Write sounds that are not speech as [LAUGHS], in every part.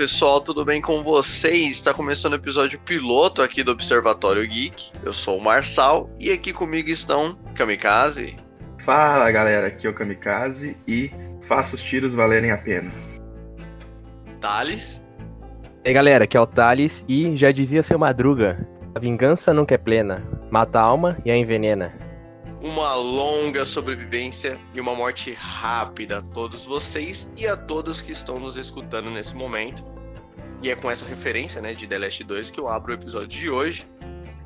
Pessoal, tudo bem com vocês? Está começando o episódio piloto aqui do Observatório Geek. Eu sou o Marçal e aqui comigo estão Kamikaze. Fala galera, aqui é o Kamikaze e faça os tiros valerem a pena. Thales. E aí galera, aqui é o Thales e já dizia seu Madruga: a vingança nunca é plena, mata a alma e a envenena. Uma longa sobrevivência e uma morte rápida a todos vocês e a todos que estão nos escutando nesse momento. E é com essa referência, né, de The Last 2 que eu abro o episódio de hoje.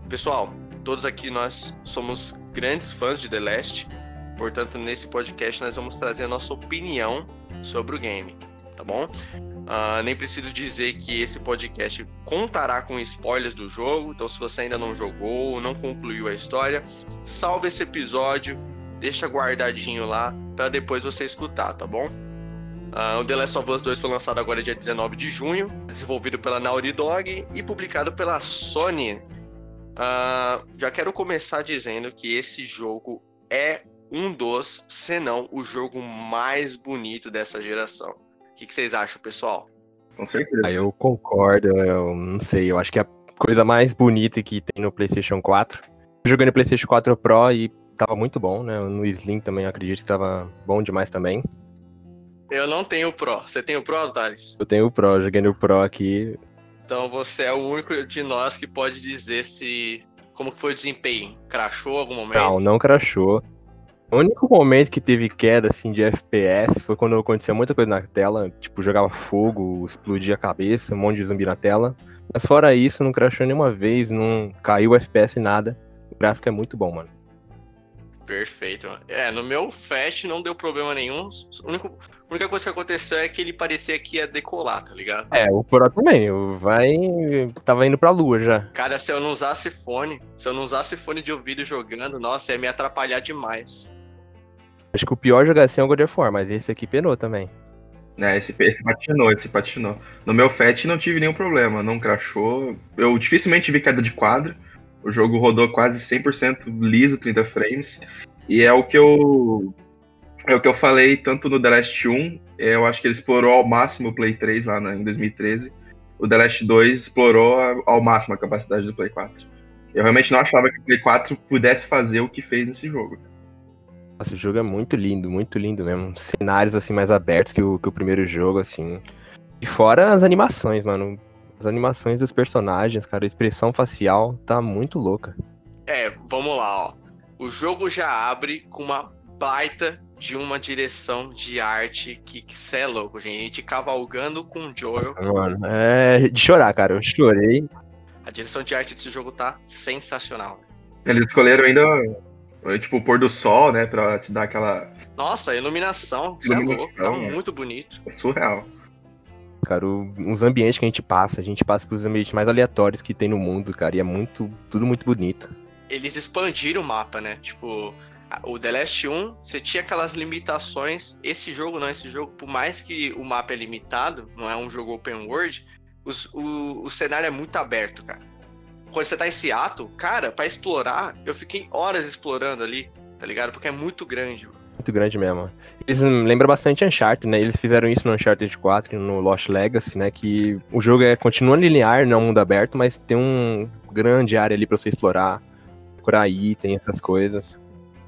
Pessoal, todos aqui nós somos grandes fãs de The Last, portanto, nesse podcast nós vamos trazer a nossa opinião sobre o game, tá bom? Uh, nem preciso dizer que esse podcast contará com spoilers do jogo, então se você ainda não jogou, não concluiu a história, salve esse episódio, deixa guardadinho lá para depois você escutar, tá bom? Uh, o The Last of Us 2 foi lançado agora dia 19 de junho, desenvolvido pela Naughty Dog e publicado pela Sony. Uh, já quero começar dizendo que esse jogo é um dos, se não o jogo mais bonito dessa geração. O que, que vocês acham, pessoal? Com certeza. Aí eu concordo, eu não sei, eu acho que é a coisa mais bonita que tem no PlayStation 4. Jogando no PlayStation 4 Pro e tava muito bom, né? No Slim também eu acredito que tava bom demais também. Eu não tenho o Pro. Você tem o Pro, Thales? Eu tenho o Pro, joguei no Pro aqui. Então você é o único de nós que pode dizer se. Como que foi o desempenho? Crashou algum momento? Não, não crashou. O único momento que teve queda assim de FPS foi quando acontecia muita coisa na tela, tipo, jogava fogo, explodia a cabeça, um monte de zumbi na tela. Mas fora isso, não crashou nenhuma vez, não caiu o FPS nada. O gráfico é muito bom, mano. Perfeito. É, no meu Fast não deu problema nenhum. A única, a única coisa que aconteceu é que ele parecia que ia decolar, tá ligado? É, o Pro também. Vai. Tava indo pra lua já. Cara, se eu não usasse fone, se eu não usasse fone de ouvido jogando, nossa, ia me atrapalhar demais. Acho que o pior jogar assim é o God of War, mas esse aqui penou também. É, esse, esse patinou, esse patinou. No meu FAT não tive nenhum problema, não crashou. Eu dificilmente vi queda de quadro. O jogo rodou quase 100% liso, 30 frames. E é o que eu. É o que eu falei tanto no The Last 1. Eu acho que ele explorou ao máximo o Play 3 lá né, em 2013. O The Last 2 explorou ao máximo a capacidade do Play 4. Eu realmente não achava que o Play 4 pudesse fazer o que fez nesse jogo. Nossa, o jogo é muito lindo, muito lindo mesmo. Cenários assim mais abertos que o, que o primeiro jogo, assim. E fora as animações, mano. As animações dos personagens, cara, a expressão facial tá muito louca. É, vamos lá, ó. O jogo já abre com uma baita de uma direção de arte que cê é louco, gente. A gente cavalgando com o Joel. Nossa, mano, é de chorar, cara. Eu chorei. A direção de arte desse jogo tá sensacional. Eles escolheram ainda Tipo, o pôr do sol, né? Pra te dar aquela. Nossa, a iluminação. Você é louco. Tá é. muito bonito. É surreal. Cara, os ambientes que a gente passa, a gente passa pelos ambientes mais aleatórios que tem no mundo, cara. E é muito. Tudo muito bonito. Eles expandiram o mapa, né? Tipo, o The Last 1, você tinha aquelas limitações. Esse jogo não, esse jogo, por mais que o mapa é limitado, não é um jogo open world, os, o, o cenário é muito aberto, cara quando você tá em Seattle, cara, para explorar, eu fiquei horas explorando ali, tá ligado? Porque é muito grande. Muito grande mesmo. Eles lembram bastante Uncharted, né? Eles fizeram isso no Uncharted 4 e no Lost Legacy, né? Que o jogo é, continua linear, não é um mundo aberto, mas tem um grande área ali pra você explorar, procurar item, essas coisas.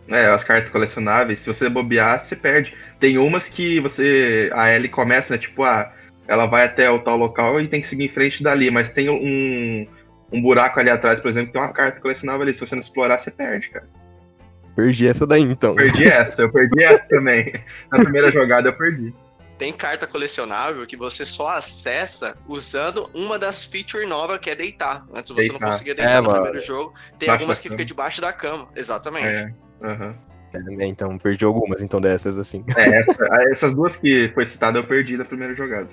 É, as cartas colecionáveis, se você bobear, você perde. Tem umas que você. A Ellie começa, né? Tipo, ah, ela vai até o tal local e tem que seguir em frente dali, mas tem um, um buraco ali atrás, por exemplo, tem uma carta colecionável ali. Se você não explorar, você perde, cara. Perdi essa daí, então. Perdi [LAUGHS] essa, eu perdi essa também. Na primeira jogada eu perdi. Tem carta colecionável que você só acessa usando uma das features novas, que é deitar. Antes você deitar. não conseguia deitar é, no mano. primeiro jogo. Tem Baixo algumas que ficam debaixo da cama. Exatamente. É. Uhum. É, então, perdi algumas, então, dessas, assim. É, essa, essas duas que foi citada eu perdi na primeira jogada.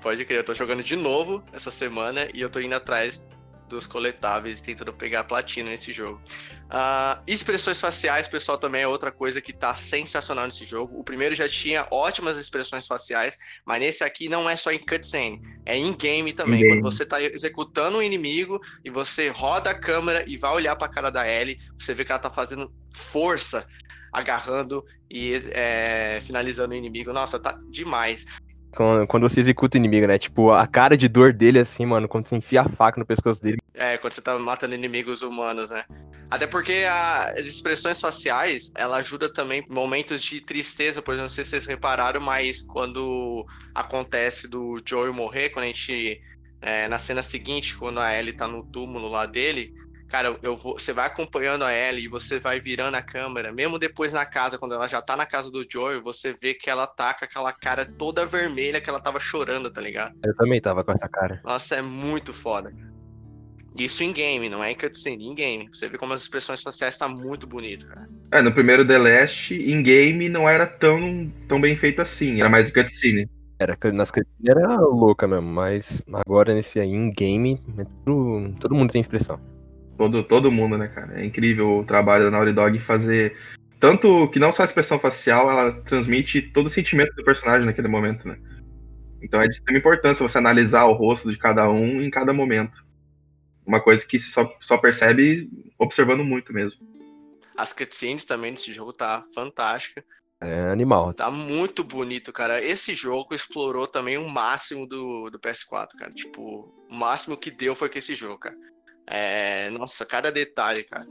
Pode crer, eu tô jogando de novo essa semana e eu tô indo atrás dos coletáveis tentando pegar platina nesse jogo. Uh, expressões faciais, pessoal, também é outra coisa que tá sensacional nesse jogo. O primeiro já tinha ótimas expressões faciais, mas nesse aqui não é só em cutscene, é em game também. In -game. Quando você tá executando um inimigo e você roda a câmera e vai olhar pra cara da Ellie, você vê que ela tá fazendo força, agarrando e é, finalizando o inimigo. Nossa, tá demais. Quando, você executa o inimigo, né? Tipo, a cara de dor dele, assim, mano, quando você enfia a faca no pescoço dele. É, quando você tá matando inimigos humanos, né? Até porque a- as expressões faciais, ela ajuda também momentos de tristeza, por exemplo, não sei se vocês repararam, mas quando acontece do Joel morrer, quando a gente. é, na cena seguinte, quando a Ellie tá no túmulo lá dele, cara, eu vou, você vai acompanhando a Ellie e você vai virando a câmera, mesmo depois na casa, quando ela já tá na casa do Joel, você vê que ela tá com aquela cara toda vermelha que ela tava chorando, tá ligado? Eu também tava com essa cara. Nossa, é muito foda. Isso em game, não é em cutscene, em game. Você vê como as expressões faciais tá muito bonito, cara. É, no primeiro The Last, em game, não era tão, tão bem feito assim. Era mais cutscene. Era, nas cutscenes era louca mesmo, mas agora nesse aí, em game, é tudo- todo mundo tem expressão. Todo, todo mundo, né, cara? É incrível o trabalho da Naughty Dog em fazer. Tanto que não só a expressão facial, ela transmite todo o sentimento do personagem naquele momento, né? Então é de extrema importância você analisar o rosto de cada um em cada momento. Uma coisa que se só, só percebe observando muito mesmo. As cutscenes também desse jogo tá fantástica. É animal. Tá muito bonito, cara. Esse jogo explorou também o máximo do, do PS4, cara. Tipo, o máximo que deu foi com esse jogo, cara. É, nossa, cada detalhe, cara.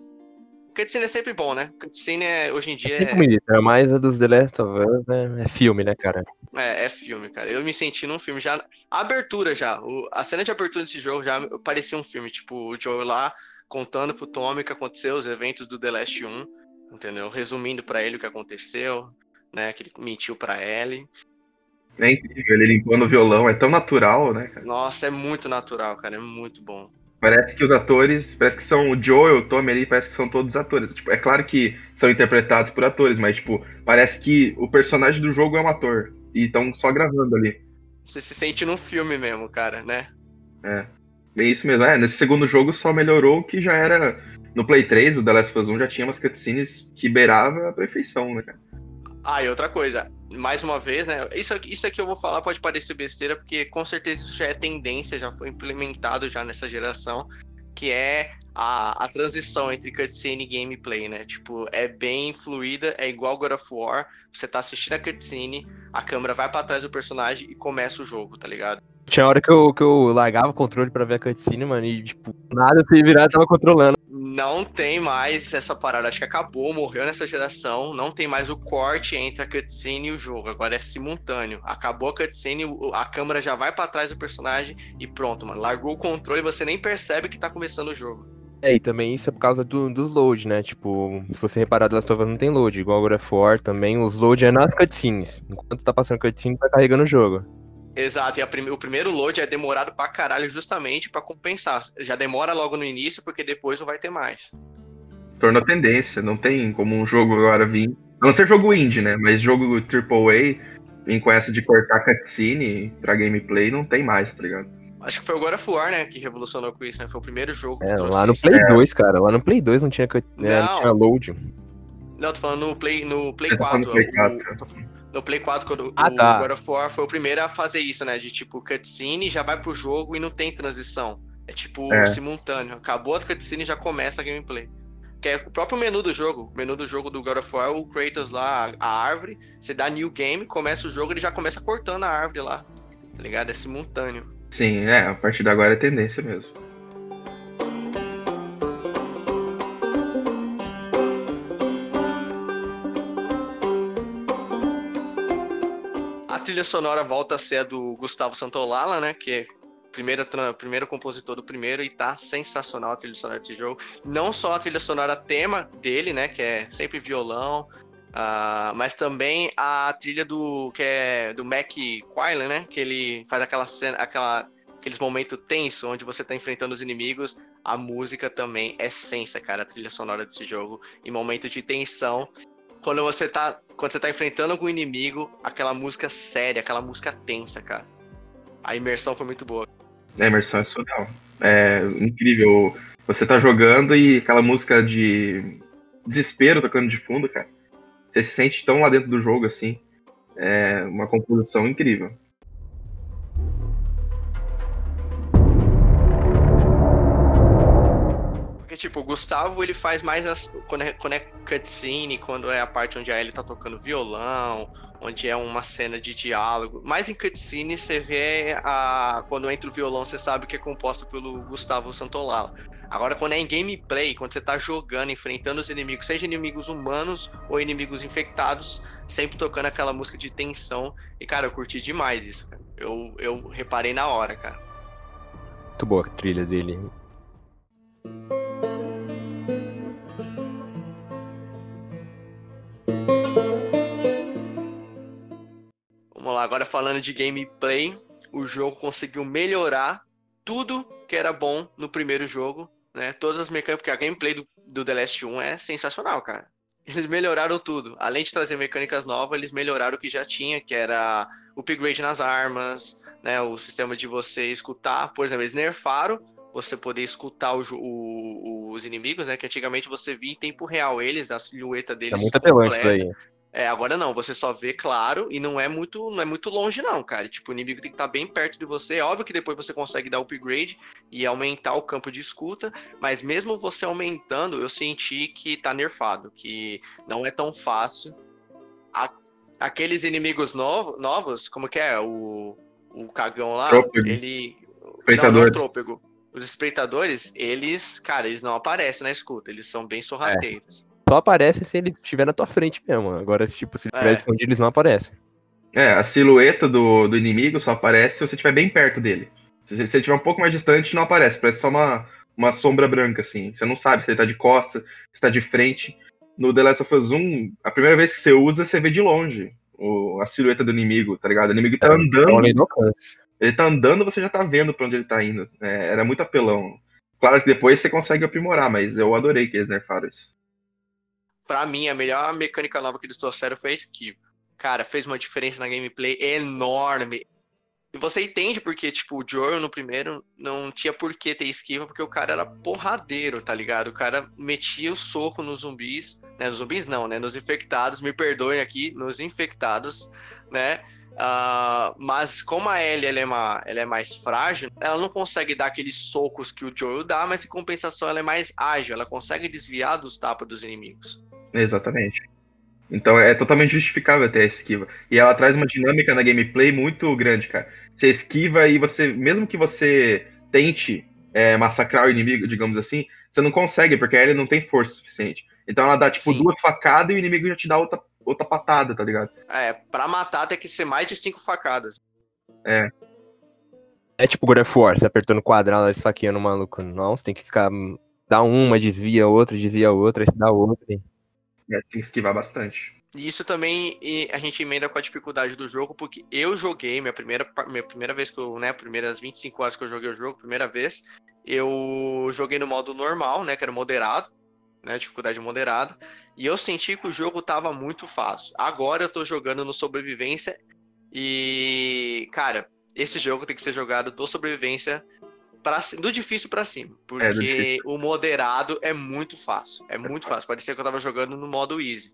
Cutscene é sempre bom, né? Cutscene é, hoje em É dia sempre é, bonito, é mais a dos The Last of Us, né? É filme, né, cara? É, é filme, cara. Eu me senti num filme já. A abertura já. o- a cena de abertura desse jogo já parecia um filme. Tipo, o Joel lá contando pro Tommy o que aconteceu, os eventos do The Last 1. Entendeu? Resumindo pra ele o que aconteceu, né? Que ele mentiu pra Ellie. É incrível, ele limpando o violão, é tão natural, né, cara? Nossa, é muito natural, cara. É muito bom. Parece que os atores, parece que são o Joel, o Tommy ali, parece que são todos atores. Tipo, é claro que são interpretados por atores, mas, tipo, parece que o personagem do jogo é um ator. E estão só gravando ali. Você se sente num filme mesmo, cara, né? É isso mesmo. É, nesse segundo jogo só melhorou o que já era. No Play 3, o The Last of Us 1 já tinha umas cutscenes que beirava a perfeição, né, cara? Ah, e outra coisa, mais uma vez, né? Isso, isso aqui eu vou falar pode parecer besteira, porque com certeza isso já é tendência, já foi implementado já nessa geração, que é a, a transição entre cutscene e gameplay, né? Tipo, é bem fluida, é igual God of War. Você tá assistindo a cutscene, a câmera vai pra trás do personagem e começa o jogo, tá ligado? Tinha hora que eu, que eu largava o controle pra ver a cutscene, mano, e, tipo, nada se virar, eu tava controlando. Não tem mais essa parada, acho que acabou, morreu nessa geração. Não tem mais o corte entre a cutscene e o jogo. Agora é simultâneo. Acabou a cutscene, a câmera já vai pra trás do personagem e pronto, mano. Largou o controle você nem percebe que tá começando o jogo. É, e também isso é por causa do, dos load, né? Tipo, se você reparar, The Last of Us não tem load. Igual God of War também, os load é nas cutscenes. Enquanto tá passando cutscene, tá carregando o jogo. Exato, e a prime- o primeiro load é demorado pra caralho justamente pra compensar. Já demora logo no início porque depois não vai ter mais. Tornou tendência, não tem como um jogo agora vir. A não ser jogo indie, né? Mas jogo AAA, vir com essa de cortar cutscene pra gameplay, não tem mais, tá ligado? Acho que foi o God of War, né, que revolucionou com isso, né? Foi o primeiro jogo É, lá no. Play 2, cara. Lá no Play 2 não tinha, cut- né, não Não. tinha load. Não, tô falando no Play, no Play Você tá 4. falando no Play o- 4. tô falando- no Play 4, quando Ah, o tá. God of War foi o primeiro a fazer isso, né? De tipo, cutscene já vai pro jogo e não tem transição. É tipo É. simultâneo. Acabou a cutscene e já começa a gameplay. Que é o próprio menu do jogo. O menu do jogo do God of War, o Kratos lá, a árvore. Você dá new game, começa o jogo, ele já começa cortando a árvore lá. Tá ligado? É simultâneo. Sim, é, a partir de agora é tendência mesmo. Trilha sonora volta a ser a do Gustavo Santolala, né? Que é primeira, primeiro compositor do primeiro e tá sensacional a trilha sonora desse jogo. Não só a trilha sonora tema dele, né? Que é sempre violão, ah, mas também a trilha do que é do Mac Quillen, né? Que ele faz aquela cena, aquela, aqueles momentos tensos onde você tá enfrentando os inimigos. A música também é sensa, cara, a trilha sonora desse jogo. Em momentos de tensão, quando você tá quando você tá enfrentando algum inimigo, aquela música séria, aquela música tensa, cara. A imersão foi muito boa. A imersão é surreal. É incrível. Você tá jogando e aquela música de desespero tocando de fundo, cara. Você se sente tão lá dentro do jogo assim. É uma composição incrível. Tipo, o Gustavo, ele faz mais as, quando, é, quando é cutscene, quando é a parte onde a Ellie tá tocando violão, onde é uma cena de diálogo. Mas em cutscene você vê a quando entra o violão, você sabe que é composto pelo Gustavo Santolala. Agora, quando é em gameplay, quando você tá jogando, enfrentando os inimigos, seja inimigos humanos ou inimigos infectados, sempre tocando aquela música de tensão. E, cara, eu curti demais isso, cara. Eu, eu reparei na hora, cara. Muito boa a trilha dele. Lá, agora falando de gameplay, o jogo conseguiu melhorar tudo que era bom no primeiro jogo, né? Todas as mecânicas, porque a gameplay do, do The Last 1 é sensacional, cara. Eles melhoraram tudo. Além de trazer mecânicas novas, eles melhoraram o que já tinha, que era o upgrade nas armas, né? O sistema de você escutar. Por exemplo, eles nerfaram você poder escutar o, o, os inimigos, né? Que antigamente você via em tempo real eles, a silhueta deles. É muito apelante isso daí. É, agora não, você só vê claro e não é muito, não é muito longe não, cara. Tipo, o inimigo tem que estar tá bem perto de você. É óbvio que depois você consegue dar upgrade e aumentar o campo de escuta, mas mesmo você aumentando, eu senti que tá nerfado, que não é tão fácil. A, aqueles inimigos novo, novos, como que é? O, o cagão lá, Trópego. ele Espreitador. não, não é trôpego. Os espreitadores, eles, cara, eles não aparecem na escuta, eles são bem sorrateiros. Só aparece se ele estiver na tua frente mesmo. Agora, tipo, se ele estiver É. escondido, eles não aparecem. É, a silhueta do, do inimigo só aparece se você estiver bem perto dele. Se se ele estiver um pouco mais distante, não aparece. Parece só uma, uma sombra branca, assim. Você não sabe se ele tá de costas, se tá de frente. No The Last of Us 1, a primeira vez que você usa, você vê de longe o- a silhueta do inimigo, tá ligado? O inimigo tá É uma andando, ele tá andando, você já tá vendo pra onde ele tá indo. É, era muito apelão. Claro que depois você consegue aprimorar, mas eu adorei que eles nerfaram isso. Pra mim, a melhor mecânica nova que eles trouxeram foi a esquiva. Cara, fez uma diferença na gameplay enorme. E você entende porque, tipo, o Joel no primeiro não tinha por que ter esquiva, porque o cara era porradeiro, tá ligado? O cara metia o soco nos zumbis, né? Nos zumbis não, né? Nos infectados, me perdoem aqui, nos infectados, né? Ah, mas como a Ellie ela é, uma, ela é mais frágil, ela não consegue dar aqueles socos que o Joel dá, mas em compensação ela é mais ágil, ela consegue desviar dos tapas dos inimigos. Exatamente. Então é totalmente justificável ter a esquiva. E ela traz uma dinâmica na gameplay muito grande, cara. Você esquiva e você, mesmo que você tente é, massacrar o inimigo, digamos assim, você não consegue, porque a Ellie não tem força suficiente. Então ela dá, tipo, Sim. duas facadas e o inimigo já te dá outra, outra patada, tá ligado? É, pra matar tem que ser mais de cinco facadas. É tipo God of War, você apertando o quadrado, esfaqueando o maluco. Não, você tem que ficar. Dá uma, desvia outra, desvia outra, dá outra. e- É, tem que esquivar bastante. E isso também a gente emenda com a dificuldade do jogo, porque eu joguei, minha primeira, minha primeira vez que eu, né, primeiras 25 horas que eu joguei o jogo, primeira vez, eu joguei no modo normal, né, que era moderado, né, dificuldade moderada, e eu senti que o jogo tava muito fácil. Agora eu tô jogando no sobrevivência e, cara, esse jogo tem que ser jogado do sobrevivência pra, do difícil pra cima, porque É, do difícil. o moderado é muito fácil, é muito fácil. Parecia que eu tava jogando no modo easy.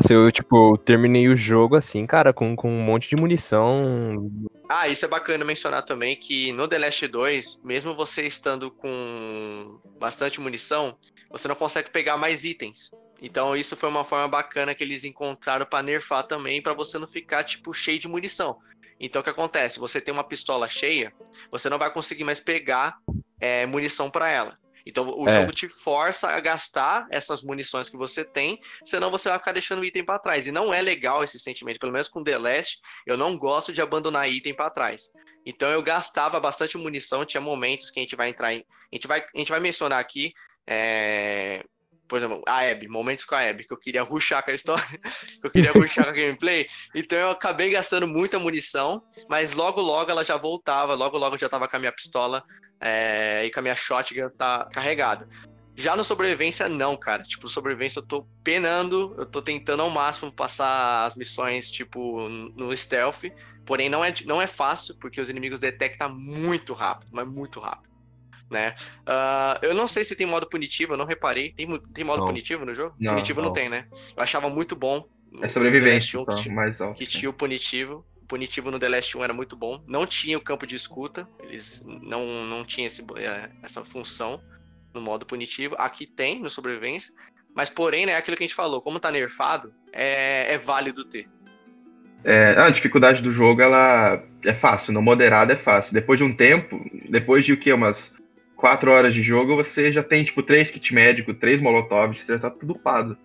Se eu, tipo, terminei o jogo assim, cara, com, com um monte de munição. Ah, isso é bacana mencionar também que no The Last 2, mesmo você estando com bastante munição, você não consegue pegar mais itens. Então isso foi uma forma bacana que eles encontraram pra nerfar também, pra você não ficar tipo cheio de munição. Então o que acontece? Você tem uma pistola cheia, você não vai conseguir mais pegar é, munição pra ela. Então o É. jogo te força a gastar essas munições que você tem, senão você vai ficar deixando o item pra trás. E não é legal esse sentimento, pelo menos com The Last, eu não gosto de abandonar item pra trás. Então eu gastava bastante munição, tinha momentos que a gente vai entrar em. A gente vai, a gente vai mencionar aqui. é, Por exemplo, a Abby, momentos com a Abby, que eu queria ruxar com a história, [LAUGHS] que eu queria ruxar com a gameplay. Então eu acabei gastando muita munição, mas logo logo ela já voltava, logo logo eu já tava com a minha pistola é, e com a minha shotgun tá carregada. Já no sobrevivência, não, cara. Tipo, sobrevivência eu tô penando, eu tô tentando ao máximo passar as missões, tipo, no stealth. Porém, não é, não é fácil, porque os inimigos detectam muito rápido, mas muito rápido. Né? Ah, eu não sei se tem modo punitivo, eu não reparei. Tem, tem modo Não. punitivo no jogo? Não, punitivo não. não. tem, né? Eu achava muito bom. É sobrevivência, Last 1 que então, tinha- mais alto. que tinha o punitivo. O punitivo no The Last 1 era muito bom. Não tinha o campo de escuta. Eles não, não tinham esse, eh, essa função no modo punitivo. Aqui tem no sobrevivência. Mas, porém, né, aquilo que a gente falou, como tá nerfado, é, é válido ter. É, a dificuldade do jogo, ela é fácil, no moderado é fácil. Depois de um tempo, depois de o que? Umas 4 horas de jogo, você já tem, tipo, três kit médico, três molotov, você já tá tudo upado.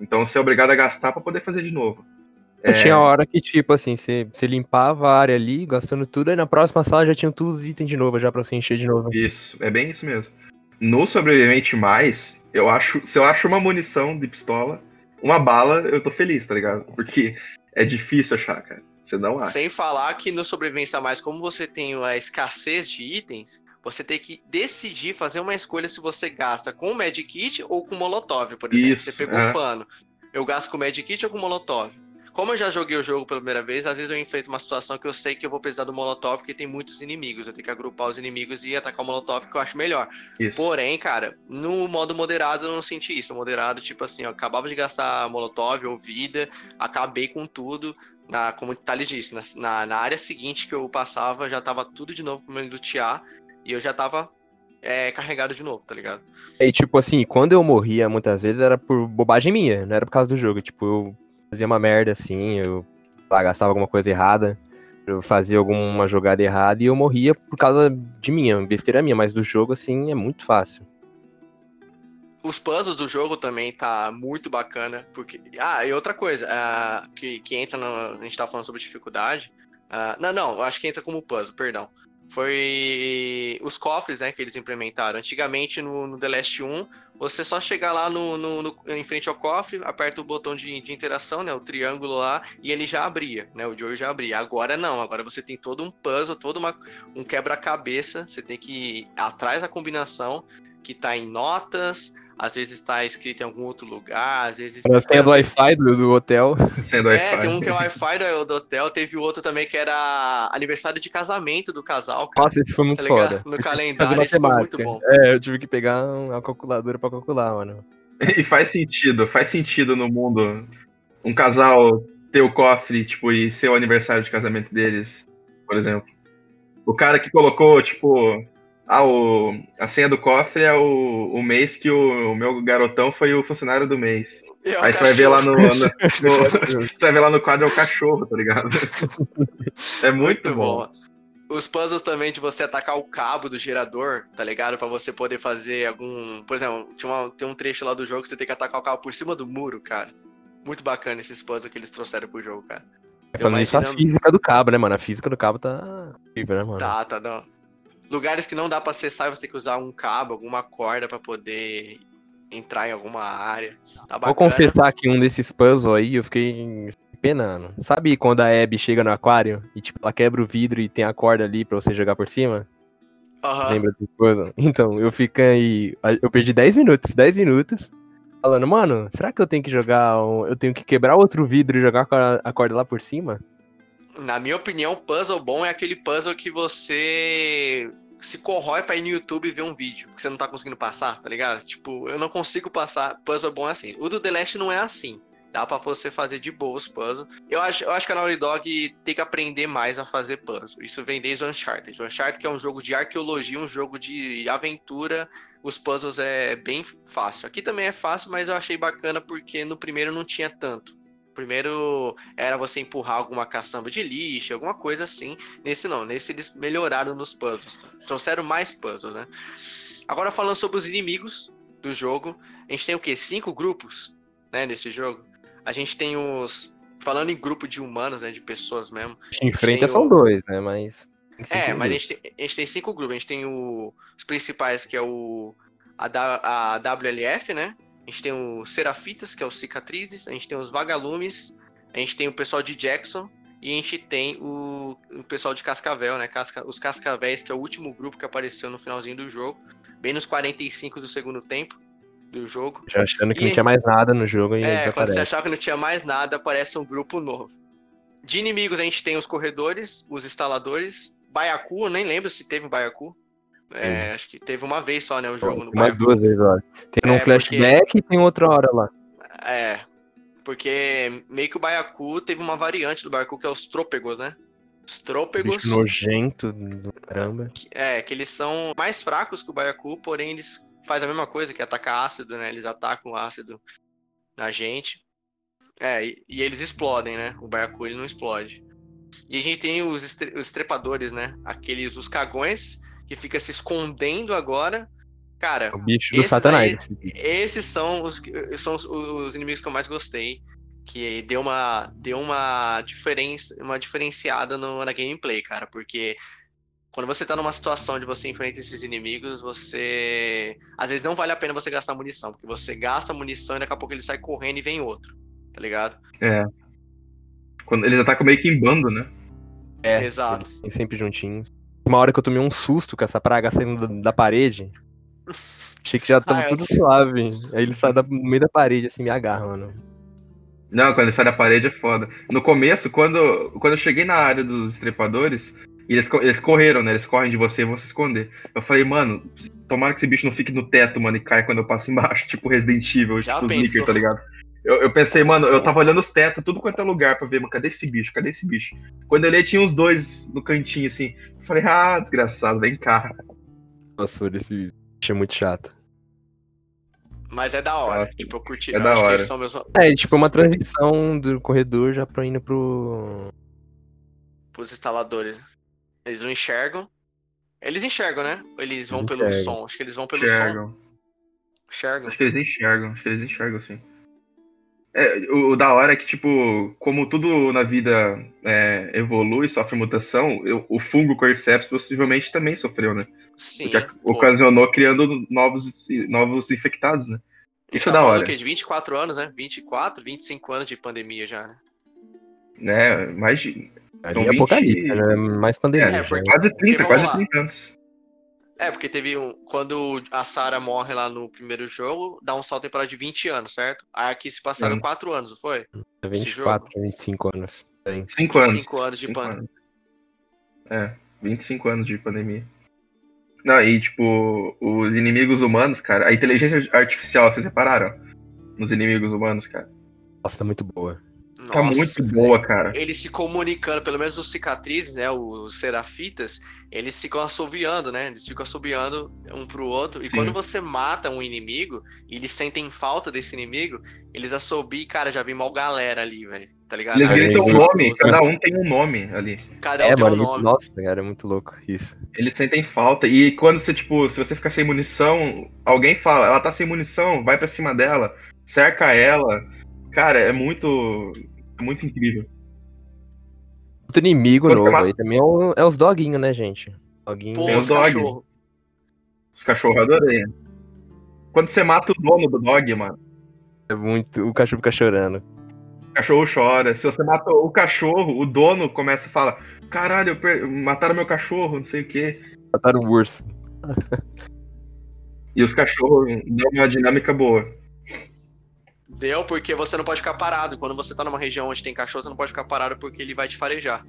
Então você é obrigado a gastar para poder fazer de novo. É... Tinha hora que, tipo assim, você, você limpava a área ali, gastando tudo, aí na próxima sala já tinha todos os itens de novo, já pra você encher de novo. Isso, é bem isso mesmo. No Sobrevivente Mais, eu acho, se eu acho uma munição de pistola, uma bala, eu tô feliz, tá ligado? Porque é difícil achar, cara. Você não acha. Sem falar que no Sobrevivência Mais, como você tem a escassez de itens, você tem que decidir, fazer uma escolha se você gasta com o Medkit ou com o Molotov, por exemplo. Isso, você pegou é. um pano. Eu gasto com o Medkit ou com o Molotov? Como eu já joguei o jogo pela primeira vez, às vezes eu enfrento uma situação que eu sei que eu vou precisar do Molotov, porque tem muitos inimigos. Eu tenho que agrupar os inimigos e atacar o Molotov, que eu acho melhor. Isso. Porém, cara, no modo moderado eu não senti isso. Moderado, tipo assim, eu acabava de gastar Molotov ou vida, acabei com tudo. Na, como o Thales disse, na, na área seguinte que eu passava, já tava tudo de novo pra me lutear. E eu já tava é, carregado de novo, tá ligado? E tipo assim, quando eu morria muitas vezes era por bobagem minha, não era por causa do jogo. Tipo, eu fazia uma merda assim, eu lá, gastava alguma coisa errada, eu fazia alguma jogada errada e eu morria por causa de minha, besteira minha, mas do jogo assim é muito fácil. Os puzzles do jogo também tá muito bacana, porque... Ah, e outra coisa, uh, que, que entra no... A gente tá falando sobre dificuldade. Uh, não, não, acho que entra como puzzle, perdão foi os cofres né, que eles implementaram. Antigamente, no, no The Last 1, você só chegar lá no, no, no, em frente ao cofre, aperta o botão de, de interação, né, o triângulo lá, e ele já abria, né, o Joey já abria. Agora não, agora você tem todo um puzzle, todo uma, um quebra-cabeça, você tem que ir atrás da combinação, que está em notas, às vezes está escrito em algum outro lugar, às vezes. A senha do Wi-Fi do, do hotel. [LAUGHS] do é, tem um que é o Wi-Fi do, do, hotel, teve outro também que era aniversário de casamento do casal. Cara. Nossa, isso foi muito tá foda. No calendário, isso foi muito bom. É, eu tive que pegar uma calculadora para calcular, mano. [LAUGHS] E faz sentido, faz sentido no mundo um casal ter o cofre, tipo, e ser o aniversário de casamento deles, por exemplo. O cara que colocou, tipo, ah, o, a senha do cofre é o, o mês que o, o meu garotão foi o funcionário do mês. É Aí você vai ver lá no, no, no Você vai ver lá no quadro é o cachorro, tá ligado? É muito, muito bom. bom. Os puzzles também de você atacar o cabo do gerador, tá ligado? Pra você poder fazer algum. Por exemplo, tinha uma, tem um trecho lá do jogo que você tem que atacar o cabo por cima do muro, cara. Muito bacana esses puzzles que eles trouxeram pro jogo, cara. Falando isso, a física do cabo, né, mano? A física do cabo tá incrível, né, mano? Tá, tá, não. Lugares que não dá para acessar, você tem que usar um cabo, alguma corda para poder entrar em alguma área. Tá Vou confessar que um desses puzzles aí eu fiquei penando. Sabe quando a Abby chega no aquário e tipo, ela quebra o vidro e tem a corda ali para você jogar por cima? Uhum. Lembra desse puzzle? [LAUGHS] Então, eu fiquei. Eu perdi 10 minutos, 10 minutos. Falando, mano, será que eu tenho que jogar. Um... Eu tenho que quebrar outro vidro e jogar a corda lá por cima? Na minha opinião, puzzle bom é aquele puzzle que você se corrói pra ir no YouTube ver um vídeo, porque você não tá conseguindo passar, tá ligado? Tipo, eu não consigo passar. Puzzle bom é assim. O do The Last não é assim. Dá pra você fazer de boa os puzzles. Eu acho, eu acho que a Naughty Dog tem que aprender mais a fazer puzzle. Isso vem desde o Uncharted. O Uncharted que é um jogo de arqueologia, um jogo de aventura. Os puzzles é bem fácil. Aqui também é fácil, mas eu achei bacana porque no primeiro não tinha tanto. Primeiro era você empurrar alguma caçamba de lixo, alguma coisa assim. Nesse não, nesse eles melhoraram nos puzzles. Tá? Trouxeram mais puzzles, né? Agora falando sobre os inimigos do jogo, a gente tem o quê? Cinco grupos, né, nesse jogo. A gente tem os falando em grupo de humanos, né, de pessoas mesmo. Em frente são o... dois, né, mas É, mas a gente, tem, a gente tem cinco grupos. A gente tem o... os principais que é o a, a WLF, né? A gente tem o Serafitas, que é o Cicatrizes, a gente tem os Vagalumes, a gente tem o pessoal de Jackson e a gente tem o, o pessoal de Cascavel, né? Casca, os Cascavéis, que é o último grupo que apareceu no finalzinho do jogo, bem nos 45 do segundo tempo do jogo. Já achando que e não tinha mais nada no jogo. E é, quando você achava que não tinha mais nada, aparece um grupo novo. De inimigos, a gente tem os corredores, os instaladores, Baiacu, eu nem lembro se teve um Baiacu. É, acho que teve uma vez só, né, o jogo no Mais duas vezes, olha. Tem é, um flashback porque... e tem outra hora lá. É, porque meio que o Baiacu teve uma variante do Baiacu que é os trôpegos, né? Os trôpegos... Bicho nojento do caramba. É, que eles são mais fracos que o Baiacu, porém eles fazem a mesma coisa, que é atacar ácido, né? Eles atacam ácido na gente. É, e, e eles explodem, né? O Baiacu ele não explode. E a gente tem os, estre- os trepadores, né? Aqueles, os cagões, que fica se escondendo agora. Cara, O bicho do Esses satanás. aí- esses são os, que- são os, os inimigos que eu mais gostei. Que deu uma, deu uma diferença, uma diferenciada no, na gameplay, cara. Porque quando você tá numa situação de você enfrentar esses inimigos, você. Às vezes não vale a pena você gastar munição. Porque você gasta munição e daqui a pouco ele sai correndo e vem outro. Tá ligado? É. Quando eles atacam meio que em bando, né? É, Exato. têm sempre juntinhos. Uma hora que eu tomei um susto com essa praga saindo da, da parede. Achei que já tava Ah, tudo sei. suave. Aí ele sai da- no meio da parede, assim, me agarra, mano. Não, quando ele sai da parede é foda. No começo, quando, quando eu cheguei na área dos estripadores, eles, eles correram, né? Eles correm de você e vão se esconder. Eu falei, mano, tomara que esse bicho não fique no teto, mano, e caia quando eu passo embaixo, [LAUGHS] tipo Resident Evil, Já tipo tá ligado? Eu, eu pensei, mano, eu tava olhando os tetos, tudo quanto é lugar pra ver, mano, cadê esse bicho? Cadê esse bicho? Quando eu olhei, tinha uns dois no cantinho, assim. Eu falei, ah, desgraçado, vem cá. Nossa, esse bicho é muito chato. Mas é da hora. Ah, tipo, eu curti. é da acho que hora. eles são meus, É, tipo, uma transição do corredor já pra indo pro. pros instaladores. Eles não enxergam. Eles enxergam, né? Eles vão Eles pelo enxergam. som. Acho que eles vão pelo som. Enxergam. Enxergam. Acho que eles enxergam, acho que eles enxergam, sim. É, o, o da hora é que, tipo, como tudo na vida é, evolui, sofre mutação, eu- o fungo Cordyceps possivelmente também sofreu, né? Sim. Porque pô. ocasionou criando novos, novos infectados, né? Isso é tá da hora. De 24 anos, né? 24, 25 anos de pandemia já, né? né? Mais de Ali é 20 apocalipse, né? Mais pandemia. É, já. porque- quase 30, vamos quase lá. 30 anos. É, porque teve um. Quando a Sarah morre lá no primeiro jogo, dá um salto temporal de 20 anos, certo? Aí aqui se passaram Hum. 4 anos, não foi? É 24, 25 anos. Tem. 5 anos. 25 anos de pandemia. É, 25 anos de pandemia. Não, e tipo, os inimigos humanos, cara, a inteligência artificial, vocês repararam? Nos inimigos humanos, cara. Nossa, tá muito boa. Tá muito boa, cara. Eles se comunicando, pelo menos os cicatrizes, né? Os serafitas, eles ficam assoviando, né? Eles ficam assoviando um pro outro. E Sim. quando você mata um inimigo e eles sentem falta desse inimigo, eles assobiam, cara, já vi mal galera ali, velho. Tá ligado? Eles gritam o eles- nome, cada um tem um nome ali. Cada um É, tem um mano, nome. nossa, cara, é muito louco isso. Eles sentem falta. E quando você, tipo, se você ficar sem munição, alguém fala, ela tá sem munição, vai pra cima dela, cerca ela. Cara, é muito. É muito incrível. Outro inimigo Quando novo aí também é, o- é os doguinhos, né, gente? Doguinho. Pô, os dog. cachorros. Os cachorros adorei. Quando você mata o dono do dog, mano, É muito. O cachorro fica chorando. o cachorro chora. Se você mata o cachorro, o dono começa a falar: caralho, eu per- mataram meu cachorro, não sei o quê. Mataram o urso. E os cachorros dão uma dinâmica boa. Deu porque você não pode ficar parado. Quando você tá numa região onde tem cachorro, você não pode ficar parado porque ele vai te farejar.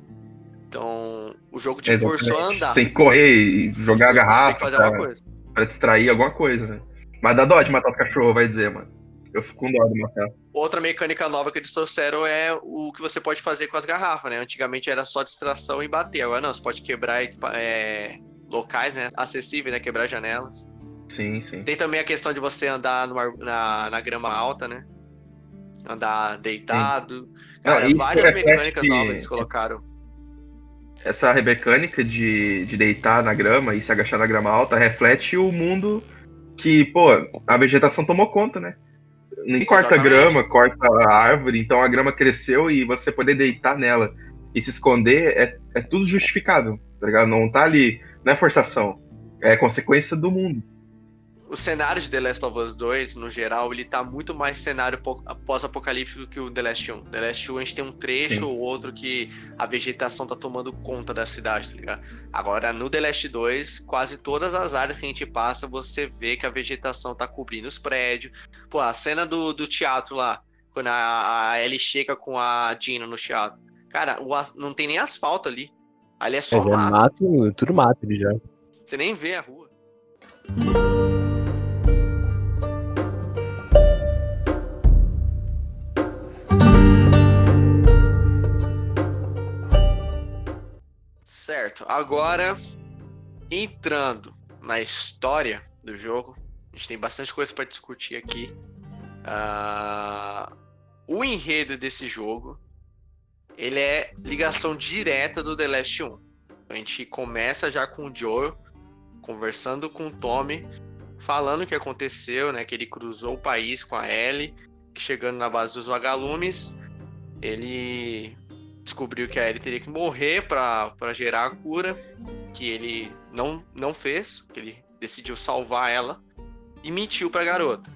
Então, o jogo te Exatamente. forçou a andar. Tem que correr e jogar a Você- Você garrafa tem que fazer pra, alguma coisa. pra distrair alguma coisa, né? Mas dá dó de matar os cachorros, vai dizer, mano. Eu fico com dó de matar. Outra mecânica nova que eles trouxeram é o que você pode fazer com as garrafas, né? Antigamente era só distração e bater. Agora não, você pode quebrar é, locais, né? Acessíveis, né? Quebrar janelas. Sim, sim. Tem também a questão de você andar ar- na, na grama alta, né? Andar deitado. Cara, Não, várias mecânicas novas eles colocaram. Essa mecânica de, de deitar na grama e se agachar na grama alta reflete o mundo que, pô, a vegetação tomou conta, né? Ninguém corta grama, corta a árvore, então a grama cresceu e você poder deitar nela e se esconder é, é tudo justificável, tá ligado? Não tá ali, não é forçação, é consequência do mundo. O cenário de The Last of Us 2, no geral, ele tá muito mais cenário po- pós-apocalíptico que o The Last 1. The Last 1 a gente tem um trecho Sim. ou outro que a vegetação tá tomando conta da cidade, tá ligado? Agora, no The Last 2, quase todas as áreas que a gente passa, você vê que a vegetação tá cobrindo os prédios. Pô, a cena do, do teatro lá, quando a, a Ellie chega com a Dina no teatro. Cara, o não tem nem asfalto ali. Ali é É, só já mato. mato, tudo mato ele já. Você nem vê a rua. Certo, agora entrando na história do jogo, a gente tem bastante coisa para discutir aqui. Ah, o enredo desse jogo, ele é ligação direta do The Last 1. A gente começa já com o Joe conversando com o Tommy, falando o que aconteceu, né? Que ele cruzou o país com a Ellie, chegando na base dos vagalumes, ele descobriu que a Ellie teria que morrer para gerar a cura, que ele não, não fez, que ele decidiu salvar ela e mentiu para a garota.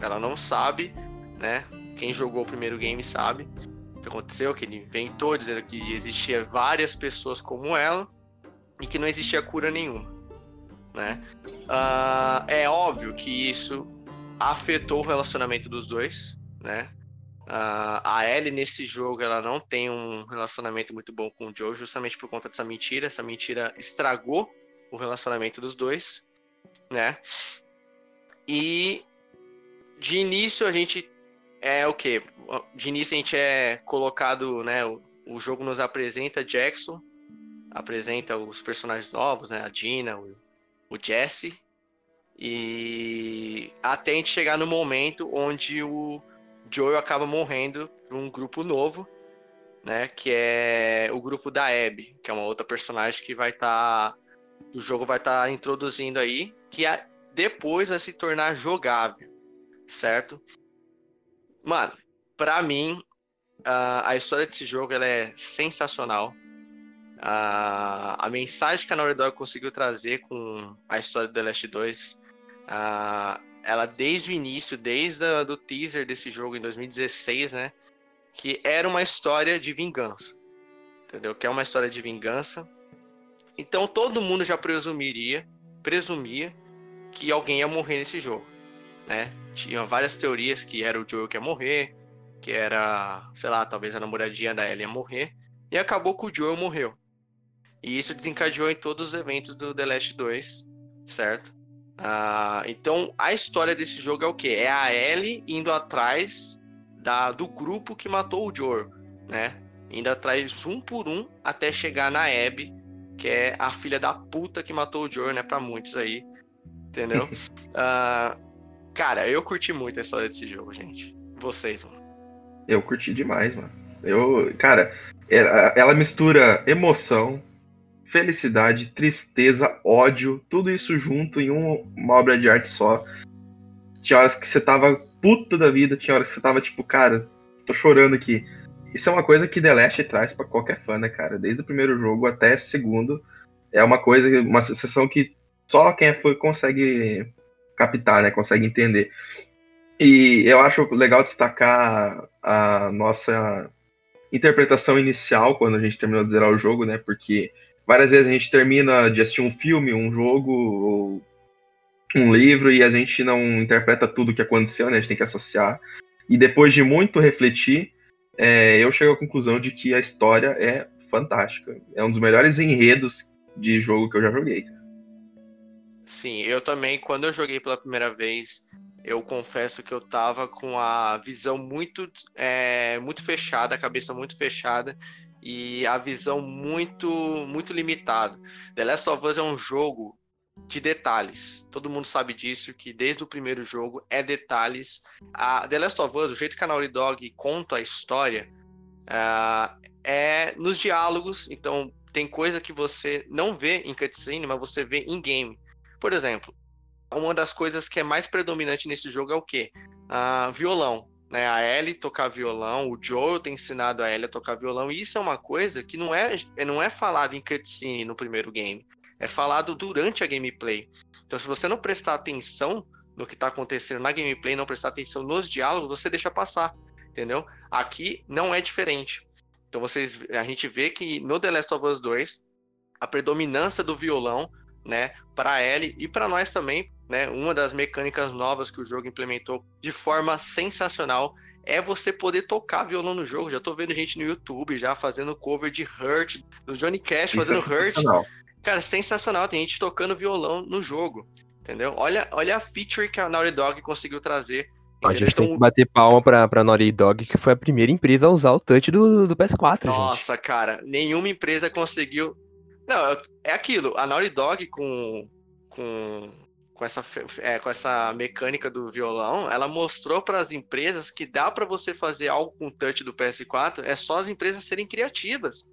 Ela não sabe, né? Quem jogou o primeiro game sabe o que aconteceu, que ele inventou dizendo que existia várias pessoas como ela e que não existia cura nenhuma, né? Uh, é óbvio que isso afetou o relacionamento dos dois, né? Uh, a Ellie nesse jogo ela não tem um relacionamento muito bom com o Joe, justamente por conta dessa mentira. Essa mentira estragou o relacionamento dos dois, né? E de início a gente é o que? De início a gente é colocado, né? O, o, jogo nos apresenta Jackson, apresenta os personagens novos, né? A Dina, o, o Jesse. E até a gente chegar no momento onde o Joel acaba morrendo para um grupo novo, né? Que é o grupo da Abby, que é uma outra personagem que vai estar. Tá, o jogo vai estar tá introduzindo aí, que a, depois vai se tornar jogável, certo? Mano, para mim, uh, a história desse jogo ela é sensacional. Uh, a mensagem que a Naughty Dog conseguiu trazer com a história do The Last 2, uh, ah, ela desde o início, desde o do teaser desse jogo em 2016, né? Que era uma história de vingança. Entendeu? Que é uma história de vingança. Então todo mundo já presumiria, presumia que alguém ia morrer nesse jogo, né? Tinha várias teorias que era o Joel que ia morrer, que era, sei lá, talvez a namoradinha da Ellie ia morrer, e acabou que o Joel morreu. E isso desencadeou em todos os eventos do The Last 2, certo? Ah, então, a história desse jogo é o quê? É a Ellie indo atrás da, do grupo que matou o Joel, né? Indo atrás um por um até chegar na Abby, que é a filha da puta que matou o Joel, né? Pra muitos aí, entendeu? uh, [LAUGHS] Cara, eu curti muito a história desse jogo, gente. Vocês, mano. Eu curti demais, mano. Eu, cara, ela mistura emoção, felicidade, tristeza, ódio, tudo isso junto em uma obra de arte só. Tinha horas que você tava puta da vida, tinha horas que você tava tipo, cara, tô chorando aqui. Isso é uma coisa que The Last traz para qualquer fã, né, cara? Desde o primeiro jogo até o segundo. É uma coisa, uma sensação que só quem é fã consegue captar, né? Consegue entender. E eu acho legal destacar a nossa interpretação inicial quando a gente terminou de zerar o jogo, né? Porque várias vezes a gente termina de assistir um filme, um jogo, um livro e a gente não interpreta tudo o que aconteceu, né? A gente tem que associar. E depois de muito refletir, é, eu chego à conclusão de que a história é fantástica. É um dos melhores enredos de jogo que eu já joguei. Sim, eu também, quando eu joguei pela primeira vez, eu confesso que eu tava com a visão muito, é, muito fechada, a cabeça muito fechada e a visão muito, muito limitada. The Last of Us é um jogo de detalhes. Todo mundo sabe disso, que desde o primeiro jogo é detalhes. A The Last of Us, o jeito que a Naughty Dog conta a história, uh, é nos diálogos. Então, tem coisa que você não vê em cutscene, mas você vê em game. Por exemplo, uma das coisas que é mais predominante nesse jogo é o quê? Ah, violão. Né? A Ellie tocar violão, o Joel tem ensinado a Ellie a tocar violão, e isso é uma coisa que não é, não é falado em cutscene no primeiro game. É falado durante a gameplay. Então, se você não prestar atenção no que está acontecendo na gameplay, não prestar atenção nos diálogos, você deixa passar, entendeu? Aqui não é diferente. Então, vocês, a gente vê que no The Last of Us 2, a predominância do violão né, para Ellie e para nós também, né, uma das mecânicas novas que o jogo implementou de forma sensacional é você poder tocar violão no jogo. Já tô vendo gente no YouTube já fazendo cover de Hurt, do Johnny Cash fazendo é Hurt. Cara, sensacional, tem gente tocando violão no jogo, entendeu? Olha, olha a feature que a Naughty Dog conseguiu trazer. A gente então... tem que bater palma pra, pra Naughty Dog, que foi a primeira empresa a usar o touch do, do PS4. Nossa, gente. cara, nenhuma empresa conseguiu não, é aquilo. A Naughty Dog com, com, com essa, é, com essa mecânica do violão, ela mostrou para as empresas que dá para você fazer algo com o touch do PS4, é só as empresas serem criativas.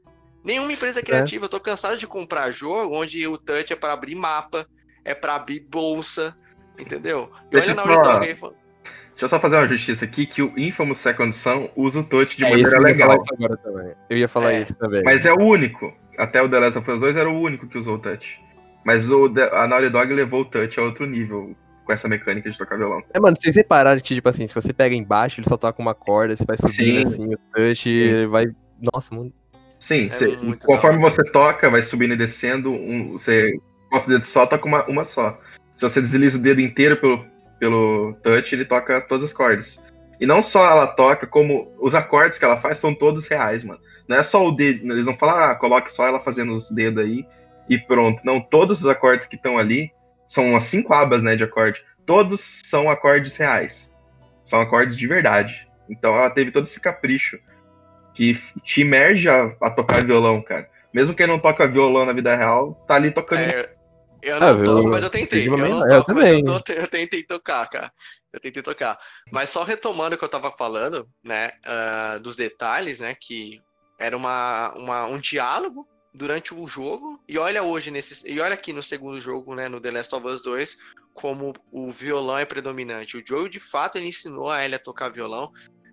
Nenhuma empresa é criativa. É. Eu tô cansado de comprar jogo onde o touch é para abrir mapa, é para abrir bolsa, entendeu? E olha na fala... Deixa eu só fazer uma justiça aqui, que o Infamous Second Son usa o touch de é, maneira legal. Eu, eu ia falar é. isso também. Mas é o único. Até o The Last of Us 2 era o único que usou o touch. Mas o, a Naughty Dog levou o touch a outro nível com essa mecânica de tocar violão. É, mano, vocês repararam que, tipo assim, se você pega embaixo, ele só toca uma corda, você vai subindo Sim. assim, o touch Sim. vai. Nossa, mano. Sim, é conforme você toca, vai subindo e descendo, um, você posta o dedo só, toca uma, uma só. Se você desliza o dedo inteiro pelo, pelo touch, ele toca todas as cordas. E não só ela toca, como os acordes que ela faz são todos reais, mano. Não é só o dedo, eles não falam, ah, coloque só ela fazendo os dedos aí e pronto. Não, todos os acordes que estão ali são as cinco abas, né, de acorde. Todos são acordes reais. São acordes de verdade. Então ela teve todo esse capricho que te emerge a, a tocar violão, cara. Mesmo quem não toca violão na vida real, tá ali tocando. É, eu não ah, toco, eu, mas eu tentei. Eu não toco, eu mas eu, tô, eu, tentei tocar, cara. Eu tentei tocar. Mas só retomando o que eu tava falando, né, uh, dos detalhes, né, que era uma, uma, um diálogo durante o jogo. E olha hoje nesse. E olha aqui no segundo jogo, né? No The Last of Us 2, como o violão é predominante. O Joe, de fato, ele ensinou a Ellie a tocar violão.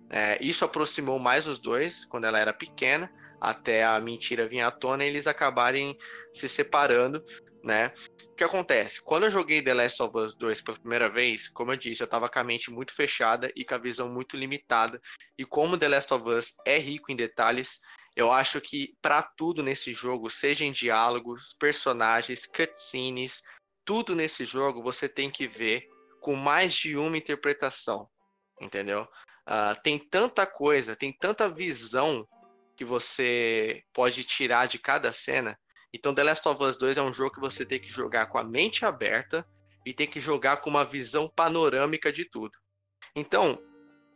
É, isso aproximou mais os dois quando ela era pequena, até a mentira vir à tona e eles acabarem se separando, né? O que acontece? Quando eu joguei The Last of Us 2 pela primeira vez, como eu disse, eu tava com a mente muito fechada e com a visão muito limitada. E como The Last of Us é rico em detalhes, eu acho que para tudo nesse jogo, seja em diálogos, personagens, cutscenes, tudo nesse jogo você tem que ver com mais de uma interpretação, entendeu? Uh, tem tanta coisa, tem tanta visão que você pode tirar de cada cena. Então, The Last of Us 2 é um jogo que você tem que jogar com a mente aberta e tem que jogar com uma visão panorâmica de tudo. Então,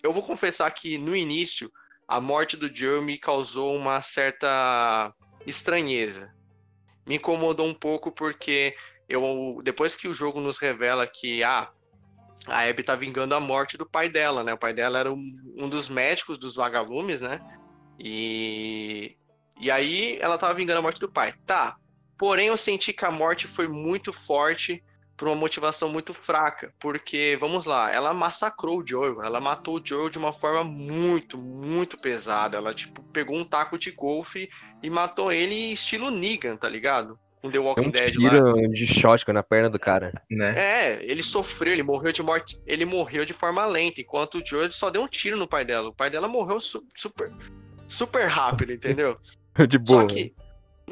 eu vou confessar que no início, a morte do Joe me causou uma certa estranheza. Me incomodou um pouco porque eu depois que o jogo nos revela que ah, a Abby tá vingando a morte do pai dela, né? O pai dela era um, um dos médicos dos vagalumes, né? E e aí ela tava vingando a morte do pai. Tá. Porém eu senti que a morte foi muito forte por uma motivação muito fraca, porque vamos lá, ela massacrou o Joel, ela matou o Joel de uma forma muito, muito pesada. Ela tipo pegou um taco de golfe e matou ele estilo Negan, tá ligado? com The Walking um Dead tiro lá. de shotgun na perna do cara. Né? É, ele sofreu, ele morreu de morte, ele morreu de forma lenta, enquanto o Joe só deu um tiro no pai dela. O pai dela morreu su super super rápido, entendeu? [LAUGHS] de boa. Só que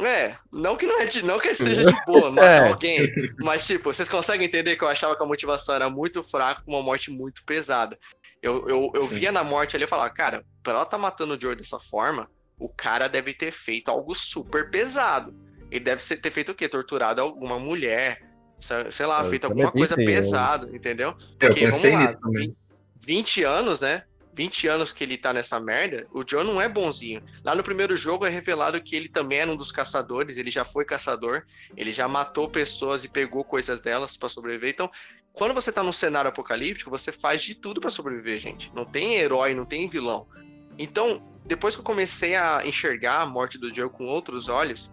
é, não que não é de, não que seja de boa [LAUGHS] matar é. alguém, mas tipo, vocês conseguem entender que eu achava que a motivação era muito fraca, com uma morte muito pesada. Eu, eu, eu via na morte ali e falava, cara, pra ela tá matando o Joe dessa forma, o cara deve ter feito algo super pesado. Ele deve ter feito o quê? Torturado alguma mulher, sei lá, eu feito alguma coisa pesada, entendeu? Porque, vamos lá, 20 anos, né? 20 anos que ele tá nessa merda, o John não é bonzinho. Lá no primeiro jogo é revelado que ele também era um dos caçadores, ele já foi caçador, ele já matou pessoas e pegou coisas delas para sobreviver. Então, quando você tá num cenário apocalíptico, você faz de tudo para sobreviver, gente. Não tem herói, não tem vilão. Então, depois que eu comecei a enxergar a morte do Joe com outros olhos,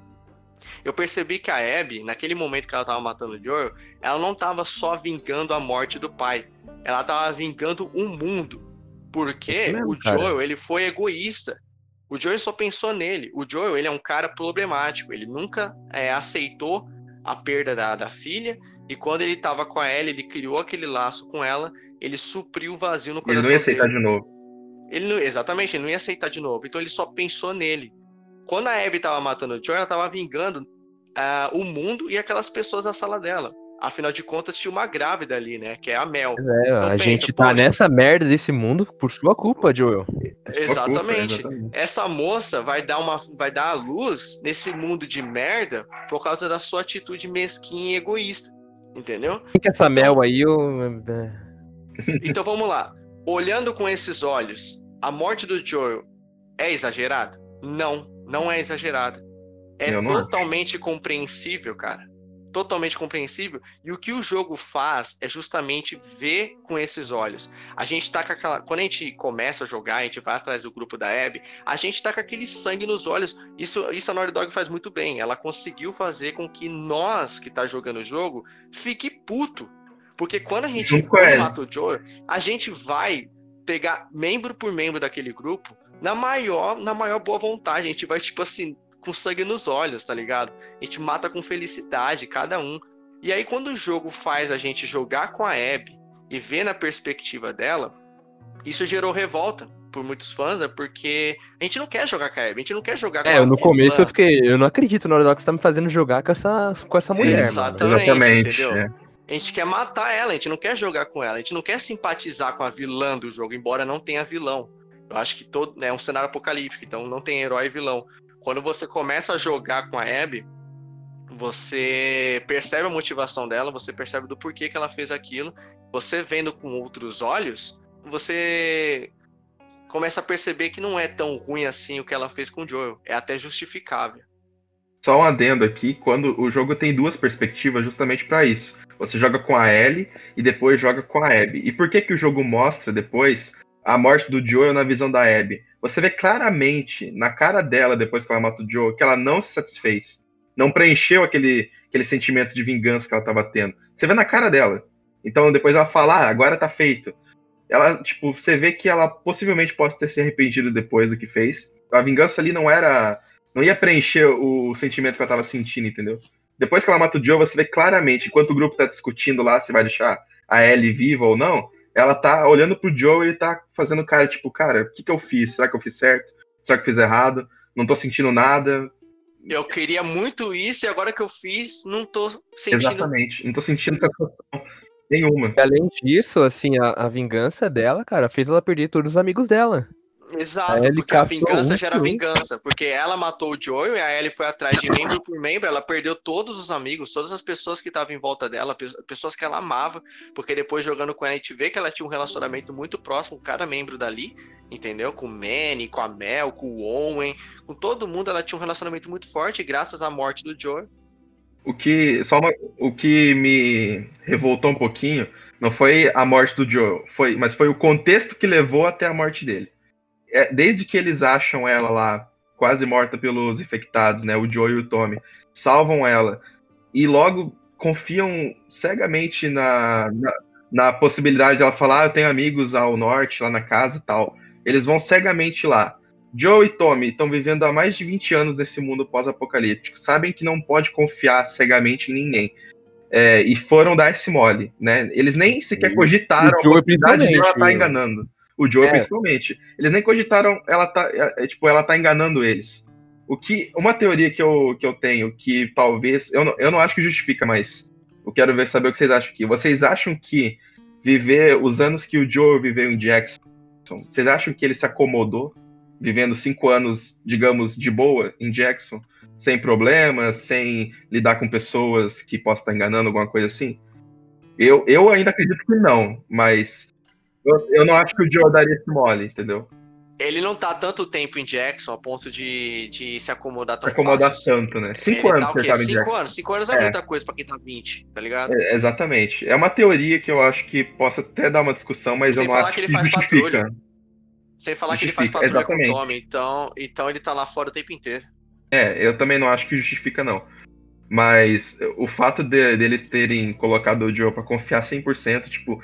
eu percebi que a Abby, naquele momento que ela tava matando o Joel, ela não tava só vingando a morte do pai. Ela tava vingando o mundo. Porque é mesmo, o Joel, cara. ele foi egoísta. O Joel só pensou nele. O Joel, ele é um cara problemático. Ele nunca é, aceitou a perda da, da filha. E quando ele tava com a Ellie, ele criou aquele laço com ela. Ele supriu o vazio no coração Ele não ia aceitar dele. de novo. Ele não, exatamente, ele não ia aceitar de novo. Então ele só pensou nele. Quando a Abby tava matando o Joe, ela tava vingando uh, o mundo e aquelas pessoas na sala dela. Afinal de contas, tinha uma grávida ali, né? Que é a Mel. É, então, a pensa, gente tá poxa, nessa merda desse mundo por sua culpa, Joel. Exatamente. exatamente. Essa moça vai dar uma, vai dar a luz nesse mundo de merda por causa da sua atitude mesquinha e egoísta. Entendeu? Quem que é essa Mel aí? Eu... Então vamos lá. Olhando com esses olhos, a morte do Joel é exagerada? Não não é exagerada. É totalmente compreensível, cara. Totalmente compreensível. E o que o jogo faz é justamente ver com esses olhos. A gente tá com aquela. Quando a gente começa a jogar, a gente vai atrás do grupo da Abby, a gente tá com aquele sangue nos olhos. Isso, isso a Naughty Dog faz muito bem. Ela conseguiu fazer com que nós, que tá jogando o jogo, fique puto. Porque quando a gente mata o Joe, a gente vai pegar membro por membro daquele grupo na maior, na maior boa vontade. A gente vai, tipo assim, com sangue nos olhos, tá ligado? A gente mata com felicidade cada um. E aí, quando o jogo faz a gente jogar com a Abby e ver na perspectiva dela, isso gerou revolta por muitos fãs, né? Porque a gente não quer jogar com a Abby, a gente não quer jogar com é, a É, no começo eu fiquei, eu não acredito na hora que você tá me fazendo jogar com essa, com essa mulher, Exatamente. Exatamente, entendeu? É. A gente quer matar ela, a gente não quer jogar com ela, a gente não quer simpatizar com a vilã do jogo, embora não tenha vilão. Eu acho que todo né, é um cenário apocalíptico, então não tem herói e vilão. Quando você começa a jogar com a Abby, você percebe a motivação dela, você percebe do porquê que ela fez aquilo. Você vendo com outros olhos, você começa a perceber que não é tão ruim assim o que ela fez com o Joel. É até justificável. Só um adendo aqui, quando o jogo tem duas perspectivas justamente para isso. Você joga com a Ellie e depois joga com a Abby. E por que que o jogo mostra depois a morte do Joel na visão da Abby? Você vê claramente na cara dela, depois que ela mata o Joe, que ela não se satisfez. Não preencheu aquele, aquele sentimento de vingança que ela estava tendo. Você vê na cara dela. Então depois ela fala, ah, agora tá feito. Ela, tipo, você vê que ela possivelmente possa ter se arrependido depois do que fez. A vingança ali não era. Não ia preencher o sentimento que ela tava sentindo, entendeu? Depois que ela mata o Joe, você vê claramente, enquanto o grupo tá discutindo lá se vai deixar a Ellie viva ou não, ela tá olhando pro Joe e tá fazendo cara, tipo, cara, o que, que eu fiz? Será que eu fiz certo? Será que eu fiz errado? Não tô sentindo nada. Eu queria muito isso e agora que eu fiz, não tô sentindo. Exatamente, não tô sentindo satisfação nenhuma. E além disso, assim, a, a vingança dela, cara, fez ela perder todos os amigos dela. Exato, porque a vingança um, gera vingança. Porque ela matou o Joel e a Ellie foi atrás de membro por membro. Ela perdeu todos os amigos, todas as pessoas que estavam em volta dela, pessoas que ela amava. Porque depois jogando com ela, a gente vê que ela tinha um relacionamento muito próximo com cada membro dali, entendeu? Com o Manny, com a Mel, com o Owen, com todo mundo. Ela tinha um relacionamento muito forte, graças à morte do Joel. O que, só uma, o que me revoltou um pouquinho não foi a morte do Joel, foi, mas foi o contexto que levou até a morte dele é, desde que eles acham ela lá, quase morta pelos infectados, né? O Joe e o Tommy, salvam ela e logo confiam cegamente na, na, na possibilidade de ela falar: ah, eu tenho amigos ao norte, lá na casa tal. Eles vão cegamente lá. Joe e Tommy estão vivendo há mais de 20 anos nesse mundo pós-apocalíptico. Sabem que não pode confiar cegamente em ninguém. É, e foram dar esse mole, né? Eles nem sequer cogitaram a possibilidade de ela estar tá enganando. O Joe, é. principalmente. Eles nem cogitaram, ela tá, é, é, tipo, ela tá enganando eles. O que, uma teoria que eu, que eu tenho, que talvez, eu não, eu não acho que justifica, mas eu quero ver saber o que vocês acham aqui. Vocês acham que viver os anos que o Joe viveu em Jackson, vocês acham que ele se acomodou, vivendo cinco anos, digamos, de boa em Jackson, sem problemas, sem lidar com pessoas que possam estar enganando, alguma coisa assim? Eu, eu ainda acredito que não, mas eu, eu não acho que o Joe daria esse mole, entendeu? Ele não tá tanto tempo em Jackson a ponto de, de se acomodar tão se acomodar fácil. tanto, né? Cinco ele anos tá, que ele Cinco anos. Cinco anos é, é, muita coisa pra quem tá 20, tá ligado? É, exatamente. É uma teoria que eu acho que possa até dar uma discussão, mas Sem eu não acho que ele faz justifica. patrulha. Sem falar justifica. que ele faz patrulha exatamente. com o Tommy, então, então ele tá lá fora o tempo inteiro. É, eu também não acho que justifica, não. Mas o fato de, deles terem colocado o Joe pra confiar 100%, tipo,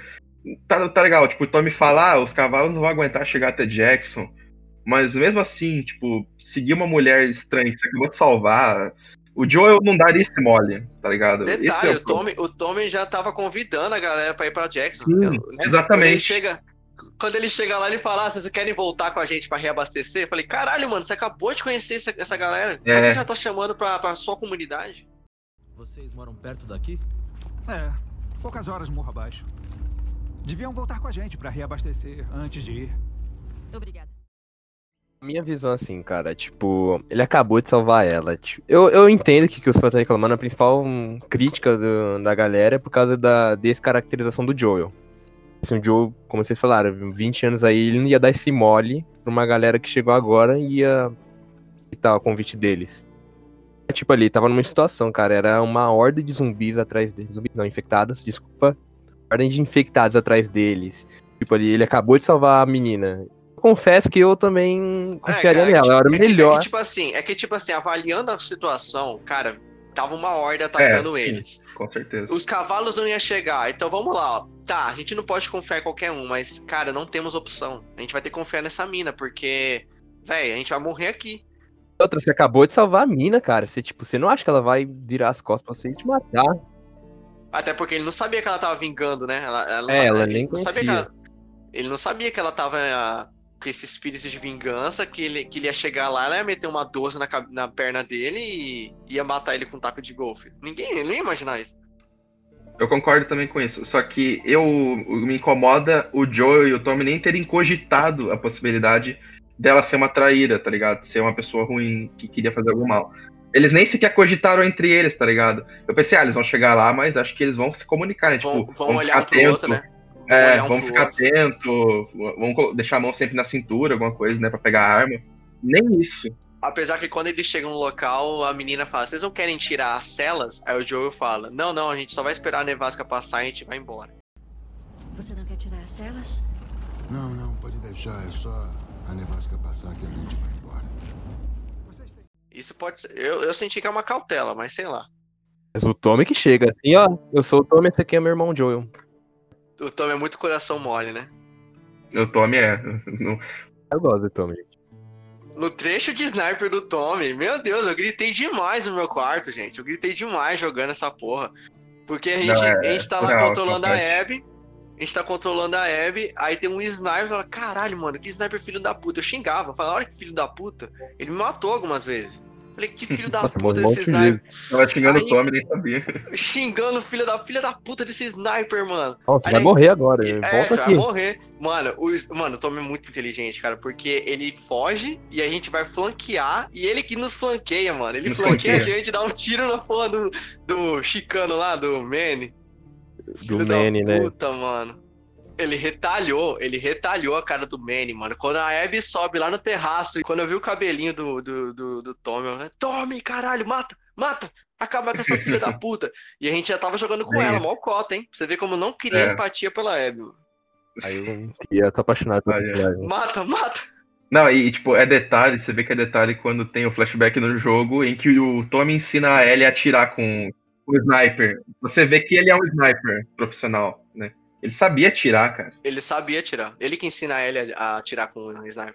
tá, tá legal, tipo, o Tommy fala, ah, os cavalos não vão aguentar chegar até Jackson. Mas mesmo assim, tipo, seguir uma mulher estranha que você acabou de salvar. O Joel não daria esse mole, tá ligado? Detalhe, é o, o, Tommy, o Tommy já tava convidando a galera pra ir pra Jackson. Sim, né? Exatamente. Quando ele, chega, quando ele chega lá, ele fala: ah, vocês querem voltar com a gente pra reabastecer? Eu falei, caralho, mano, você acabou de conhecer essa, essa galera. É. Mas você já tá chamando pra, pra sua comunidade. Vocês moram perto daqui? É, poucas horas morro abaixo. Deviam voltar com a gente para reabastecer antes de ir. Obrigada. Minha visão, assim, cara, tipo, ele acabou de salvar ela. Tipo, eu, eu entendo que, que os fãs estão reclamando, a principal crítica do, da galera é por causa da descaracterização do Joel. Assim, o Joel, como vocês falaram, 20 anos aí, ele não ia dar esse mole pra uma galera que chegou agora e ia tal o convite deles. Tipo ali, tava numa situação, cara. Era uma horda de zumbis atrás deles. Zumbis não, infectados, desculpa. Ordem de infectados atrás deles. Tipo ali, ele acabou de salvar a menina. Confesso que eu também confiaria É, cara, é que, nela. tipo- Era é que- melhor. É que, tipo assim, é que, tipo assim, avaliando a situação, cara, tava uma horda atacando sim. eles. Com certeza. Os cavalos não iam chegar, então vamos lá, ó. Tá, a gente não pode confiar em qualquer um, mas, cara, não temos opção. A gente vai ter que confiar nessa mina, porque, velho, a gente vai morrer aqui. Outra, você acabou de salvar a mina, cara. Você, tipo, você não acha que ela vai virar as costas pra você e te matar? Até porque ele não sabia que ela tava vingando, né? Ela, ela, É, ela ele nem não sabia ela, Ele não sabia que ela tava ah, com esse espírito de vingança, que ele, que ele ia chegar lá, ela ia meter uma 12 na, na perna dele e ia matar ele com um taco de golfe. Ninguém, ele não ia imaginar isso. Eu concordo também com isso. Só que eu me incomoda o Joe e o Tommy nem terem cogitado a possibilidade dela ser uma traíra, tá ligado? Ser uma pessoa ruim que queria fazer algum mal. Eles nem sequer cogitaram entre eles, tá ligado? Eu pensei, ah, eles vão chegar lá, mas acho que eles vão se comunicar, né? Vão, tipo, vão vamos olhar um pro outro, né? É, olhar um vamos ficar outro. atento, vamos deixar a mão sempre na cintura, alguma coisa, né, pra pegar a arma. Nem isso. Apesar que quando eles chegam no local, a menina fala: Vocês não querem tirar as celas? Aí o Joel fala: Não, não, a gente só vai esperar a nevasca passar e a gente vai embora. Você não quer tirar as celas? Não, não, pode deixar. É só a nevasca passar que a gente vai embora. Isso pode ser. Eu, eu senti que é uma cautela, mas sei lá. Mas o Tommy que chega assim, ó. Eu sou o Tommy, esse aqui é meu irmão Joel. O Tom é muito coração mole, né? O Tommy é. [LAUGHS] não- Eu gosto do Tommy. No trecho de sniper do Tommy, meu Deus, eu gritei demais no meu quarto, gente. Eu gritei demais jogando essa porra. Porque a gente, Não, é- a gente tá lá não, controlando a confesso. Abby. A gente tá controlando a Abby, aí tem um sniper, fala, caralho, mano, que sniper filho da puta. Eu xingava, falava, olha que filho da puta. Ele me matou algumas vezes. Falei, que filho da [LAUGHS] Nossa, puta desse sniper. Tava xingando Aí- o Tommy, nem sabia. Xingando filho da filha da puta desse sniper, mano. Nossa, Aí vai morrer agora. É, Volta você vai aqui. morrer. Mano, o, mano, o Tommy é muito inteligente, cara, porque ele foge e a gente vai flanquear e ele que nos flanqueia, mano. Ele Nos flanqueia a flanqueia. gente, dá um tiro na porra do, do chicano lá, do Manny. Do Manny, né? Puta, mano. Ele retalhou, ele retalhou a cara do Manny, mano. Quando a Abby sobe lá no terraço, e quando eu vi o cabelinho do, do, do, do Tommy, eu falei, Tommy, caralho, mata, mata, acaba com essa filha da [LAUGHS] puta. E a gente já tava jogando com É. ela, mó cota, hein? Pra você ver como eu não queria É. empatia pela Abby. mano. Aí eu queria, tô apaixonado pela personagem. Mata, mata. Não, e tipo, é detalhe, você vê que é detalhe quando tem o flashback no jogo em que o Tommy ensina a Ellie a atirar com o sniper. Você vê que ele é um sniper profissional, né? Ele sabia atirar, cara. Ele sabia atirar. Ele que ensina ele a atirar com o sniper.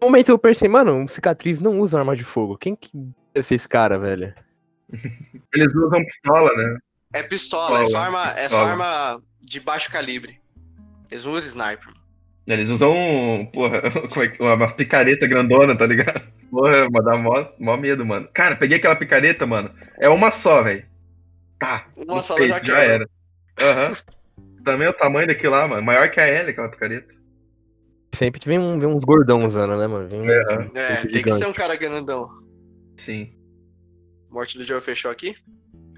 No momento eu pensei, mano, um cicatriz não usa arma de fogo. Quem que deve ser esse cara, velho? [LAUGHS] Eles usam pistola, né? É pistola, é só Pistola, arma, é só pistola. arma de baixo calibre. Eles não usam sniper. Eles usam, porra, [LAUGHS] como é que- uma picareta grandona, tá ligado? Porra, mas dá mó, mó medo, mano. Cara, peguei aquela picareta, mano. É uma só, velho. Tá. Uma no só peito, já já era. Aham. Também o tamanho daquilo lá, mano. Maior que a Ellie, aquela picareta. Sempre vem, um, vem uns gordão usando, né, mano? Vem um- É. É, tem que ser um cara grandão. Sim. Morte do Joe fechou aqui?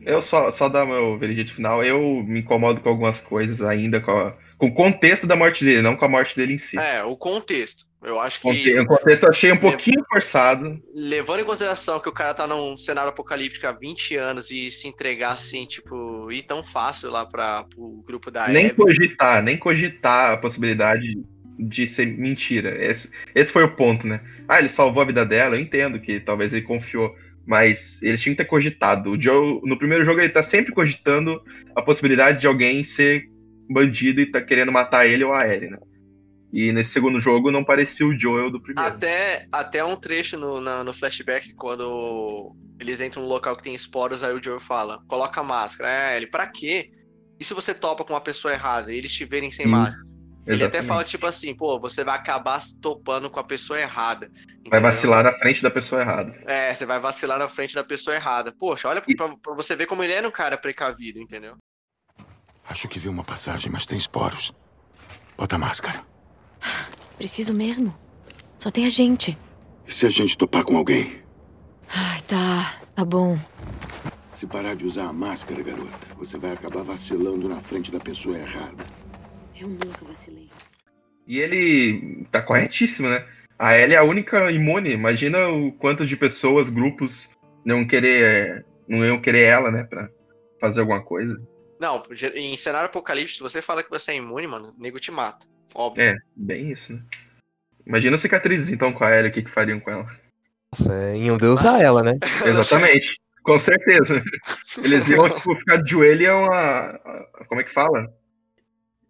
Eu só, só dar meu veredito final. Eu me incomodo com algumas coisas ainda, com, a- com o contexto da morte dele, não com a morte dele em si. É, o contexto. Eu acho que, O contexto eu achei um pouquinho forçado. levando em consideração que o cara tá num cenário apocalíptico há 20 anos e se entregar assim, tipo, ir tão fácil lá pra, pro grupo da nem Abby. cogitar, nem cogitar a possibilidade de ser mentira. Esse, esse foi o ponto, né? Ah, ele salvou a vida dela, eu entendo que talvez ele confiou, mas eles tinham que ter cogitado. O Joe, no primeiro jogo, ele tá sempre cogitando a possibilidade de alguém ser bandido e tá querendo matar ele ou a Ellie, né? E nesse segundo jogo não parecia o Joel do primeiro. Até, até um trecho no, na- no flashback, quando eles entram num local que tem esporos, aí o Joe fala, coloca a máscara. É, ele, pra quê? E se você topa com uma pessoa errada e eles te verem sem Sim, máscara? Ele até fala, tipo assim, pô, você vai acabar se topando com a pessoa errada. Vai entendeu? vacilar na frente da pessoa errada. É, você vai vacilar na frente da pessoa errada. Poxa, olha E- pra, pra você ver como ele era um cara precavido, entendeu? Acho que vi uma passagem, mas tem esporos. Bota a máscara. Preciso mesmo. Só tem a gente. E se a gente topar com alguém? Ai, tá. Tá bom. Se parar de usar a máscara, garota, você vai acabar vacilando na frente da pessoa errada. Eu nunca vacilei. E ele tá corretíssimo, né? A Ellie é a única imune. Imagina o quanto de pessoas, grupos Não iam querer. Não iam querer ela, né? Pra fazer alguma coisa. Não, em cenário apocalipse, se você fala que você é imune, mano, o nego te mata. Óbvio. É, bem isso, né? Imagina cicatrizes então com a Ellie, o que, que fariam com ela? Nossa, é, iam de usar Nossa. ela, né? [LAUGHS] Exatamente. Com certeza. Eles iam [LAUGHS] tipo, ficar de joelho e iam a, a- Como é que fala?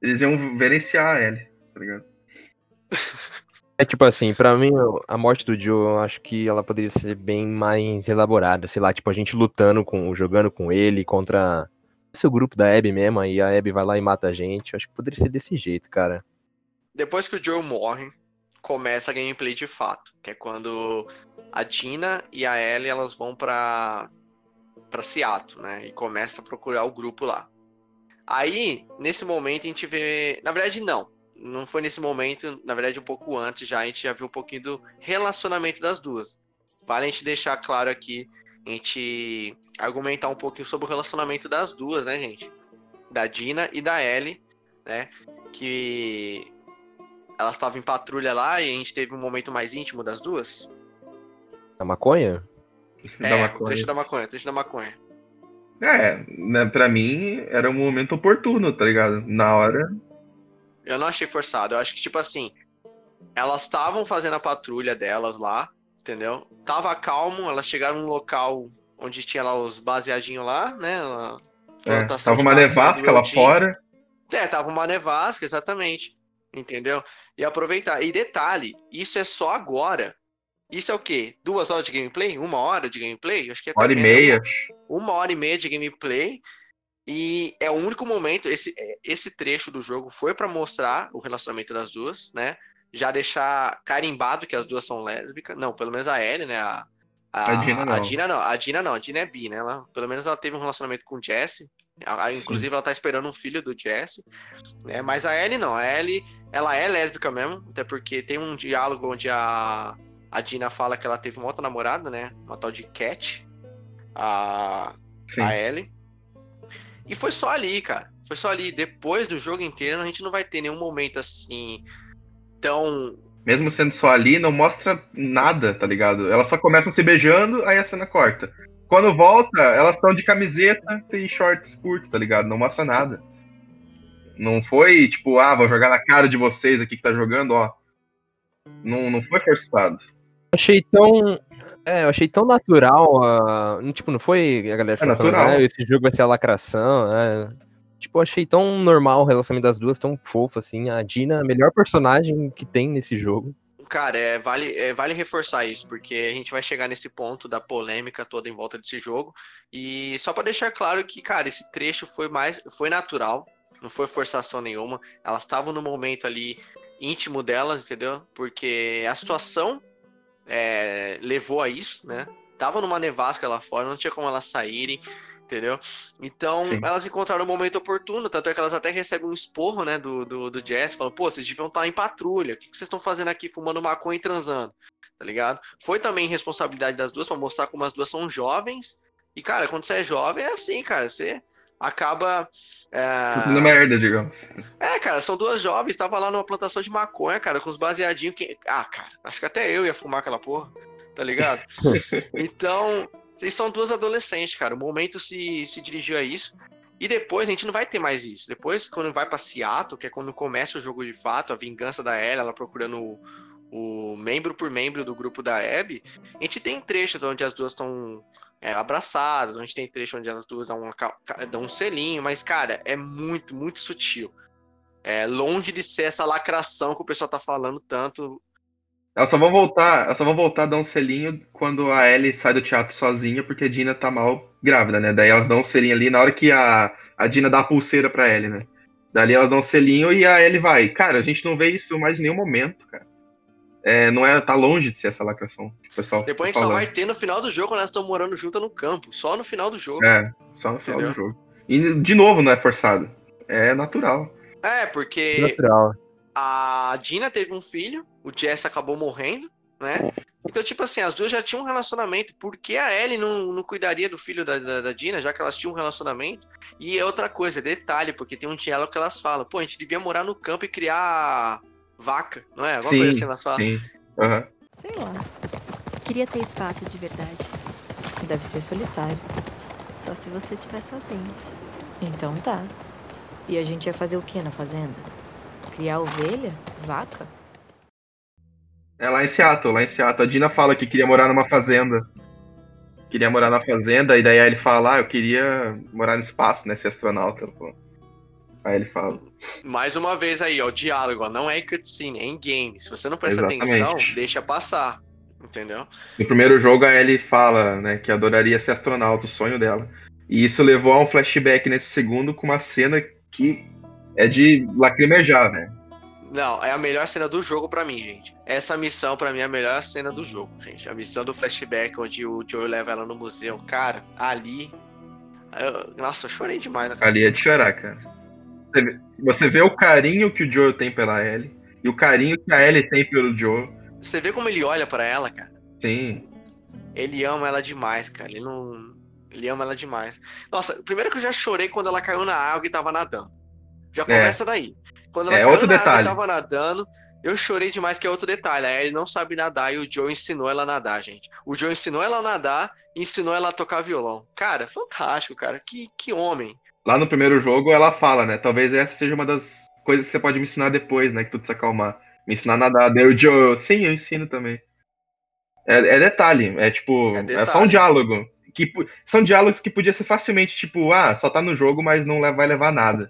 Eles iam verenciar a Ellie, tá ligado? [LAUGHS] É tipo assim, pra mim, a morte do Joe, eu acho que ela poderia ser bem mais elaborada. Sei lá, tipo, a gente lutando com, jogando com ele contra seu grupo da Abby mesmo, aí a Abby vai lá e mata a gente. Eu acho que poderia ser desse jeito, cara. Depois que o Joe morre, começa a gameplay de fato, que é quando a Dina e a Ellie elas vão pra para Seattle, né? E começa a procurar o grupo lá. Aí, nesse momento a gente vê, na verdade não, não foi nesse momento, na verdade um pouco antes já a gente já viu um pouquinho do relacionamento das duas. Vale a gente deixar claro aqui, a gente argumentar um pouquinho sobre o relacionamento das duas, né, gente? Da Dina e da Ellie, né? Que elas estavam em patrulha lá e a gente teve um momento mais íntimo das duas. A maconha? Da é, o maconha. trecho da maconha, trecho da maconha. É, né, pra mim era um momento oportuno, tá ligado? Na hora. Eu não achei forçado. Eu acho que, tipo assim, elas estavam fazendo a patrulha delas lá, entendeu? Tava calmo, elas chegaram num local onde tinha lá os baseadinhos lá, né? É, tava uma nevasca lá fora. É, tava uma nevasca, exatamente. Entendeu? E aproveitar. E detalhe, isso é só agora. Isso é o quê? Duas horas de gameplay? Uma hora de gameplay? Acho que é Hora e meia. uma hora e meia de gameplay. E é o único momento, esse, esse trecho do jogo foi pra mostrar o relacionamento das duas, né? Já deixar carimbado que as duas são lésbicas. Não, pelo menos a Ellie, né? A, A Dina não. A Dina não, a Dina não, a Dina é bi, né? Ela, pelo menos ela teve um relacionamento com o Jesse. A- a- Inclusive, ela tá esperando um filho do Jesse. Né? Mas a Ellie não. A Ellie, ela é lésbica mesmo. Até porque tem um diálogo onde a, a Dina fala que ela teve uma outra namorada, né? Uma tal de Cat. A, Sim. a Ellie. E foi só ali, cara. Foi só ali. Depois do jogo inteiro, a gente não vai ter nenhum momento assim tão. Mesmo sendo só ali, não mostra nada, tá ligado? Elas só começam se beijando, aí a cena corta. Quando volta, elas estão de camiseta e shorts curtos, tá ligado? Não mostra nada. Não foi tipo, ah, vou jogar na cara de vocês aqui que tá jogando, ó. Não, não foi forçado. Achei tão. É, eu achei tão natural. ah, tipo, não foi a galera falando, natural. ah, esse jogo vai ser a lacração. é. Tipo, eu achei tão normal o relacionamento das duas, tão fofo, assim. A Dina, a melhor personagem que tem nesse jogo. Cara, é, vale, é, vale reforçar isso, porque a gente vai chegar nesse ponto da polêmica toda em volta desse jogo. E só pra deixar claro que, cara, esse trecho foi mais. Foi natural, não foi forçação nenhuma. Elas estavam no momento ali íntimo delas, entendeu? Porque a situação é, levou a isso, né? Tava numa nevasca lá fora, não tinha como elas saírem, entendeu? Então, Sim. elas encontraram o momento oportuno, tanto é que elas até recebem um esporro, né, do, do, do Jess, falando, pô, vocês deviam estar em patrulha, o que que vocês estão fazendo aqui fumando maconha e transando, tá ligado? Foi também responsabilidade das duas pra mostrar como as duas são jovens, e, cara, quando você é jovem, é assim, cara, você acaba... é, merda, digamos. é, cara, são duas jovens, tava lá numa plantação de maconha, cara, com os baseadinhos que. Ah, cara, acho que até eu ia fumar aquela porra, tá ligado? [LAUGHS] então, eles são duas adolescentes, cara. O momento se, se dirigiu a isso. E depois a gente não vai ter mais isso. Depois, quando vai pra Seattle, que é quando começa o jogo de fato, a vingança da Ellie, ela procurando o, o membro por membro do grupo da Abby, a gente tem trechos onde as duas estão é, abraçadas, onde tem trecho onde as duas dão, uma dão um selinho, mas, cara, é muito, muito sutil. É longe de ser essa lacração que o pessoal tá falando tanto. Elas só vão voltar, elas só vão voltar a dar um selinho quando a Ellie sai do teatro sozinha, porque a Dina tá mal grávida, né? Daí elas dão um selinho ali na hora que a, a Dina dá a pulseira pra Ellie, né? Dali elas dão um selinho e a Ellie vai. Cara, a gente não vê isso mais em nenhum momento, cara. É, não é, tá longe de ser essa lacração. que O pessoal Depois a tá gente só falando. vai ter no final do jogo quando elas estão morando juntas no campo. Só no final do jogo. É, só no final Entendeu? do jogo. E de novo não é forçado. É natural. É, porque Natural. a Dina teve um filho, o Jess acabou morrendo, né? Então, tipo assim, as duas já tinham um relacionamento. Por que a Ellie não, não cuidaria do filho da, da, da Dina, já que elas tinham um relacionamento? E é outra coisa, detalhe, porque tem um diálogo que elas falam, pô, a gente devia morar no campo e criar vaca, não é? Alguma Sim, coisa assim elas falam. Sim. Aham. Sei lá. Queria ter espaço de verdade. deve ser solitário. Só se você estiver sozinho. Então tá. E a gente ia fazer o que na fazenda? Criar ovelha? Vaca? É lá em Seattle, lá em Seattle. A Dina fala que queria morar numa fazenda. Queria morar na fazenda, e daí ele fala, ah, eu queria morar no espaço, né? Ser astronauta. Falou. Aí ele fala. Mais uma vez aí, ó, o diálogo, ó, não é em cutscene, é em game. Se você não presta Exatamente. atenção, deixa passar. Entendeu? No primeiro jogo, a Ellie fala, né, que adoraria ser astronauta, o sonho dela. E isso levou a um flashback nesse segundo com uma cena que é de lacrimejar, né? Não, é a melhor cena do jogo pra mim, gente. Essa missão, pra mim, é a melhor cena do jogo, gente. A missão do flashback, onde o Joe leva ela no museu. Cara, ali. eu- nossa, eu chorei demais naquela Ali é de chorar, cara. Você vê, você vê o carinho que o Joe tem pela Ellie e o carinho que a Ellie tem pelo Joe. Você vê como ele olha pra ela, cara. Sim, Ele ama ela demais, cara. Ele não. Ele ama ela demais. Nossa, primeiro que eu já chorei quando ela caiu na água e tava nadando. Já começa daí. Quando ela É, outro na água detalhe. e tava nadando, eu chorei demais, que é outro detalhe. Aí ele não sabe nadar e o Joe ensinou ela a nadar, gente. O Joe ensinou ela a nadar e ensinou ela a tocar violão. Cara, fantástico, cara. Que, que homem. lá no primeiro jogo ela fala, né? Talvez essa seja uma das coisas que você pode me ensinar depois, né? Que tudo se acalmar. Me ensinar a nadar. Daí o Joe, sim, eu ensino também. É, é detalhe, é tipo, É é, detalhe. só um diálogo. Que, são diálogos que podia ser facilmente, tipo, ah, só tá no jogo, mas não vai levar a nada.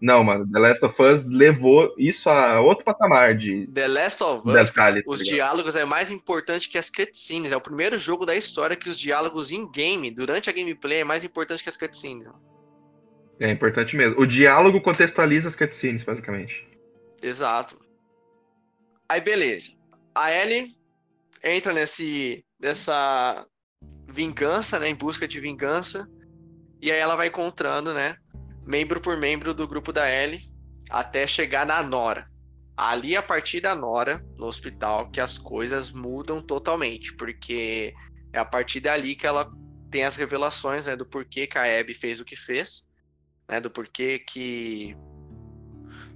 Não, mano, The Last of Us levou isso a outro patamar de The Last of Us, tá os ligado? diálogos é mais importante que as cutscenes. É o primeiro jogo da história que os diálogos em game, durante a gameplay, é mais importante que as cutscenes. É importante mesmo. O diálogo contextualiza as cutscenes, basicamente. Exato. Aí beleza. A Ellie entra nesse nessa vingança, né, em busca de vingança, e aí ela vai encontrando, né, membro por membro do grupo da Ellie até chegar na Nora. Ali a partir da Nora, no hospital, que as coisas mudam totalmente, porque é a partir dali que ela tem as revelações, né, do porquê que a Abby fez o que fez, né, do porquê que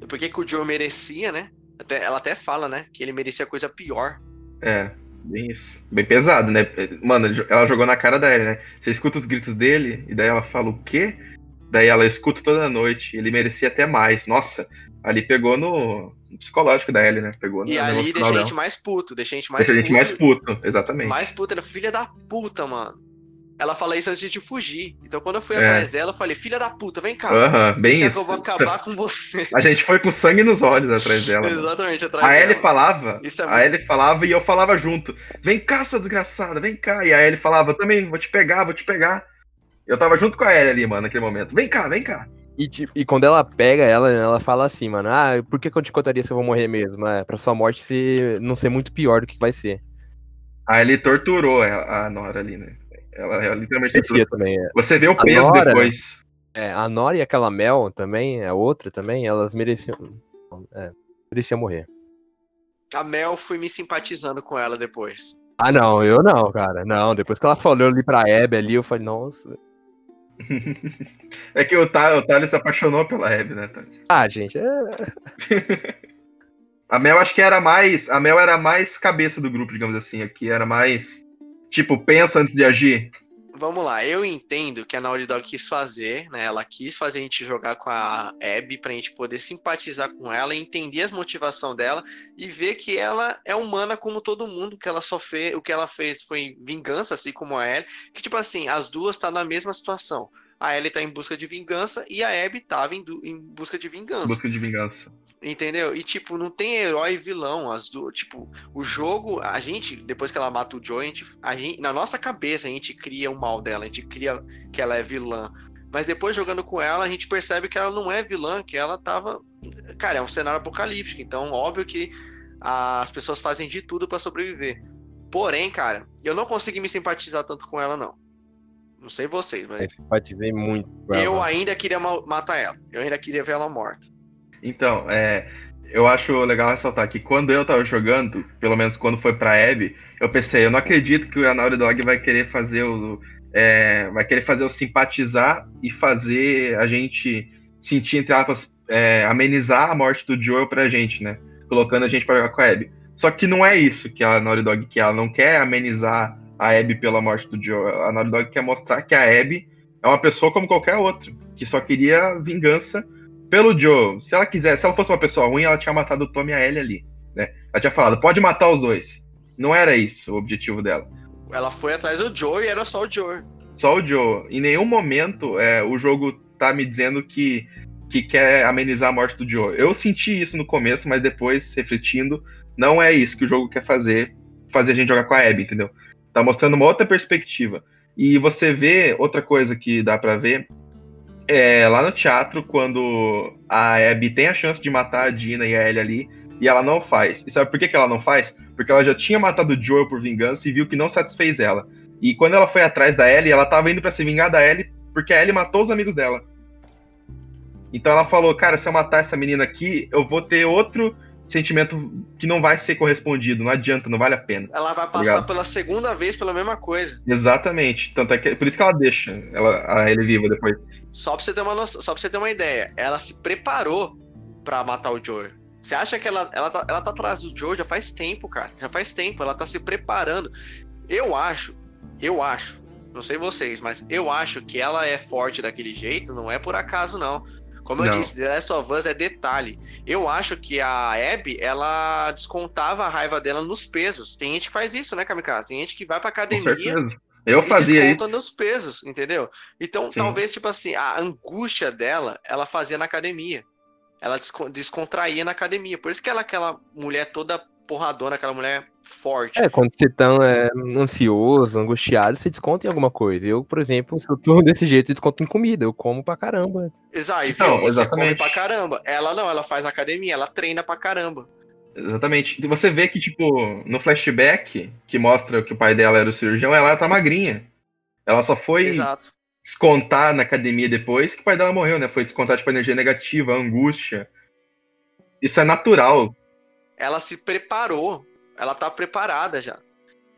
do porquê que o Joe merecia, né? Até- ela até fala, né? Que ele merecia coisa pior. É, bem isso. Bem pesado, né? Mano, ela jogou na cara da Ellie, né? Você escuta os gritos dele, e daí ela fala o quê? Daí ela escuta toda noite. Ele merecia até mais. Nossa, ali pegou no no psicológico da Ellie, né? Pegou no E no ali deixa a gente mais puto, deixa a gente mais Deixa a gente mais puto, exatamente. Mais puta, ela filha da puta, mano. Ela fala isso antes de fugir. Então quando eu fui É. atrás dela, eu falei, filha da puta, vem cá. Aham, bem isso. eu vou acabar com você. A gente foi com sangue nos olhos atrás dela. Exatamente, atrás A dela. Ellie falava, Isso é a muito- Ellie falava e eu falava junto. Vem cá, sua desgraçada, vem cá. E a Ellie falava, também, vou te pegar, vou te pegar. Eu tava junto com a Ellie ali, mano, naquele momento. Vem cá, vem cá. E, tipo, e quando ela pega ela, ela fala assim, mano, ah, por que, que eu te contaria se eu vou morrer mesmo? É, pra sua morte ser, não ser muito pior do que vai ser. A Ellie torturou a, a Nora ali, né? Ela, ela literalmente também, é. Você vê o A peso Nora- depois. É, a Nora e aquela Mel também, a outra também, elas mereciam. É, mereciam morrer. A Mel fui me simpatizando com ela depois. Ah, não, eu não, cara. Não, depois que ela falou ali pra Abby ali, eu falei, nossa. É que o, Thales se apaixonou pela Abby, né, Thales? Ah, gente, é. [LAUGHS] A Mel acho que era mais. A Mel era mais cabeça do grupo, digamos assim. Aqui era mais. Tipo, pensa antes de agir. Vamos lá, eu entendo que a Naughty Dog quis fazer, né? Ela quis fazer a gente jogar com a Abby pra gente poder simpatizar com ela, entender as motivação dela e ver que ela é humana como todo mundo, que ela só fez, o que ela fez foi vingança, assim como a Ellie, que tipo assim, as duas tá na mesma situação. A Ellie tá em busca de vingança e a Abby tava em, du- em busca de vingança. Busca de vingança. Entendeu? E, tipo, não tem herói e vilão. As duas, tipo, o jogo, a gente, depois que ela mata o Joe, a gente, a gente- na nossa cabeça, a gente cria o mal dela, a gente cria que ela é vilã. Mas depois, jogando com ela, a gente percebe que ela não é vilã, que ela tava. Cara, é um cenário apocalíptico. Então, óbvio que as pessoas fazem de tudo pra sobreviver. Porém, cara, eu não consegui me simpatizar tanto com ela, não. Não sei vocês, mas Eu simpatizei muito. eu ela. ainda queria ma- matar ela. Eu ainda queria ver ela morta. Então, é, eu acho legal ressaltar que quando eu tava jogando, pelo menos quando foi pra Abby, eu pensei, eu não acredito que a Naughty Dog vai querer fazer o. é, vai querer fazer o simpatizar e fazer a gente sentir, entre aspas, é, amenizar a morte do Joel pra gente, né? Colocando a gente pra jogar com a Abby. Só que não é isso que a Naughty Dog quer, ela não quer amenizar a Abby pela morte do Joe. A Naughty Dog quer mostrar que a Abby é uma pessoa como qualquer outra, que só queria vingança pelo Joe. Se ela quisesse, se ela fosse uma pessoa ruim, ela tinha matado o Tommy e a Ellie ali, né? Ela tinha falado, pode matar os dois. Não era isso o objetivo dela. Ela foi atrás do Joe e era só o Joe. Só o Joe. Em nenhum momento é, o jogo tá me dizendo que, que quer amenizar a morte do Joe. Eu senti isso no começo, mas depois, refletindo, não é isso que o jogo quer fazer, fazer a gente jogar com a Abby, entendeu? Tá mostrando uma outra perspectiva. E você vê outra coisa que dá para ver é lá no teatro quando a Abby tem a chance de matar a Dina e a Ellie ali e ela não faz. E sabe por que, que ela não faz? Porque ela já tinha matado o Joel por vingança e viu que não satisfez ela. E quando ela foi atrás da Ellie, ela tava indo para se vingar da Ellie porque a Ellie matou os amigos dela. Então ela falou, cara, se eu matar essa menina aqui, eu vou ter outro sentimento que não vai ser correspondido, não adianta, não vale a pena. Ela vai passar Obrigado. pela segunda vez pela mesma coisa. Exatamente. Tanto é que por isso que ela deixa ela, a ele viva depois. Só pra você ter uma noção, só pra você ter uma ideia, ela se preparou para matar o Joe. Você acha que ela, ela, tá, ela tá atrás do Joe já faz tempo, cara. Já faz tempo, ela tá se preparando. Eu acho, eu acho, não sei vocês, mas eu acho que ela é forte daquele jeito, não é por acaso, não. Como eu não. disse, The Last of Us é detalhe. Eu acho que a Abby, ela descontava a raiva dela nos pesos. Tem gente que faz isso, né, Kamikaze? Tem gente que vai pra academia. Eu fazia desconta isso. nos pesos, entendeu? Então, Sim. talvez, tipo assim, a angústia dela, ela fazia na academia. Ela descontraía na academia. Por isso que ela é aquela mulher toda porradona, aquela mulher forte. É, quando você tá é, ansioso, angustiado, você desconta em alguma coisa. Eu, por exemplo, se eu tô [LAUGHS] desse jeito, eu desconto em comida. Eu como pra caramba. Exato, e então, você exatamente. come pra caramba. Ela não, ela faz academia, ela treina pra caramba. Exatamente. Você vê que, tipo, no flashback, que mostra que o pai dela era o cirurgião, ela tá magrinha. Ela só foi Exato. descontar na academia depois que o pai dela morreu, né? Foi descontar, tipo, a energia negativa, a angústia. Isso é natural ela se preparou. Ela tá preparada já.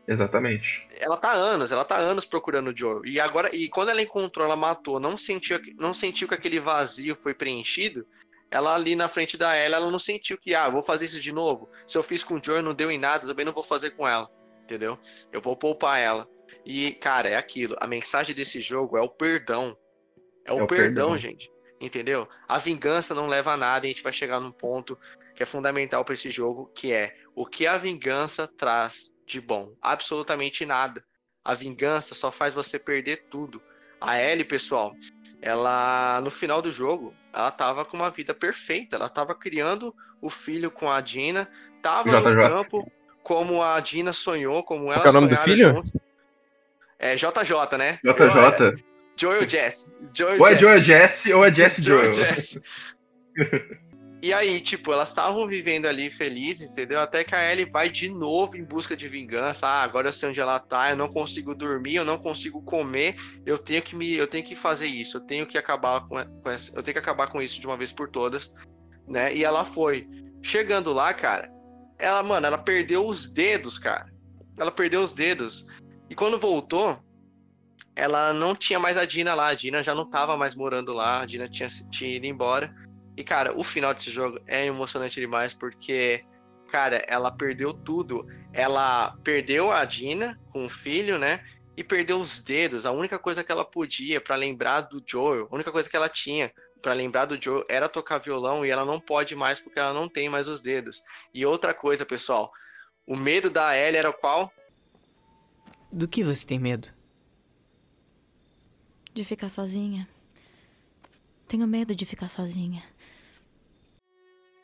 Exatamente. Ela tá anos, ela tá anos procurando o Joe. E agora, e quando ela encontrou, ela matou, não sentiu, não sentiu que aquele vazio foi preenchido. Ela ali na frente da ela, ela não sentiu que, ah, vou fazer isso de novo. Se eu fiz com o Joe não deu em nada, também não vou fazer com ela. Entendeu? Eu vou poupar ela. E, cara, é aquilo. A mensagem desse jogo é o perdão. É o, é o perdão, perdão, gente. Entendeu? A vingança não leva a nada, a gente vai chegar num ponto que é fundamental para esse jogo, que é o que a vingança traz de bom? Absolutamente nada. A vingança só faz você perder tudo. A Ellie, pessoal, ela no final do jogo, ela tava com uma vida perfeita. Ela tava criando o filho com a Dina, tava JJ. no campo como a Dina sonhou, como ela Qual é o nome do filho? Junto. É JJ, né? JJ. É, Joel Jess. Joel ou é Joel Jess ou é Jess [LAUGHS] Joel. Joel Jess. [LAUGHS] E aí, tipo, elas estavam vivendo ali felizes, entendeu? Até que a Ellie vai de novo em busca de vingança. Ah, agora eu sei onde ela tá, eu não consigo dormir, eu não consigo comer, eu tenho que me, eu tenho que fazer isso, eu tenho que acabar com, com essa, eu tenho que acabar com isso de uma vez por todas, né? E ela foi. Chegando lá, cara, ela, mano, ela perdeu os dedos, cara. Ela perdeu os dedos. E quando voltou, ela não tinha mais a Dina lá, a Dina já não tava mais morando lá, a Dina tinha, tinha ido embora. E, cara, o final desse jogo é emocionante demais porque, cara, ela perdeu tudo. Ela perdeu a Dina com o filho, né? E perdeu os dedos. A única coisa que ela podia para lembrar do Joel, a única coisa que ela tinha para lembrar do Joel era tocar violão e ela não pode mais porque ela não tem mais os dedos. E outra coisa, pessoal, o medo da Ellie era qual? Do que você tem medo? De ficar sozinha. Tenho medo de ficar sozinha.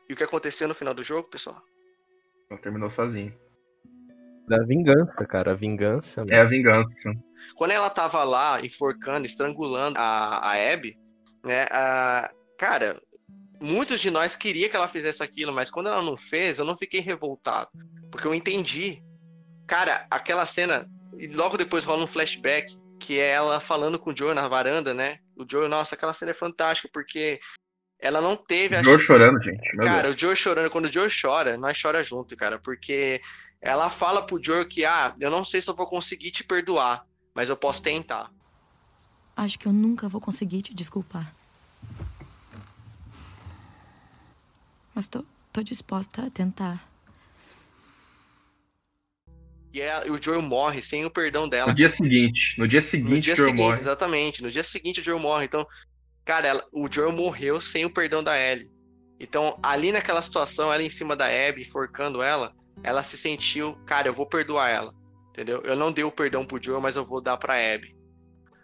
E o que aconteceu no final do jogo, pessoal? Ela terminou sozinho. Da vingança, cara. A vingança. É a vingança. Quando ela tava lá, enforcando, estrangulando a, a Abby, né? A, cara, muitos de nós queria que ela fizesse aquilo, mas quando ela não fez, eu não fiquei revoltado. Porque eu entendi. Cara, aquela cena, e logo depois rola um flashback, que é ela falando com o Joe na varanda, né? O Joe, nossa, aquela cena é fantástica, porque ela não teve a. O Joe chorando, gente. cara, Deus. o Joe chorando. Quando o Joe chora, nós chora junto, cara. Porque ela fala pro Joe que, ah, eu não sei se eu vou conseguir te perdoar, mas eu posso tentar. Acho que eu nunca vou conseguir te desculpar. Mas tô, tô disposta a tentar. e, é- e o Joel morre sem o perdão dela. No dia seguinte. No dia seguinte, No dia Joel seguinte, morre. exatamente. No dia seguinte o Joel morre. Então, cara, ela- o Joel morreu sem o perdão da Ellie. Então, ali naquela situação, ela em cima da Abby, enforcando ela, ela se sentiu, cara, eu vou perdoar ela. Entendeu? Eu não dei o perdão pro Joel, mas eu vou dar pra Abby.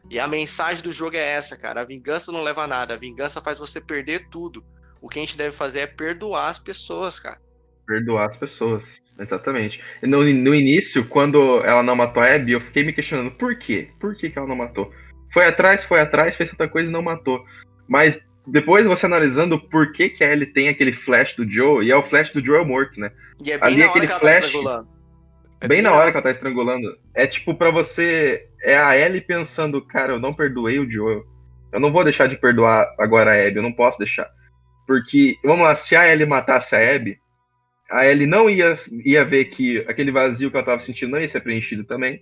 E a mensagem do jogo é essa, cara. A vingança não leva a nada. A vingança faz você perder tudo. O que a gente deve fazer é perdoar as pessoas, cara. Perdoar as pessoas. Exatamente. No, no início, quando ela não matou a Abby, eu fiquei me questionando por quê? Por que, que ela não matou? Foi atrás, foi atrás, fez tanta coisa e não matou. Mas depois você analisando por que, que a Ellie tem aquele flash do Joe, e é o flash do Joel morto, né? E é bem Ali na hora aquele que ela flash- tá estrangulando. É bem na hora que ela tá estrangulando. É tipo pra você. É a Ellie pensando, cara, eu não perdoei o Joel. Eu não vou deixar de perdoar agora a Abby, eu não posso deixar. Porque, vamos lá, se a Ellie matasse a Abby, a Ellie não ia, ia ver que aquele vazio que ela tava sentindo não ia ser preenchido também.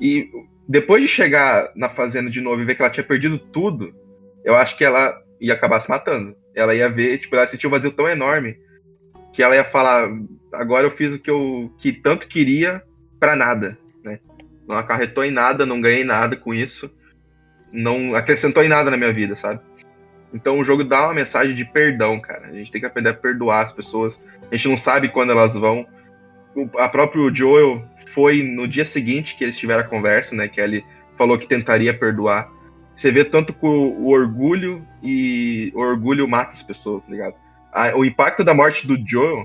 E depois de chegar na fazenda de novo e ver que ela tinha perdido tudo, eu acho que ela ia acabar se matando. Ela ia ver, tipo, ela sentiu um vazio tão enorme que ela ia falar, agora eu fiz o que eu que tanto queria pra nada, né? Não acarretou em nada, não ganhei nada com isso, não acrescentou em nada na minha vida, sabe? Então o jogo dá uma mensagem de perdão, cara. A gente tem que aprender a perdoar as pessoas. A gente não sabe quando elas vão. O a próprio Joel foi no dia seguinte que eles tiveram a conversa, né? Que ele falou que tentaria perdoar. Você vê tanto com o orgulho e o orgulho mata as pessoas, tá ligado? A- o impacto da morte do Joel,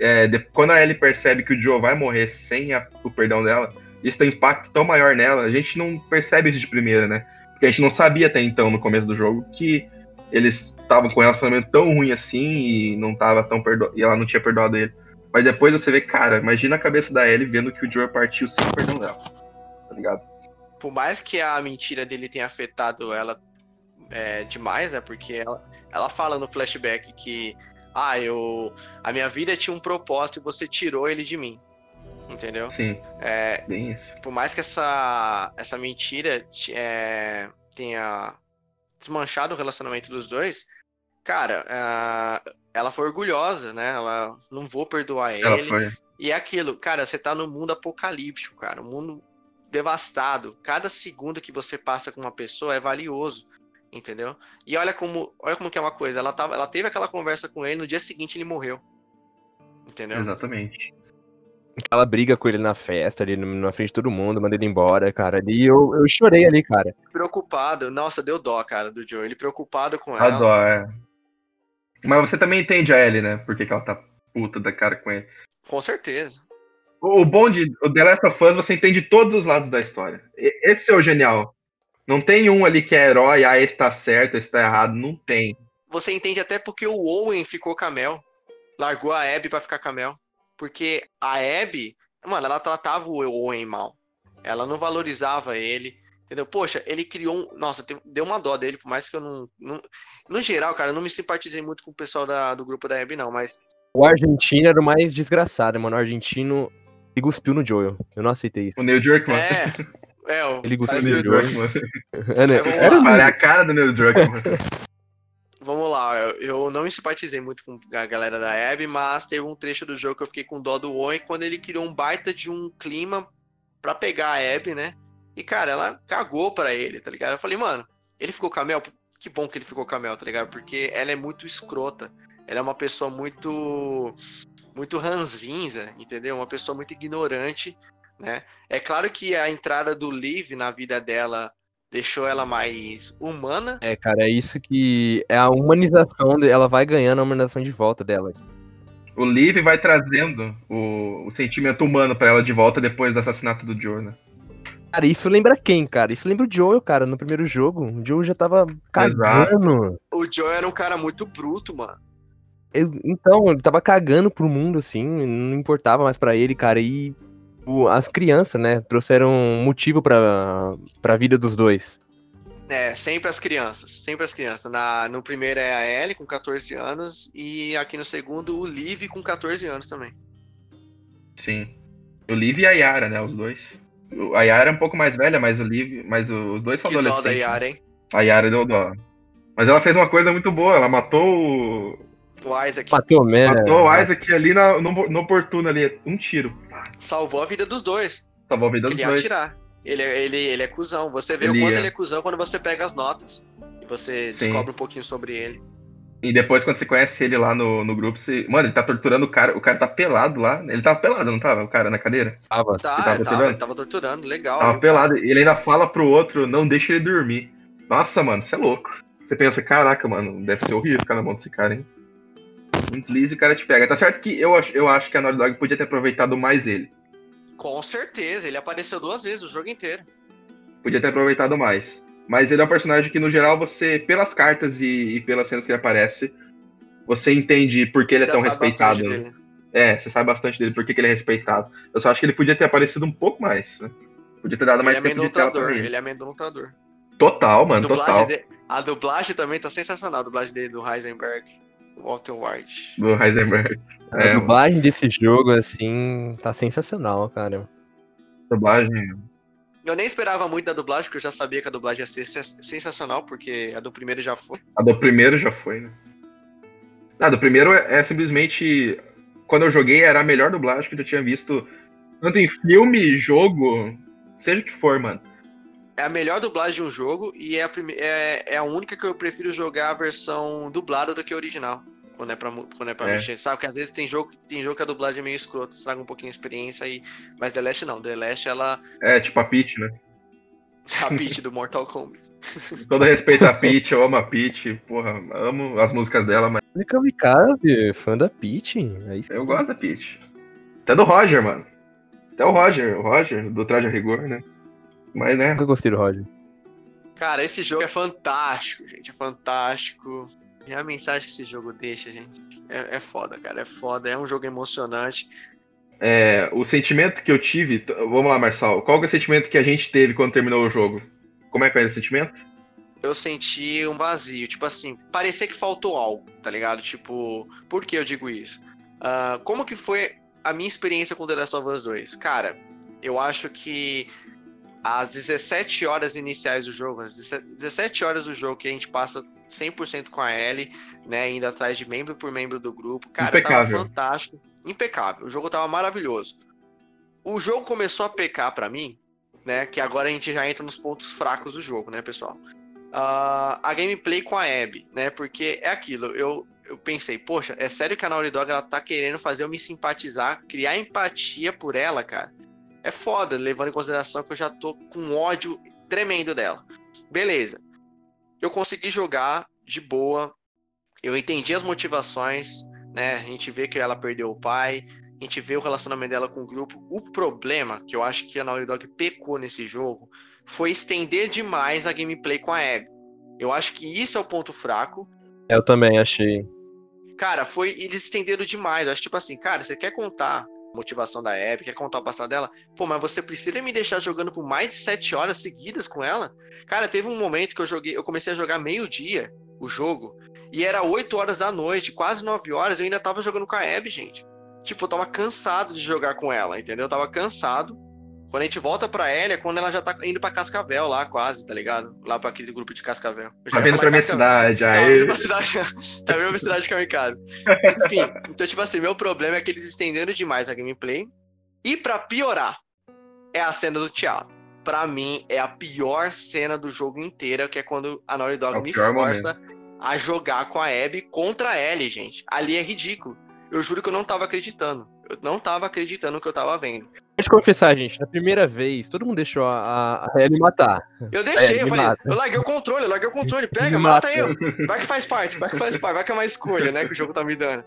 é, de- quando a Ellie percebe que o Joel vai morrer sem a- o perdão dela, isso tem um impacto tão maior nela. A gente não percebe isso de primeira, né? Porque a gente não sabia até então, no começo do jogo, que eles estavam com um relacionamento tão ruim assim e não tava tão perdo... e ela não tinha perdoado ele. Mas depois você vê, cara, imagina a cabeça da Ellie vendo que o Joel partiu sem o perdão dela. Tá ligado? por mais que a mentira dele tenha afetado ela é, demais, né? Porque ela, ela fala no flashback que ah, eu a minha vida tinha um propósito e você tirou ele de mim. Entendeu? Sim, É, bem isso. por mais que essa, essa mentira ti- é, tenha desmanchado o relacionamento dos dois, cara, ah, ela foi orgulhosa, né? Ela não vou perdoar Ela ele. foi. E é aquilo, cara, você tá no mundo apocalíptico, cara, um mundo devastado. Cada segundo que você passa com uma pessoa é valioso, entendeu? E olha como, olha como que é uma coisa, ela tava, ela teve aquela conversa com ele, no dia seguinte ele morreu. Entendeu? Exatamente. Ela briga com ele na festa, ali no- na frente de todo mundo, manda ele embora, cara. Ali eu, eu chorei ali, cara. Preocupado, nossa, deu dó, cara, do Joe. Ele preocupado com A ela. dó, é. Mas você também entende a Ellie, né? Por que, que ela tá puta da cara com ele. Com certeza. O o bom de o The Last of Us, você entende todos os lados da história. E- Esse é o genial. Não tem um ali que é herói, ah, esse tá certo, esse tá errado. Não tem. Você entende até porque o Owen ficou Camel. Largou a Abby pra ficar Camel. Porque a Abby, mano, ela tratava o Owen mal. Ela não valorizava ele. Entendeu? Poxa, ele criou um. Nossa, deu uma dó dele, por mais que eu não. não... No geral, cara, eu não me simpatizei muito com o pessoal da- do grupo da Abby, não, mas. O argentino era o mais desgraçado, mano. O argentino ele cuspiu no Joel. Eu não aceitei isso. O Neil Druckmann. É. É, o. Ele cuspiu no o Joel. Druckmann. [LAUGHS] É, né? É, Era é a cara do Neil Druckmann. [LAUGHS] Vamos lá, eu, eu não me simpatizei muito com a galera da Abby, mas teve um trecho do jogo que eu fiquei com dó do Owen quando ele criou um baita de um clima pra pegar a Abby, né? E, cara, ela cagou pra ele, tá ligado? Eu falei, mano, ele ficou camel? Que bom que ele ficou camel, tá ligado? Porque ela é muito escrota. Ela é uma pessoa muito. muito ranzinza, entendeu? Uma pessoa muito ignorante, né? É claro que a entrada do Liv na vida dela deixou ela mais humana, É, cara, é isso que. É a humanização. Ela vai ganhando a humanização de volta dela. O Liv vai trazendo o, o sentimento humano pra ela de volta depois do assassinato do Joe, né? Cara, isso lembra quem, cara? Isso lembra o Joel, cara, no primeiro jogo. O Joel já tava cagando. O Joe era um cara muito bruto, mano. Eu- então, ele tava cagando pro mundo, assim, não importava mais pra ele, cara. E o- as crianças, né, trouxeram um motivo pra, pra vida dos dois. É, sempre as crianças, sempre as crianças. Na, no primeiro é a Ellie com 14 anos e aqui no segundo o Liv com 14 anos também. Sim. O Liv e a Yara, né? Os dois. A Yara é um pouco mais velha, mas o Liv. Mas os dois são Que dó da adolescentes. Yara, hein? A Yara deu dó. Mas ela fez uma coisa muito boa, ela matou o, O Isaac Matou o Man, Matou o Isaac ali na- no, no oportuno ali, um tiro. salvou a vida dos dois. Salvou a vida dos Ele ia dois. atirar. Ele, é- ele, ele é cuzão. Você vê Ele o quanto é. ele é cuzão quando você pega as notas. E você Sim. descobre um pouquinho sobre ele. E depois, quando você conhece ele lá no, no grupo, você. Mano, ele tá torturando o cara. O cara tá pelado lá. Ele tava pelado, não tava? O cara na cadeira? Tava. Tá, Ele tava tava, torturando? ele tava torturando, legal. Tava viu? pelado. E ele ainda fala pro outro, não deixa ele dormir. Nossa, mano, você é louco. Você pensa, caraca, mano, deve ser horrível ficar na mão desse cara, hein? Um deslize e o cara te pega. Tá certo que eu, acho- eu acho que a Naughty Dog podia ter aproveitado mais ele. Com certeza, ele apareceu duas vezes o jogo inteiro. Podia ter aproveitado mais. Mas ele é um personagem que, no geral, você, pelas cartas e, e pelas cenas que ele aparece, você entende por que ele é Você tão respeitado. né? É, você sabe bastante dele, por que, que ele é respeitado. Eu só acho que ele podia ter aparecido um pouco mais. Né? Podia ter dado Ele mais é tempo de tela pra ele. ele é amedrontador. Total, A mano, dublagem, total. de- a dublagem também tá sensacional, a dublagem dele do Heisenberg. Walter White. Do Heisenberg. A É, dublagem desse jogo, assim, tá sensacional, cara. dublagem. Eu nem esperava muito da dublagem, porque eu já sabia que a dublagem ia ser sens- sensacional, porque a do primeiro já foi. A do primeiro já foi, né? Ah, do primeiro é, é simplesmente. Quando eu joguei, era a melhor dublagem que eu tinha visto. Tanto em filme, jogo, seja o que for, mano. É a melhor dublagem de um jogo e é a, prime... é, é a única que eu prefiro jogar a versão dublada do que a original. Quando é pra, quando é pra É. mexer. Sabe? Porque às vezes tem jogo, tem jogo que a dublagem é meio escrota, estraga um pouquinho a experiência aí. Mas The Last não. The Last, ela. É, tipo a Peach, né? [LAUGHS] A Peach do Mortal Kombat. Todo respeito a Peach, eu amo a Peach, porra, amo as músicas dela, mas kamikaze, fã da Peach. Aí eu gosto da Peach. Até do Roger, mano. Até o Roger, o Roger, do Traje a Rigor, né? Mas, né, nunca gostei do Roger. Cara, esse jogo é fantástico, gente. É fantástico. E a mensagem que esse jogo deixa, gente. É, é foda, cara. É foda. É um jogo emocionante. é, o sentimento que eu tive. Vamos lá, Marçal. Qual é o sentimento que a gente teve quando terminou o jogo? Como é que era o sentimento? eu senti um vazio. Tipo assim, parecia que faltou algo, tá ligado? Tipo, por que eu digo isso? Ah, como que foi a minha experiência com The Last of Us 2? Cara, eu acho que as 17 horas iniciais do jogo, as 17 horas do jogo que a gente passa 100% com a Ellie, né, indo atrás de membro por membro do grupo, cara, Impecável. tava fantástico, impecável. O jogo tava maravilhoso. O jogo começou a pecar pra mim, né, que agora a gente já entra nos pontos fracos do jogo, né, pessoal? Ah, a gameplay com a Abby, né? Porque é aquilo, eu, eu pensei, poxa, é sério que a Naughty Dog ela tá querendo fazer eu me simpatizar, criar empatia por ela, cara. É foda, levando em consideração que eu já tô com ódio tremendo dela. Beleza. Eu consegui jogar de boa. Eu entendi as motivações, né? A gente vê que ela perdeu o pai, a gente vê o relacionamento dela com o grupo. O problema, que eu acho que a Naughty Dog pecou nesse jogo, foi estender demais a gameplay com a Abby. Eu acho que isso é o ponto fraco. Eu também achei. Cara, foi. Eles estenderam demais. Eu acho tipo assim, cara, você quer contar motivação da Abby, quer contar o passado dela? Pô, mas você precisa me deixar jogando por mais de sete horas seguidas com ela? Cara, teve um momento que eu joguei, eu comecei a jogar meio-dia o jogo, e era 8 horas da noite, quase 9 horas, eu ainda tava jogando com a Abby, gente. Tipo, eu tava cansado de jogar com ela, entendeu? Eu tava cansado. Quando a gente volta pra ela, é quando ela já tá indo pra Cascavel lá, quase, tá ligado? Lá pra aquele grupo de Cascavel. Tá vindo pra minha cidade, Tá aí. vindo pra cidade, [LAUGHS] tá vindo pra cidade de Kamikaze. Enfim, então, tipo assim, meu problema é que eles estenderam demais a gameplay. E pra piorar, é a cena do teatro. Pra mim, é a pior cena do jogo inteiro, que é quando a Naughty Dog É o me força a jogar com a Abby contra a Ellie, gente. Ali é ridículo. Eu juro que eu não tava acreditando. Eu não tava acreditando no que eu tava vendo. Deixa eu confessar, gente, na primeira vez, todo mundo deixou a, a Ellie matar. Eu deixei, É, eu falei, mata. eu larguei o controle, eu larguei o controle, pega, mata mata. eu. Vai que faz parte, vai que faz parte, vai que é uma escolha, né, que o jogo tá me dando.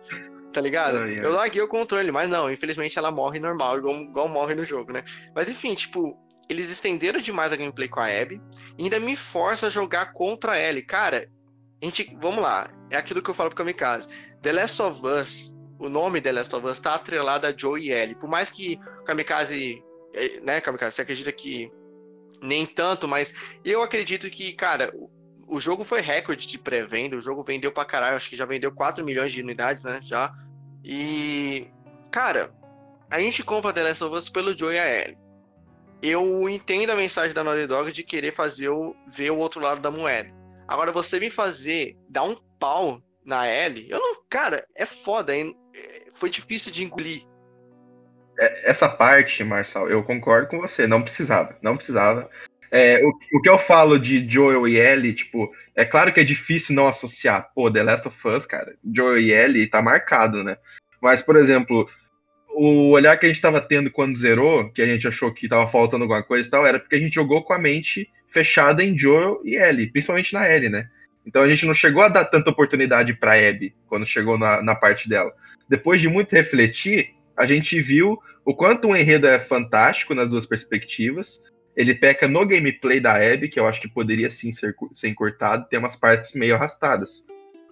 Tá ligado? Ai, ai. Eu larguei o controle, mas não, infelizmente ela morre normal, igual, igual morre no jogo, né? Mas enfim, tipo, eles estenderam demais a gameplay com a Abby e ainda me força a jogar contra a Ellie. Cara, a gente, vamos lá, é aquilo que eu falo pro Kamikaze. The Last of Us, o nome The Last of Us tá atrelado a Joe e Ellie. Por mais que Kamikaze, eh, né, Kamikaze, você acredita que nem tanto, mas eu acredito que, cara, o- jogo foi recorde de pré-venda, o jogo vendeu pra caralho, acho que já vendeu 4 milhões de unidades, né, já. E, cara, a gente compra The Last of Us pelo Joe e a Ellie. Eu entendo a mensagem da Naughty Dog de querer fazer o, ver o outro lado da moeda. Agora, você me fazer dar um pau na Ellie, eu não cara, é foda, hein? Foi difícil de engolir. É, Essa parte, Marçal, eu concordo com você. Não precisava. Não precisava. É, o, o que eu falo de Joel e Ellie, tipo, é claro que é difícil não associar. Pô, The Last of Us, cara, Joel e Ellie tá marcado, né? Mas, por exemplo, o olhar que a gente tava tendo quando zerou, que a gente achou que tava faltando alguma coisa e tal, era porque a gente jogou com a mente fechada em Joel e Ellie, principalmente na Ellie, né? Então a gente não chegou a dar tanta oportunidade pra Abby quando chegou na, na parte dela. Depois de muito refletir, a gente viu o quanto o enredo é fantástico nas duas perspectivas. Ele peca no gameplay da Abby, que eu acho que poderia sim ser, ser encurtado, tem umas partes meio arrastadas.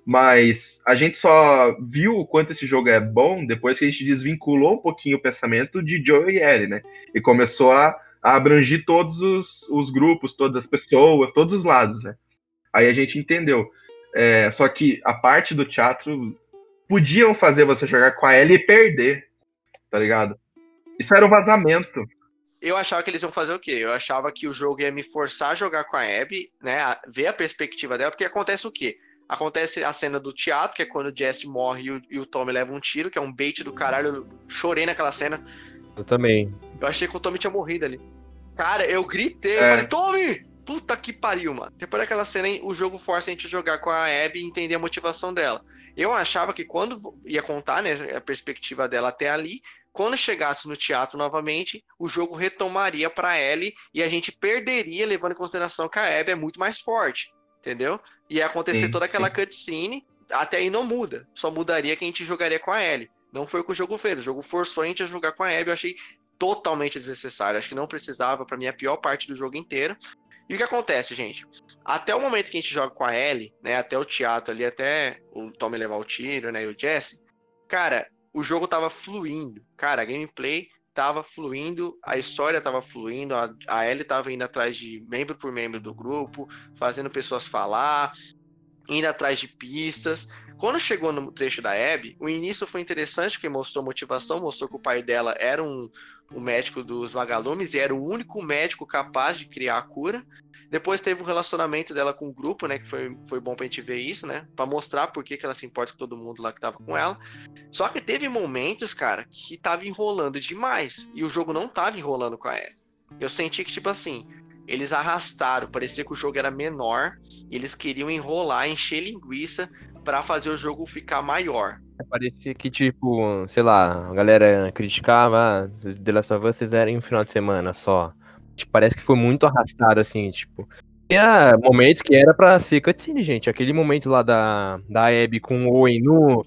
Mas a gente só viu o quanto esse jogo é bom depois que a gente desvinculou um pouquinho o pensamento de Joe e Ellie, né? E começou a, a abrangir todos os, os grupos, todas as pessoas, todos os lados, né? Aí a gente entendeu. É, só que a parte do teatro podiam fazer você jogar com a Ellie e perder, tá ligado? Isso era um vazamento. Eu achava que eles iam fazer o quê? Eu achava que o jogo ia me forçar a jogar com a Abby, né? a- ver a perspectiva dela, porque acontece o quê? Acontece a cena do teatro, que é quando o Jesse morre e o, e o Tommy leva um tiro, que é um bait do caralho. Eu chorei naquela cena. Eu também. Eu achei que o Tommy tinha morrido ali. Cara, eu gritei, eu É. falei, Tommy! Puta que pariu, mano. Depois daquela cena, hein, o jogo força a gente a jogar com a Abby e entender a motivação dela. Eu achava que quando ia contar, né, a perspectiva dela até ali, quando chegasse no teatro novamente, o jogo retomaria pra Ellie e a gente perderia, levando em consideração que a Abby é muito mais forte, entendeu? Ia acontecer Sim, toda aquela sim. cutscene, até aí não muda. Só mudaria que a gente jogaria com a Ellie. Não foi o que o jogo fez. O jogo forçou a gente a jogar com a Abby. Eu achei totalmente desnecessário. Acho que não precisava, pra mim, é a pior parte do jogo inteiro. E o que acontece, gente? Até o momento que a gente joga com a Ellie, né? Até o teatro ali, até o Tommy levar o tiro, né? E o Jesse. Cara, o jogo tava fluindo. Cara, a gameplay tava fluindo, a história tava fluindo, a, a Ellie tava indo atrás de membro por membro do grupo, fazendo pessoas falar, indo atrás de pistas. Quando chegou no trecho da Abby, o início foi interessante, porque mostrou motivação, mostrou que o pai dela era um, um médico dos vagalumes e era o único médico capaz de criar a cura. Depois teve um relacionamento dela com o grupo, né? Que foi, foi bom pra gente ver isso, né? Pra mostrar por que, que ela se importa com todo mundo lá que tava com ela. Só que teve momentos, cara, que tava enrolando demais. E o jogo não tava enrolando com a Ellie. Eu senti que, tipo assim, eles arrastaram, parecia que o jogo era menor. E eles queriam enrolar, encher linguiça pra fazer o jogo ficar maior. Parecia que, tipo, sei lá, a galera criticava, ah, The Last of Us fizeram em um final de semana só. Tipo, parece que foi muito arrastado, assim, tipo. Tinha momentos que era pra ser cutscene, gente. Aquele momento lá da, da Abby com o Owen no,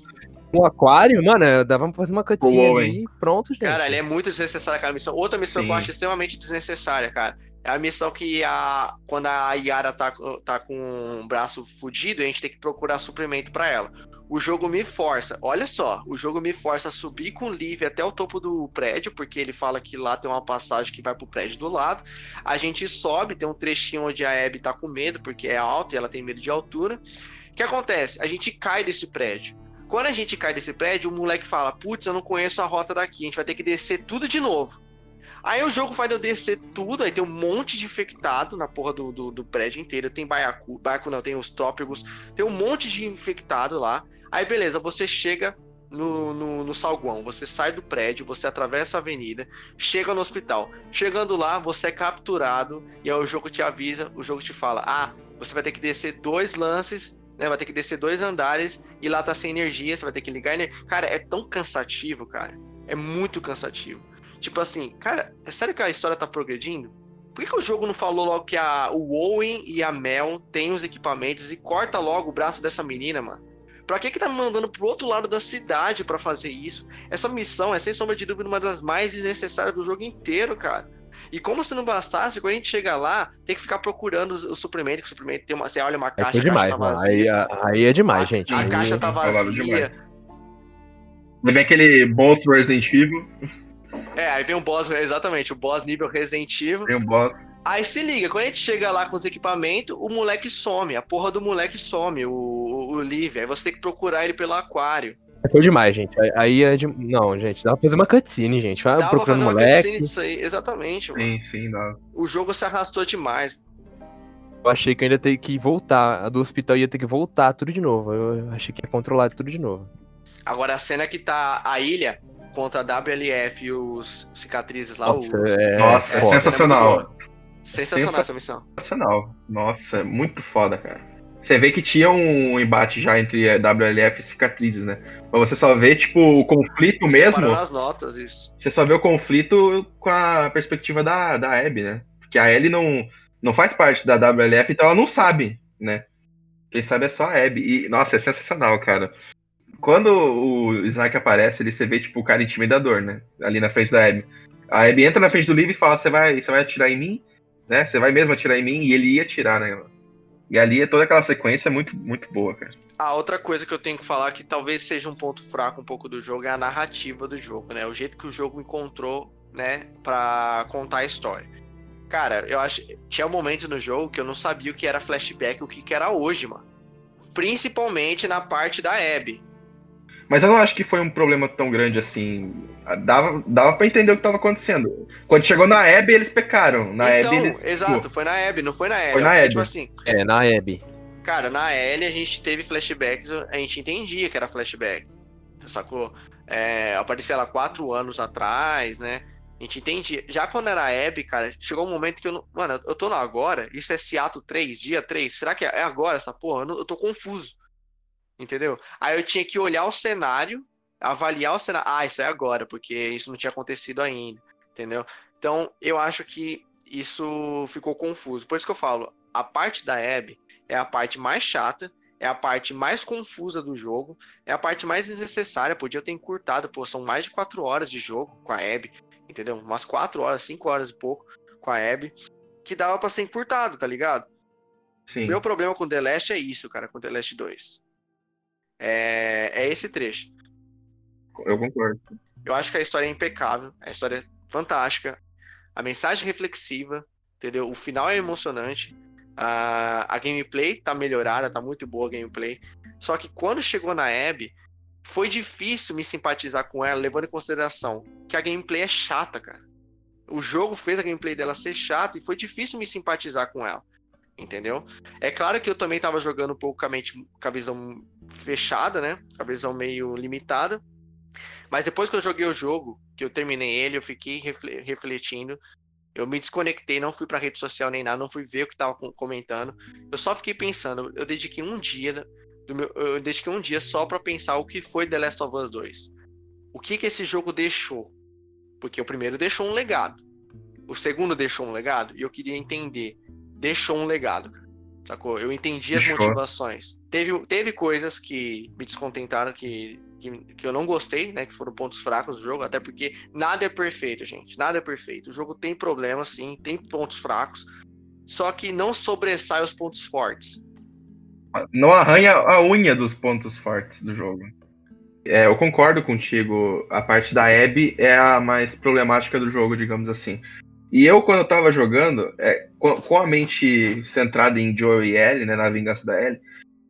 no aquário, mano, dava pra fazer uma cutscene ali e pronto, gente. Cara, ele é muito desnecessária aquela missão. Outra missão que eu Sim. acho extremamente desnecessária, cara. É a missão que a, quando a Yara tá, com- tá com o braço fudido, a gente tem que procurar suprimento pra ela. O jogo me força, olha só, o jogo me força a subir com o Liv até o topo do prédio, porque ele fala que lá tem uma passagem que vai pro prédio do lado. A gente sobe, tem um trechinho onde a Abby tá com medo, porque é alta e ela tem medo de altura. O que acontece? A gente cai desse prédio. Quando a gente cai desse prédio, o moleque fala: Putz, eu não conheço a rota daqui, a gente vai ter que descer tudo de novo. Aí o jogo faz eu descer tudo, aí tem um monte de infectado na porra do, do, do prédio inteiro. Tem baiacu, baiacu não, tem os trópicos, tem um monte de infectado lá. Aí beleza, você chega no, no, no salguão, você sai do prédio, você atravessa a avenida, chega no hospital. Chegando lá, você é capturado e aí o jogo te avisa, o jogo te fala: Ah, você vai ter que descer dois lances, né? Vai ter que descer dois andares e lá tá sem energia, você vai ter que ligar energia. Cara, é tão cansativo, cara. É muito cansativo. Tipo assim, cara, é sério que a história tá progredindo? Por que, que o jogo não falou logo que a, o Owen e a Mel têm os equipamentos e corta logo o braço dessa menina, mano? Pra que que tá me mandando pro outro lado da cidade pra fazer isso? Essa missão é, sem sombra de dúvida, uma das mais desnecessárias do jogo inteiro, cara. E como se não bastasse, quando a gente chega lá, tem que ficar procurando o suprimento, que o suprimento tem uma. Você olha uma Aí caixa, foi a caixa demais, tá mano. vazia. Aí, aí é demais, A- gente. A Aí- caixa tá vazia. demais. Lembra aquele monstro Resident Evil? É, aí vem um boss, exatamente, o boss nível Resident Evil. Tem um boss. Aí se liga, quando a gente chega lá com os equipamentos, o moleque some, a porra do moleque some, o, o, o Liv. Aí você tem que procurar ele pelo aquário. Foi demais, gente. Aí- é de... Não, gente, dá pra fazer uma cutscene, gente. Vai Dá pra procurando fazer uma moleque. cutscene disso aí, exatamente, mano. Sim, sim, dá. O jogo se arrastou demais. Eu achei que eu ainda ter que voltar. A do hospital ia ter que voltar tudo de novo. Eu achei que ia controlar tudo de novo. Agora a cena que tá a ilha contra a WLF e os cicatrizes lá. Nossa, os... é, Nossa, é foda. sensacional. Sensacional essa missão. Sensacional. Nossa, é muito foda, cara. Você vê que tinha um embate já entre a WLF e cicatrizes, né? Mas você só vê, tipo, o conflito mesmo. Separando as notas, isso. Você só vê o conflito com a perspectiva da, da Abby, né? Porque a Ellie não, não faz parte da WLF, então ela não sabe, né? Quem sabe é só a Abby. E, nossa, é sensacional, cara. Quando o Snake aparece, ele você vê, tipo, o cara intimidador, né? Ali na frente da Abby. A Abby entra na frente do Liv e fala: Você vai, você vai atirar em mim? Né? Você vai mesmo atirar em mim? E ele ia atirar, né? E ali toda aquela sequência é muito, muito boa, cara. A outra coisa que eu tenho que falar que talvez seja um ponto fraco um pouco do jogo é a narrativa do jogo, né? O jeito que o jogo encontrou, né, para contar a história. Cara, eu acho tinha momentos no jogo que eu não sabia o que era flashback, o que que era hoje, mano. Principalmente na parte da Abby. Mas eu não acho que foi um problema tão grande assim. Dava, dava pra entender o que tava acontecendo. Quando chegou na Abby, eles pecaram. Na então, Abby, eles. exato, foi na Abby, não foi na Ellie. Foi na Abby. Tipo assim, É, na Abby. cara, na Ellie a gente teve flashbacks, a gente entendia que era flashback. Sacou? É, aparecia ela quatro anos atrás, né? A gente entendia. Já quando era a Abby, cara, chegou um momento que eu não. Mano, eu tô no agora. Isso é Seattle 3, dia 3. Será que é agora essa porra? Eu, não- eu tô confuso. Entendeu? Aí eu tinha que olhar o cenário, avaliar o cenário. Ah, isso é agora, porque isso não tinha acontecido ainda. Entendeu? Então, eu acho que isso ficou confuso. Por isso que eu falo, a parte da Abby é a parte mais chata, é a parte mais confusa do jogo, é a parte mais desnecessária. Podia ter encurtado, pô, são mais de quatro horas de jogo com a Abby, entendeu? Umas quatro horas, cinco horas e pouco com a Abby, que dava pra ser encurtado, tá ligado? Sim. Meu problema com The Last é isso, cara, com The Last 2. É, é esse trecho. Eu concordo. Eu acho que a história é impecável, a história é fantástica, a mensagem reflexiva, entendeu? O final é emocionante, a, a gameplay tá melhorada, tá muito boa a gameplay. Só que quando chegou na Abby, foi difícil me simpatizar com ela, levando em consideração que a gameplay é chata, cara. O jogo fez a gameplay dela ser chata e foi difícil me simpatizar com ela. Entendeu? É claro que eu também tava jogando um pouco com a, mente, com a visão fechada, né? A visão meio limitada. Mas depois que eu joguei o jogo, que eu terminei ele, eu fiquei refle- refletindo. Eu me desconectei, não fui pra rede social nem nada, não fui ver o que tava com- comentando. Eu só fiquei pensando, eu dediquei um dia do meu, eu dediquei um dia só pra pensar o que foi The Last of Us 2. O que que esse jogo deixou? Porque o primeiro deixou um legado. O segundo deixou um legado e eu queria entender. Deixou um legado. Sacou? Eu entendi as motivações. Teve, teve coisas que me descontentaram, que, que, que eu não gostei, né? Que foram pontos fracos do jogo, até porque nada é perfeito, gente. Nada é perfeito. O jogo tem problemas, sim, tem pontos fracos. Só que não sobressai os pontos fortes. Não arranha a unha dos pontos fortes do jogo. É, eu concordo contigo. A parte da Abby é a mais problemática do jogo, digamos assim. E eu, quando eu tava jogando, é, com, a mente centrada em Joe e Ellie, né, na vingança da Ellie,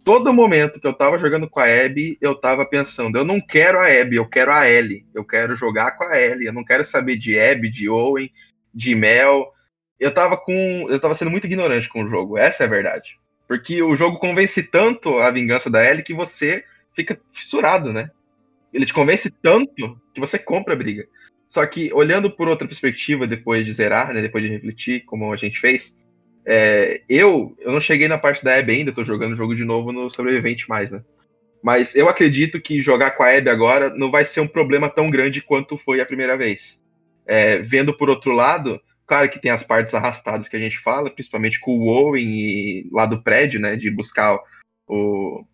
todo momento que eu tava jogando com a Abby, eu tava pensando, eu não quero a Abby, eu quero a Ellie. Eu quero jogar com a Ellie, eu não quero saber de Abby, de Owen, de Mel. Eu tava com. Eu tava sendo muito ignorante com o jogo, essa é a verdade. Porque o jogo convence tanto a vingança da Ellie que você fica fissurado, né? Ele te convence tanto que você compra a briga. Só que, olhando por outra perspectiva, depois de zerar, né, depois de refletir, como a gente fez, é, eu, eu não cheguei na parte da Abby ainda, tô jogando o jogo de novo no Sobrevivente mais, né? Mas eu acredito que jogar com a Abby agora não vai ser um problema tão grande quanto foi a primeira vez. É, vendo por outro lado, claro que tem as partes arrastadas que a gente fala, principalmente com o Owen e lá do prédio, né, de buscar o,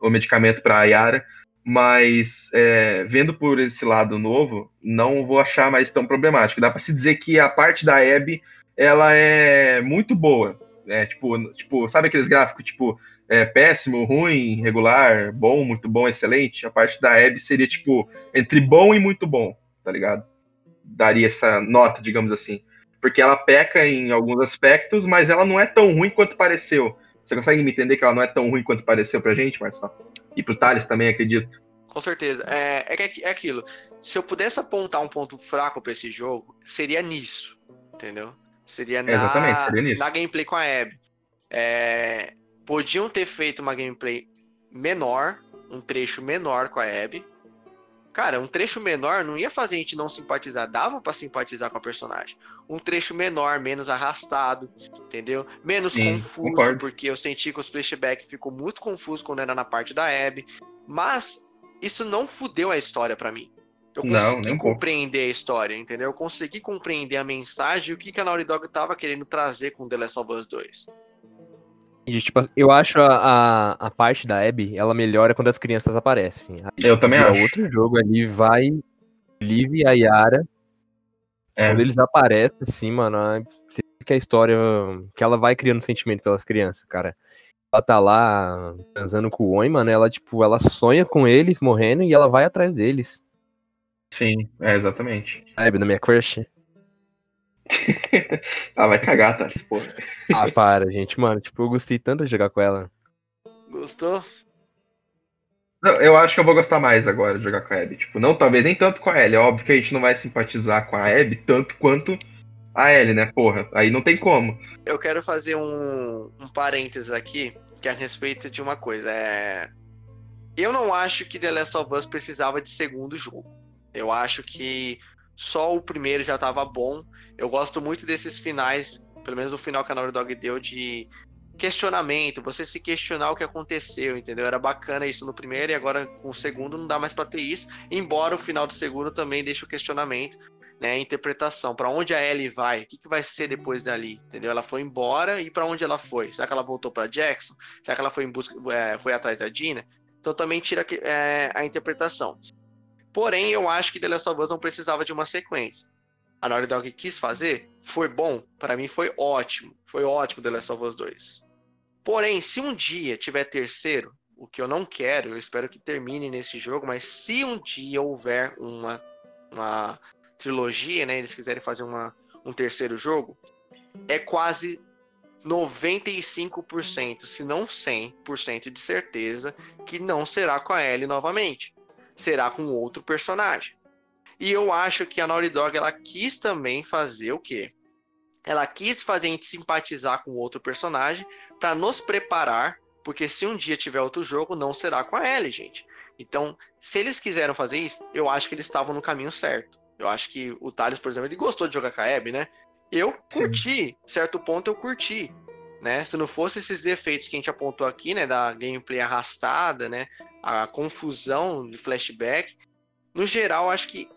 o medicamento para a Yara, mas é, vendo por esse lado novo, não vou achar mais tão problemático. Dá para se dizer que a parte da Abby ela é muito boa. É, tipo, tipo, sabe aqueles gráficos tipo é, péssimo, ruim, regular, bom, muito bom, excelente? A parte da Abby seria tipo entre bom e muito bom, tá ligado? Daria essa nota, digamos assim. Porque ela peca em alguns aspectos, mas ela não é tão ruim quanto pareceu. Você consegue me entender que ela não é tão ruim quanto pareceu pra gente, Marcelo? E pro Thales também, acredito. Com certeza. É, é, que- é aquilo. Se eu pudesse apontar um ponto fraco pra esse jogo, seria nisso. Entendeu? Seria na, Exatamente, seria na gameplay com a Abby. É, podiam ter feito uma gameplay menor, um trecho menor com a Abby. Cara, um trecho menor não ia fazer a gente não simpatizar, dava para simpatizar com a personagem. Um trecho menor, menos arrastado, entendeu? Menos Sim, confuso, concordo. porque eu senti que os flashbacks ficou muito confuso quando era na parte da Abby. Mas isso não fudeu a história pra mim. Eu Não, consegui nem um pouco. compreender a história, entendeu? Eu consegui compreender a mensagem e o que, que a Naughty Dog tava querendo trazer com The Last of Us 2. E, tipo, eu acho a, a, a parte da Abby, ela melhora quando as crianças aparecem. Aí, Eu também vira acho. outro jogo ali, vai Liv e a Yara. É. Quando eles aparecem, assim, mano, você vê que a história. que ela vai criando sentimento pelas crianças, cara. Ela tá lá transando com o Oi, mano, ela, tipo, ela sonha com eles morrendo e ela vai atrás deles. Sim, é, exatamente. Sabe, na minha crush. [LAUGHS] ah, vai cagar, Thales, porra. Ah, para, gente, mano. Tipo, eu gostei tanto de jogar com ela. Gostou? Não, eu acho que eu vou gostar mais agora de jogar com a Abby. Tipo, não talvez nem tanto com a Ellie. É óbvio que a gente não vai simpatizar com a Abby tanto quanto a Ellie, né? Porra, aí não tem como. Eu quero fazer um, um parênteses aqui, que é a respeito de uma coisa. É... Eu não acho que The Last of Us precisava de segundo jogo. Eu acho que só o primeiro já tava bom. Eu gosto muito desses finais, pelo menos o final que a Naughty Dog deu de questionamento, você se questionar o que aconteceu, entendeu? Era bacana isso no primeiro e agora com o segundo não dá mais pra ter isso, embora o final do segundo também deixe o questionamento, né, interpretação, Pra onde a Ellie vai, o que, que vai ser depois dali, entendeu? Ela foi embora e pra onde ela foi? Será que ela voltou pra Jackson? Será que ela foi em busca, é, foi atrás da Dina? Então também tira é, a interpretação. Porém, eu acho que The Last of Us não precisava de uma sequência. A Naughty Dog quis fazer, foi bom, Pra mim foi ótimo, foi ótimo The Last of Us 2. Porém, se um dia tiver terceiro, o que eu não quero, eu espero que termine nesse jogo, mas se um dia houver uma, uma trilogia, né, eles quiserem fazer uma, um terceiro jogo, é quase 95%, se não 100% de certeza que não será com a Ellie novamente. Será com outro personagem. E eu acho que a Naughty Dog ela quis também fazer o quê? Ela quis fazer a gente simpatizar com outro personagem para nos preparar, porque se um dia tiver outro jogo, não será com a Ellie, gente. Então, se eles quiseram fazer isso, eu acho que eles estavam no caminho certo. Eu acho que o Thales, por exemplo, ele gostou de jogar com a Abby, né? Eu curti, certo ponto eu curti, né? Se não fosse esses defeitos que a gente apontou aqui, né, da gameplay arrastada, né, a confusão de flashback, no geral, acho que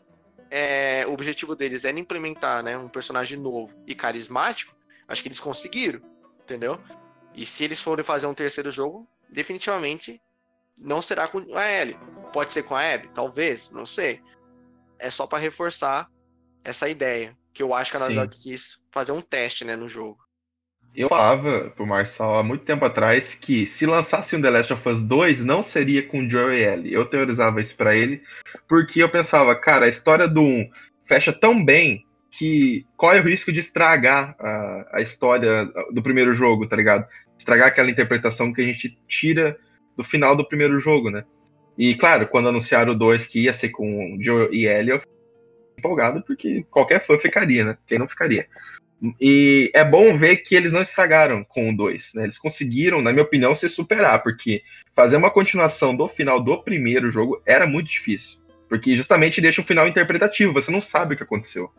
é, o objetivo deles era implementar, né, um personagem novo e carismático. Acho que eles conseguiram, entendeu? E se eles forem fazer um terceiro jogo, definitivamente não será com a Ellie. Pode ser com a Abby? Talvez, não sei. É só pra reforçar essa ideia. Que eu acho que a Naughty. Dog quis fazer um teste, né, no jogo. Eu falava pro Marçal há muito tempo atrás que se lançasse um The Last of Us 2, não seria com Joel e Ellie. Eu teorizava isso pra ele, porque eu pensava, cara, a história do 1 fecha tão bem que corre o risco de estragar a, a história do primeiro jogo, tá ligado? Estragar aquela interpretação que a gente tira do final do primeiro jogo, né? E claro, quando anunciaram o 2 que ia ser com Joel e Ellie, eu fiquei empolgado porque qualquer fã ficaria, né? Quem não ficaria? E é bom ver que eles não estragaram com o 2, né? Eles conseguiram, na minha opinião, se superar, porque fazer uma continuação do final do primeiro jogo era muito difícil. Porque justamente deixa um final interpretativo, você não sabe o que aconteceu.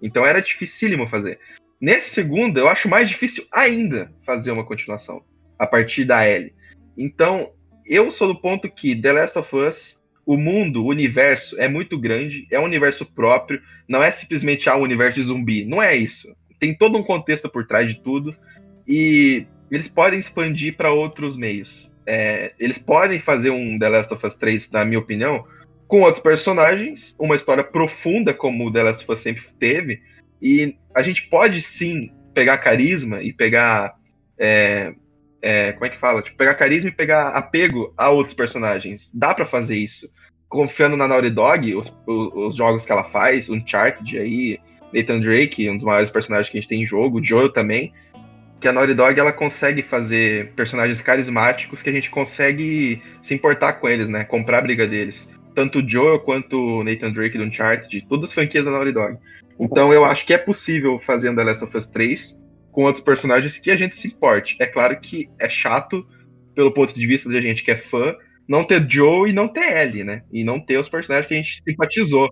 Então era dificílimo fazer. Nesse segundo, eu acho mais difícil ainda fazer uma continuação, a partir da Ellie. Então, eu sou do ponto que The Last of Us, o mundo, o universo é muito grande, é um universo próprio, não é simplesmente ah, um universo de zumbi, não é isso. Tem todo um contexto por trás de tudo e eles podem expandir para outros meios. É, eles podem fazer um The Last of Us 3, na minha opinião, com outros personagens, uma história profunda como o The Last of Us sempre teve, e a gente pode sim pegar carisma e pegar. é, é, como é que fala? Tipo, pegar carisma e pegar apego a outros personagens. Dá pra fazer isso. Confiando na Naughty Dog, os, os, os jogos que ela faz, Uncharted aí, Nathan Drake, um dos maiores personagens que a gente tem em jogo, Joel também. Que a Naughty Dog ela consegue fazer personagens carismáticos que a gente consegue se importar com eles, né? Comprar a briga deles. Tanto o Joel quanto o Nathan Drake do Uncharted, todas as franquias da Naughty Dog. Então eu acho que é possível fazer The Last of Us 3 com outros personagens que a gente se importe. É claro que é chato, pelo ponto de vista de a gente que é fã, não ter Joe e não ter Ellie, né? E não ter os personagens que a gente simpatizou.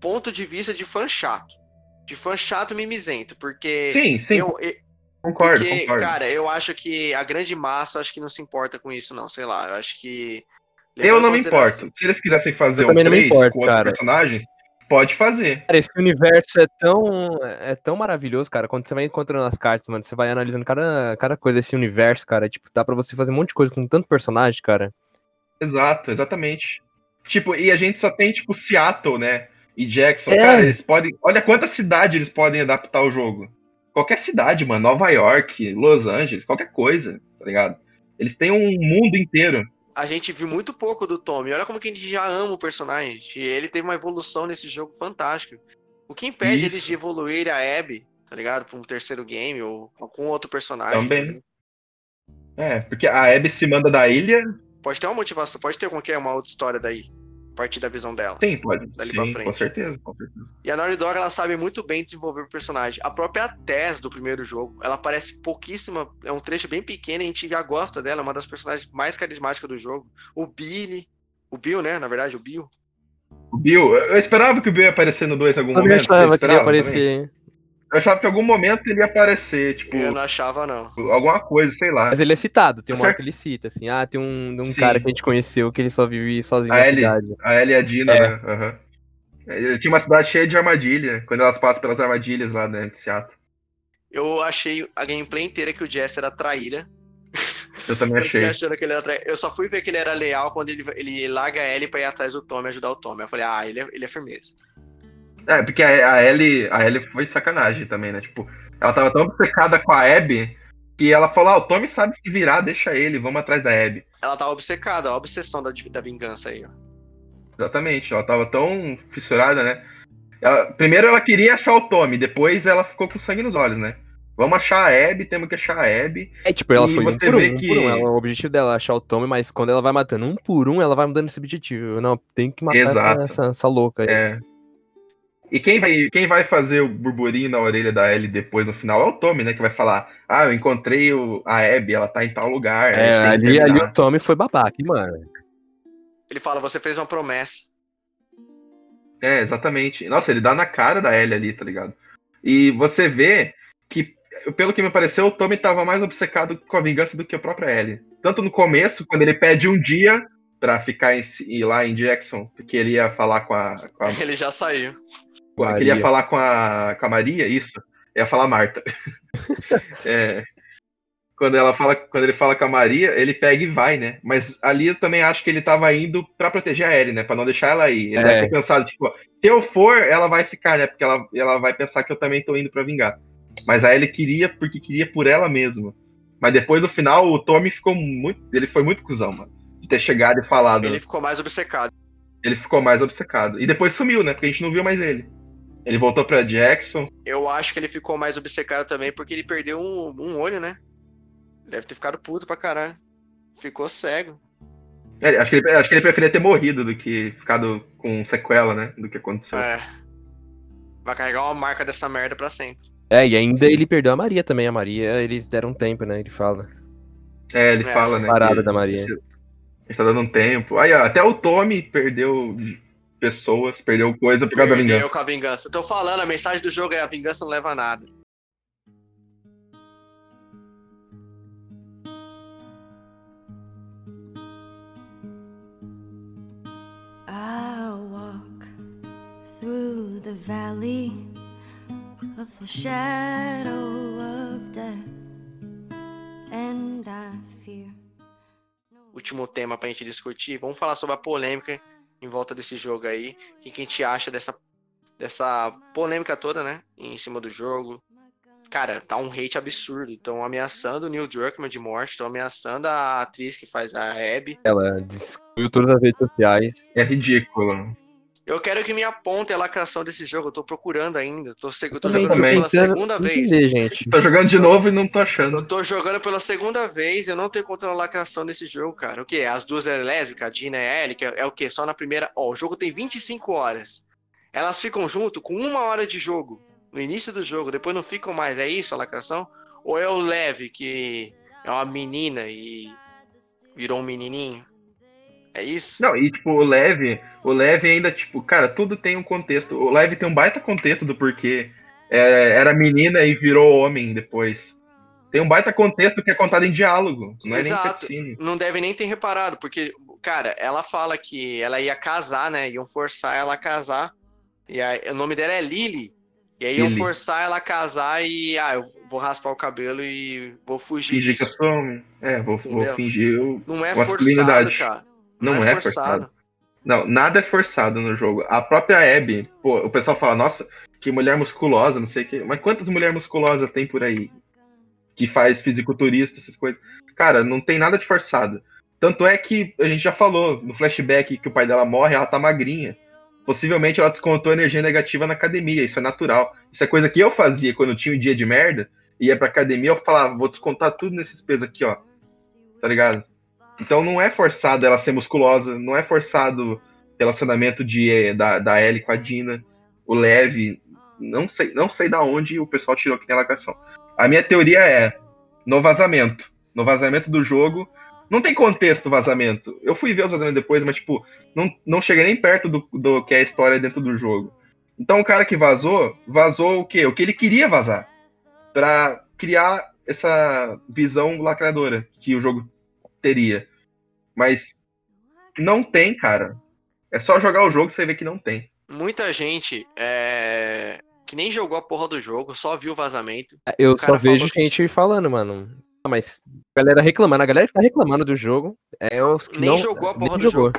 Ponto de vista de fã chato. De fã chato mimizento, porque. Sim, sim. Eu, eu- Concordo, porque, concordo. cara, eu acho que a grande massa acho que não se importa com isso, não. Sei lá, eu acho que. eu não me importo. Se eles quisessem fazer Eu um também não me 3 importo, com outros cara. personagens, pode fazer. Cara, esse universo é tão, é tão maravilhoso, cara. Quando você vai encontrando as cartas, mano, você vai analisando cada, cada coisa desse universo, cara. Tipo, dá pra você fazer um monte de coisa com tanto personagem, cara. Exato, exatamente. Tipo, e a gente só tem, tipo, Seattle, né? E Jackson. É. Cara, eles podem. Olha quanta cidade eles podem adaptar o jogo. Qualquer cidade, mano. Nova York, Los Angeles, qualquer coisa, tá ligado? Eles têm um mundo inteiro. A gente viu muito pouco do Tommy. Olha como que a gente já ama o personagem. Ele teve uma evolução nesse jogo fantástica. O que impede Isso. eles de evoluir a Abby, tá ligado? Pra um terceiro game ou com outro personagem. Também. entendeu? É, porque a Abby se manda da ilha. Pode ter uma motivação, pode ter qualquer uma outra história daí. A partir da visão dela. Sim, pode. Dali pra Sim, frente. com certeza, com certeza. E a Naughty Dog, ela sabe muito bem desenvolver o personagem. A própria Tess do primeiro jogo, ela aparece pouquíssima, é um trecho bem pequeno, e a gente já gosta dela, é uma das personagens mais carismáticas do jogo. O Billy, o Bill, né, na verdade, o Bill. O Bill, eu esperava que o Bill ia aparecer no 2 em algum Também momento. achava que ele ia esperava também? Eu achava que em algum momento ele ia aparecer, tipo, Eu não achava, não. alguma coisa, sei lá. Mas ele é citado, tem uma Tá hora certo. que ele cita, assim, ah, tem um, um cara que a gente conheceu que ele só vive sozinho A na Ellie. cidade. A Ellie e a Dina, É. né? Aham. Ele tinha uma cidade cheia de armadilha, quando elas passam pelas armadilhas lá né, de Seattle. Eu achei a gameplay inteira que o Jess era traíra. Eu também [LAUGHS] Eu achei. achando que ele era traíra. Eu só fui ver que ele era leal quando ele, ele larga a Ellie pra ir atrás do Tommy, ajudar o Tommy. Eu falei, ah, ele é, ele é firmeza. É, porque a, a Ellie, a Ellie foi sacanagem também, né? Tipo, ela tava tão obcecada com a Abby que ela falou, ah, o Tommy sabe se virar, deixa ele, vamos atrás da Abby. Ela tava obcecada, a obsessão da, da vingança aí, ó. Exatamente, ela tava tão fissurada, né? Ela- primeiro ela queria achar o Tommy, depois ela ficou com sangue nos olhos, né? Vamos achar a Abby, temos que achar a Abby. É, tipo, ela foi um por um, que- por um. Ela- o objetivo dela é achar o Tommy, mas quando ela vai matando um por um, ela vai mudando esse objetivo. Não, tem que matar essa, essa louca aí. É. E quem vai, quem vai fazer o burburinho na orelha da Ellie depois no final é o Tommy, né? Que vai falar: Ah, eu encontrei o, a Abby, ela tá em tal lugar. É, ali, ali terminar." o Tommy foi babaca, hein, mano. Ele fala, você fez uma promessa. É, exatamente. Nossa, ele dá na cara da Ellie ali, tá ligado? E você vê que, pelo que me pareceu, o Tommy tava mais obcecado com a vingança do que a própria Ellie. Tanto no começo, quando ele pede um dia pra ficar em, ir lá em Jackson, porque ele ia falar com a. Com a [LAUGHS] Ele já saiu. Eu queria Maria. falar com a, com a Maria, isso. Eu ia falar Marta. [LAUGHS] É, quando, ela fala, quando ele fala com a Maria, ele pega e vai, né? Mas ali eu também acho que ele tava indo pra proteger a Ellie, né? Pra não deixar ela ir. Ele É. deve ter pensado, tipo, se eu for, ela vai ficar, né? Porque ela, ela vai pensar que eu também tô indo pra vingar. Mas a Ellie queria porque queria por ela mesma. Mas depois, no final, o Tommy ficou muito. Ele foi muito cuzão, mano. De ter chegado e falado. Ele ficou mais obcecado. Ele ficou mais obcecado. E depois sumiu, né? Porque a gente não viu mais ele. Ele voltou pra Jackson. Eu acho que ele ficou mais obcecado também porque ele perdeu um, um olho, né? Deve ter ficado puto pra caralho. Ficou cego. É, acho, que ele, acho que ele preferia ter morrido do que ficado com sequela, né? Do que aconteceu. É. Vai carregar uma marca dessa merda pra sempre. É, e ainda ele perdeu a Maria também. A Maria, eles deram um tempo, né? Ele fala. É, ele É, fala, né? parada que- da Maria. que A gente tá dando um tempo. Aí, ó, até o Tommy perdeu pessoas, perdeu coisa por causa da Perdeu vingança. com a vingança. Tô falando, a mensagem do jogo é a vingança não leva a nada. I'll walk through the valley of the shadow of death, and I fear. Último tema pra gente discutir. Vamos falar sobre a polêmica em volta desse jogo aí. O que, que a gente acha dessa, dessa polêmica toda, né? Em cima do jogo. Cara, tá um hate absurdo. Estão ameaçando o Neil Druckmann de morte, estão ameaçando a atriz que faz a Abby. Ela destruiu todas as redes sociais. É ridículo. Eu quero que me apontem a lacração desse jogo. Eu tô procurando ainda. Tô, eu tô Também jogando também. pela segunda vez. entender, gente. Tô jogando de novo e não tô achando. Eu tô jogando pela segunda vez, eu não tô encontrando lacração nesse jogo, cara. O que? As duas é lésbicas, a Dina e a Ellie, que é, é o quê? Só na primeira. Ó, o jogo tem 25 horas. Elas ficam junto com uma hora de jogo. no início do jogo, depois não ficam mais. É isso a lacração? Ou é o Leve, que é uma menina e virou um menininho? É isso? Não, e tipo, o Leve, o Leve ainda, tipo, cara, tudo tem um contexto. O Leve tem um baita contexto do porquê é, era menina e virou homem depois. Tem um baita contexto que é contado em diálogo, não é Exato. nem cutscene. Não deve nem ter reparado, porque, cara, ela fala que ela ia casar, né? Iam forçar ela a casar. E aí, o nome dela é Lily. E aí iam Lily. forçar ela a casar e, ah, eu vou raspar o cabelo e vou fugir Fingir que eu disso. sou homem. É, vou, vou fingir eu- Não é forçado, cara. Não, é, forçado. Não, nada é forçado no jogo. A própria Abby, pô, o pessoal fala, nossa, que mulher musculosa, não sei o quê. Mas quantas mulheres musculosas tem por aí? Que faz fisiculturista, essas coisas. Cara, não tem nada de forçado. Tanto é que a gente já falou no flashback que o pai dela morre, ela tá magrinha. Possivelmente ela descontou energia negativa na academia, isso é natural. Isso é coisa que eu fazia quando eu tinha um dia de merda, ia pra academia, eu falava, vou descontar tudo nesses pesos aqui, ó. Tá ligado? Então não é forçado ela ser musculosa, não é forçado relacionamento de, eh, da, da Ellie com a Dina, o Leve, não sei, não sei da onde o pessoal tirou que tem lacração. A minha teoria é no vazamento. No vazamento do jogo, não tem contexto o vazamento. Eu fui ver os vazamentos depois, mas tipo, não, não cheguei nem perto do, do que é a história dentro do jogo. Então o cara que vazou, vazou o quê? O que ele queria vazar. Pra criar essa visão lacradora que o jogo teria. Mas não tem, cara. É só jogar o jogo e você vê que não tem. Muita gente é, que nem jogou a porra do jogo, só viu o vazamento. Eu O só vejo falou que- gente falando, mano. Ah, mas a galera reclamando, a galera que tá reclamando do jogo é os que Nem não, jogou a porra nem do jogou.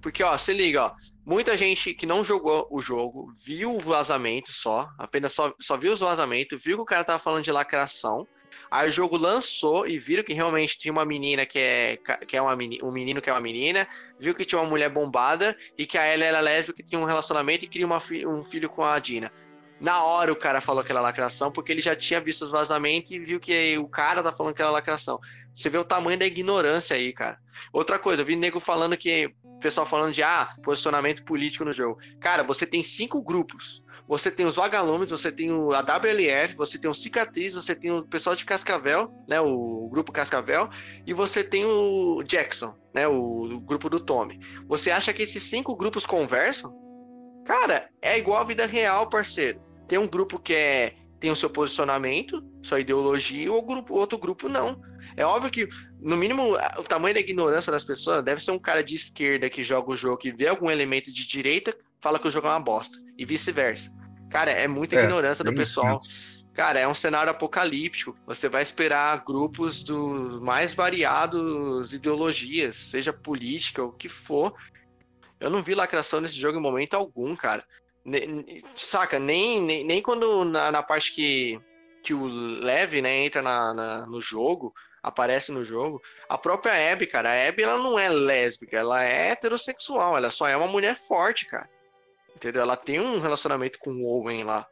Porque, ó, se liga, ó. Muita gente que não jogou o jogo viu o vazamento só, apenas só, só viu os vazamentos, viu que o cara tava falando de lacração. Aí o jogo lançou e viram que realmente tinha uma menina que é, que é uma meni- um menino que é uma menina, viu que tinha uma mulher bombada e que a Ellie era lésbica que tinha um relacionamento e queria uma um filho com a Dina. Na hora o cara falou aquela lacração porque ele já tinha visto os vazamentos e viu que o cara tá falando aquela lacração. Você vê o tamanho da ignorância aí, cara. Outra coisa, eu vi nego falando que pessoal falando de ah, posicionamento político no jogo. Cara, você tem cinco grupos. Você tem os vagalumes, você tem o, a WLF, você tem o Cicatriz, você tem o pessoal de Cascavel, né? O, grupo Cascavel, e você tem o Jackson, né? O, o grupo do Tommy. Você acha que esses cinco grupos conversam? Cara, é igual a vida real, parceiro. Tem um grupo que é tem o seu posicionamento, sua ideologia, e o grupo, outro grupo não. É óbvio que, no mínimo, o tamanho da ignorância das pessoas deve ser um cara de esquerda que joga o jogo e vê algum elemento de direita, fala que o jogo é uma bosta. E vice-versa. Cara, é muita É, ignorância do pessoal. Cara, é um cenário apocalíptico. Você vai esperar grupos dos mais variados ideologias, seja política, o que for. Eu não vi lacração nesse jogo em momento algum, cara. Ne- saca, nem, nem, nem quando na, na parte que, que o Leve, né, entra na, na- no jogo, aparece no jogo, a própria Abby, cara, a Abby, ela não é lésbica, ela é heterossexual, ela só é uma mulher forte, cara. Entendeu? Ela tem um relacionamento com o Owen lá.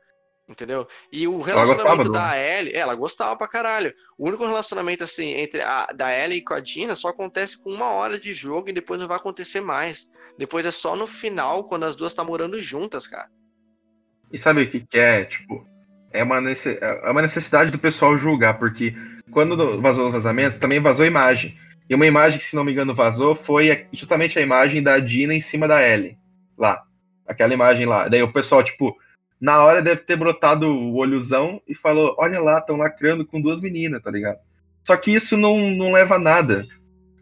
Entendeu? E o relacionamento da Ellie, ela gostava pra caralho. O único relacionamento, assim, entre a da Ellie com a Dina só acontece com uma hora de jogo e depois não vai acontecer mais. Depois é só no final, quando as duas estão morando juntas, cara. E sabe o que, que é? Tipo, é uma, é uma necessidade do pessoal julgar, porque quando vazou os vazamentos, também vazou imagem. E uma imagem que, se não me engano, vazou foi a- justamente a imagem da Dina em cima da Ellie. Lá. Aquela imagem lá. Daí o pessoal, tipo, na hora deve ter brotado o olhozão e falou: olha lá, estão lacrando com duas meninas, tá ligado? Só que isso não, não leva a nada.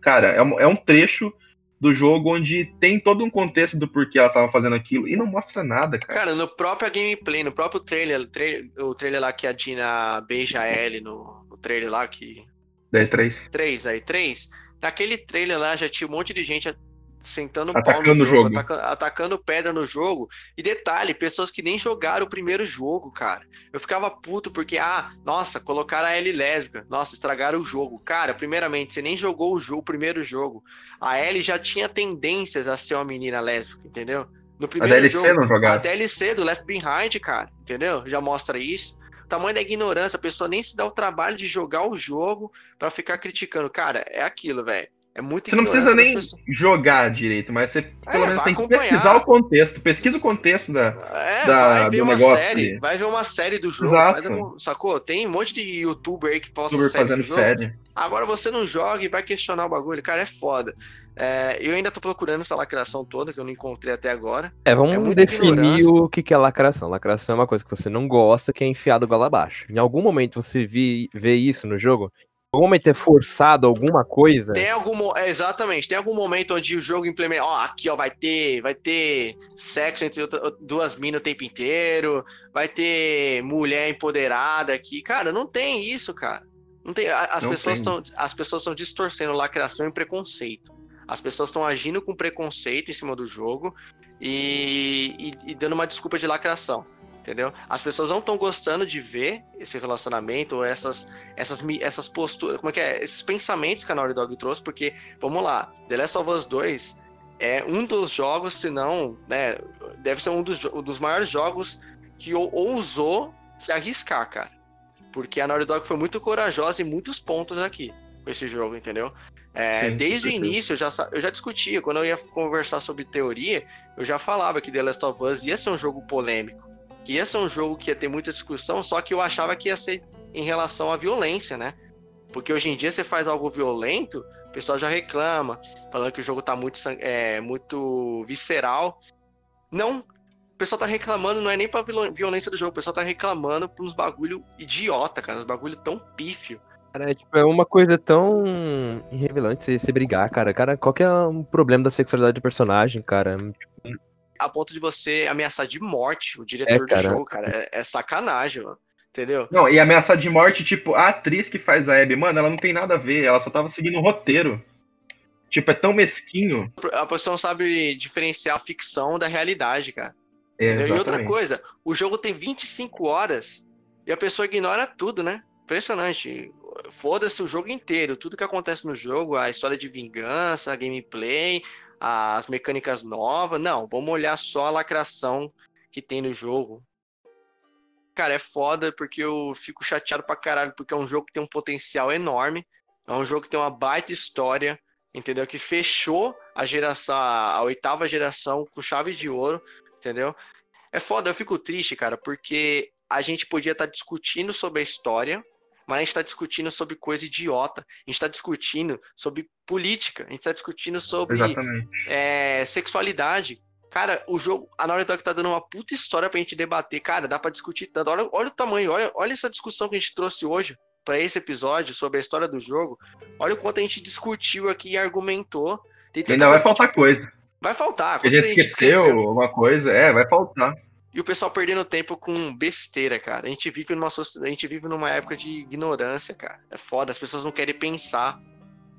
Cara, é um, é um trecho do jogo onde tem todo um contexto do porquê elas estavam fazendo aquilo e não mostra nada, cara. Cara, no próprio gameplay, no próprio trailer, tra- o trailer lá que a Dina beija a Ellie no, no trailer lá, que Daí três. 3 aí, 3. Naquele trailer lá já tinha um monte de gente sentando pau Atacando no o jogo, jogo. ataca- atacando pedra no jogo. E detalhe, pessoas que nem jogaram o primeiro jogo, cara. Eu ficava puto porque, ah, nossa, colocaram a Ellie lésbica. Nossa, estragaram o jogo. Cara, primeiramente, você nem jogou o, jogo, o primeiro jogo. A Ellie já tinha tendências a ser uma menina lésbica, entendeu? No A primeiro DLC jogo, não a jogaram. DLC do Left Behind, cara, entendeu? Já mostra isso. Tamanho da ignorância, a pessoa nem se dá o trabalho de jogar o jogo pra ficar criticando. Cara, é aquilo, velho. É muito Você não precisa nem pessoas. jogar direito, mas você pelo menos vai tem que acompanhar. pesquisar o contexto. Pesquisa o contexto da. É, da- vai ver do uma negócio série, vai ver uma série do jogo, algum- sacou? Tem um monte de youtuber aí que posta Youtuber série fazendo do jogo. série. Agora você não joga e vai questionar o bagulho, cara, é foda. É, eu ainda tô procurando essa lacração toda que eu não encontrei até agora. É, vamos É definir ignorância. o que que é lacração. Lacração é uma coisa que você não gosta, que é enfiado goela abaixo. Em algum momento você vi, vê isso no jogo? Algum momento é forçado alguma coisa? Tem algum é, exatamente, tem algum momento onde o jogo implementa, ó, aqui ó, vai ter, vai ter sexo entre outra- duas minas o tempo inteiro, vai ter mulher empoderada aqui. Cara, não tem isso, cara. Não tem, as Não pessoas tem. estão as pessoas estão distorcendo lacração e preconceito. As pessoas estão agindo com preconceito em cima do jogo e, e- e dando uma desculpa de lacração. Entendeu? As pessoas não estão gostando de ver esse relacionamento ou essas, essas, essas posturas, como é que é? Esses pensamentos que a Naughty Dog trouxe, porque, vamos lá, The Last of Us 2 é um dos jogos, se não, né, deve ser um dos, jo- dos maiores jogos que ou- ousou se arriscar, cara. Porque a Naughty Dog foi muito corajosa em muitos pontos aqui com esse jogo, entendeu? É, Sim, desde o início, eu já, eu já discutia, quando eu ia conversar sobre teoria, eu já falava que The Last of Us ia ser um jogo polêmico, que ia ser um jogo que ia ter muita discussão, só que eu achava que ia ser em relação à violência, né? Porque hoje em dia você faz algo violento, o pessoal já reclama, falando que o jogo tá muito, é, muito visceral. Não, o pessoal tá reclamando, não é nem pra viol- violência do jogo, o pessoal tá reclamando por uns bagulho idiota, cara, uns bagulho tão pífio. Cara, é, tipo, é uma coisa tão irrevelante você, você brigar, cara. Cara, qual que é o problema da sexualidade do personagem, cara? A ponto de você ameaçar de morte o diretor do cara. jogo, cara. É, é sacanagem, mano. Entendeu? Não, e ameaçar de morte, tipo, a atriz que faz a Abby, mano, ela não tem nada a ver, ela só tava seguindo o roteiro. Tipo, é tão mesquinho. A pessoa não sabe diferenciar a ficção da realidade, cara. É? E outra coisa, o jogo tem 25 horas e a pessoa ignora tudo, né? Impressionante. Foda-se o jogo inteiro, tudo que acontece no jogo, a história de vingança, a gameplay, as mecânicas novas. Não, vamos olhar só a lacração que tem no jogo. Cara, é foda porque eu fico chateado pra caralho, porque é um jogo que tem um potencial enorme, é um jogo que tem uma baita história, entendeu? Que fechou a geração, a oitava geração com chave de ouro, entendeu? É foda, eu fico triste, cara, porque a gente podia estar discutindo sobre a história, mas a gente está discutindo sobre coisa idiota. A gente está discutindo sobre política. A gente está discutindo sobre é, sexualidade. Cara, o jogo, a Naughty Dog tá dando uma puta história pra gente debater. Cara, dá pra discutir tanto. Olha, olha o tamanho, olha, olha essa discussão que a gente trouxe hoje pra esse episódio sobre a história do jogo. Olha o quanto a gente discutiu aqui e argumentou. Ainda vai a faltar gente- coisa. Vai faltar, com A gente certeza esqueceu alguma coisa, é, vai faltar. E o pessoal perdendo tempo com besteira, cara. A gente vive numa a gente vive numa época de ignorância, cara. É foda, as pessoas não querem pensar.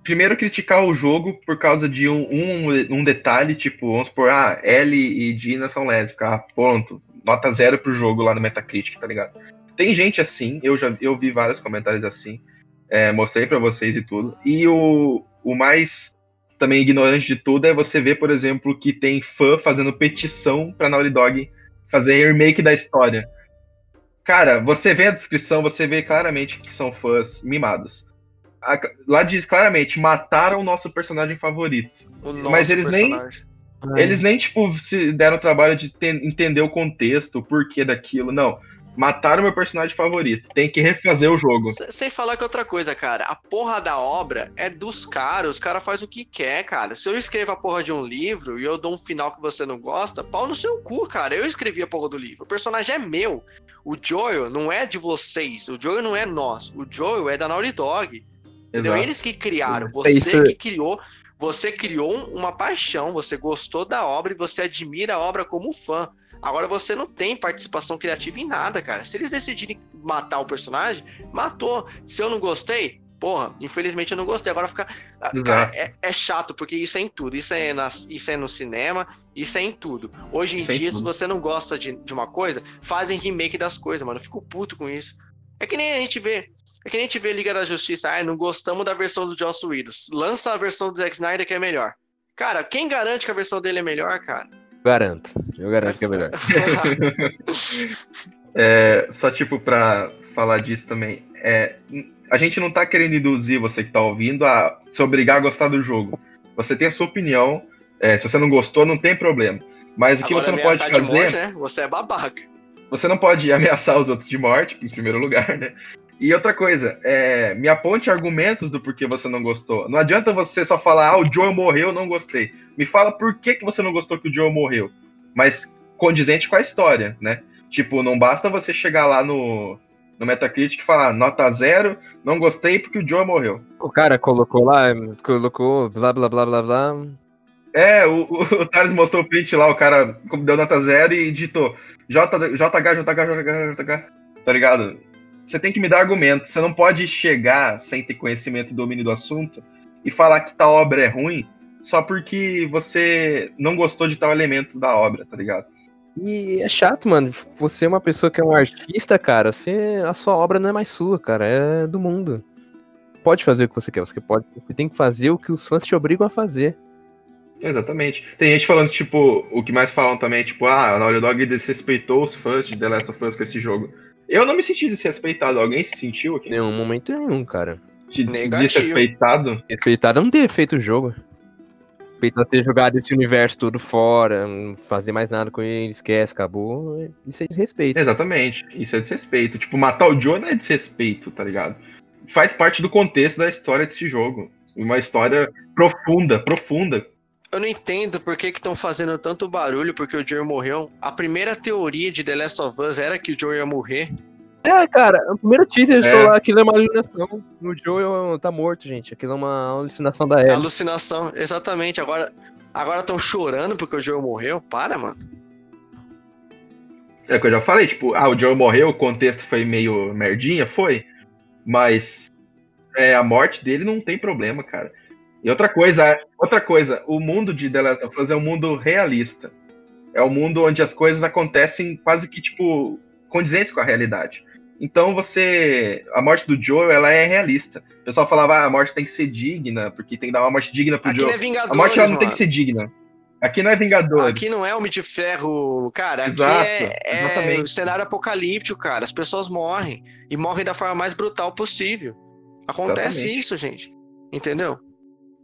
Primeiro criticar o jogo por causa de um, um, um detalhe, tipo, vamos supor, ah, Ellie e Dina são lésbicas, ah, ponto. Nota zero pro jogo lá no Metacritic, tá ligado? Tem gente assim, eu já eu vi vários comentários assim, é, mostrei pra vocês e tudo. E o, o mais também ignorante de tudo é você ver, por exemplo, que tem fã fazendo petição pra Naughty Dog fazer remake da história. Cara, você vê a descrição, você vê claramente que são fãs mimados. A- lá diz claramente, mataram o nosso personagem favorito. O nosso Mas eles nem- personagem. Eles nem, tipo, se deram o trabalho de ten- entender o contexto, o porquê daquilo. Não. Mataram meu personagem favorito. Tem que refazer o jogo. Se- Sem falar que outra coisa, cara. A porra da obra é dos caras. Os caras fazem o que quer, cara. Se eu escrevo a porra de um livro e eu dou um final que você não gosta, pau no seu cu, cara. Eu escrevi a porra do livro. O personagem é meu. O Joel não é de vocês. O Joel não é nós. O Joel é da Naughty Dog. Entendeu? Exato. Eles que criaram. É Você isso. que criou. Você criou um- uma paixão. Você gostou da obra e você admira a obra como fã. Agora você não tem participação criativa em nada, cara. Se eles decidirem matar o personagem, matou. Se eu não gostei, porra, infelizmente eu não gostei. Agora fica. Ah. Cara, é, é chato, porque isso é em tudo. Isso é, nas- isso é no cinema, isso é em tudo. Hoje em Isso é dia, se tudo. você não gosta de, de uma coisa, fazem remake das coisas, mano. Eu fico puto com isso. É que nem a gente vê. É que nem a gente vê Liga da Justiça. Ah, não gostamos da versão do Joss Whedon. Lança a versão do Zack Snyder que é melhor. Cara, quem garante que a versão dele é melhor, cara? Garanto. Eu garanto que é melhor. [LAUGHS] É, só, tipo, pra falar disso também. É, a gente não tá querendo induzir você que tá ouvindo a se obrigar a gostar do jogo. Você tem a sua opinião, é, se você não gostou, não tem problema. Mas o que Agora, você não pode fazer. de morte, né? Você é babaca. Você não pode [LAUGHS] ameaçar os outros de morte, em primeiro lugar, né? E outra coisa, é, me aponte argumentos do porquê você não gostou. Não adianta você só falar, ah, o Joel morreu, não gostei. Me fala por que, que você não gostou que o Joel morreu. Mas condizente com a história, né? Tipo, não basta você chegar lá no, no Metacritic e falar nota zero, não gostei porque o Joel morreu. O cara colocou lá, colocou blá blá blá blá blá. É, o, o, o Thales mostrou o print lá, o cara deu nota zero e digitou J, JH, JH, JH, JH, tá ligado? Você tem que me dar argumento. Você não pode chegar sem ter conhecimento e domínio do assunto e falar que tal obra é ruim só porque você não gostou de tal elemento da obra, tá ligado? E é chato, mano. Você é uma pessoa que é um artista, cara. Você, a sua obra não é mais sua, cara. É do mundo. Pode fazer o que você quer. Você pode. Você tem que fazer o que os fãs te obrigam a fazer. Exatamente. Tem gente falando, tipo, o que mais falam também, tipo, ah, a Naughty Dog desrespeitou os fãs de The Last of Us com esse jogo. Eu não me senti desrespeitado. Alguém se sentiu aqui? Nenhum momento nenhum, cara. De Negativo. desrespeitado? Respeitado não ter feito o jogo. Respeitado ter jogado esse universo todo fora, não fazer mais nada com ele, esquece, acabou. Isso é desrespeito. Exatamente. Isso é desrespeito. Tipo, matar o Joe não é desrespeito, tá ligado? Faz parte do contexto da história desse jogo. Uma história profunda, profunda. Eu não entendo por que estão fazendo tanto barulho porque o Joel morreu. A primeira teoria de The Last of Us era que o Joel ia morrer. É, cara, o primeiro teaser É. que aquilo é uma alucinação. O Joel tá morto, gente. Aquilo é uma alucinação da Ellie. Alucinação, exatamente. Agora agora estão chorando porque o Joel morreu. Para, mano. É o que eu já falei, tipo, ah, o Joe morreu, o contexto foi meio merdinha, foi. Mas é, a morte dele não tem problema, cara. E outra coisa, outra coisa, o mundo de The Last of Us é um mundo realista. É um mundo onde as coisas acontecem quase que, tipo, condizentes com a realidade. Então você. A morte do Joel, ela é realista. O pessoal falava, ah, a morte tem que ser digna, porque tem que dar uma morte digna pro Aqui Joel. é a morte ela não tem mano. que ser digna. Aqui não é Vingadores. Aqui não é Homem de Ferro, cara. Aqui Exato, é, é exatamente. cenário apocalíptico, cara. As pessoas morrem. E morrem da forma mais brutal possível. Acontece Exatamente. isso, gente. Entendeu?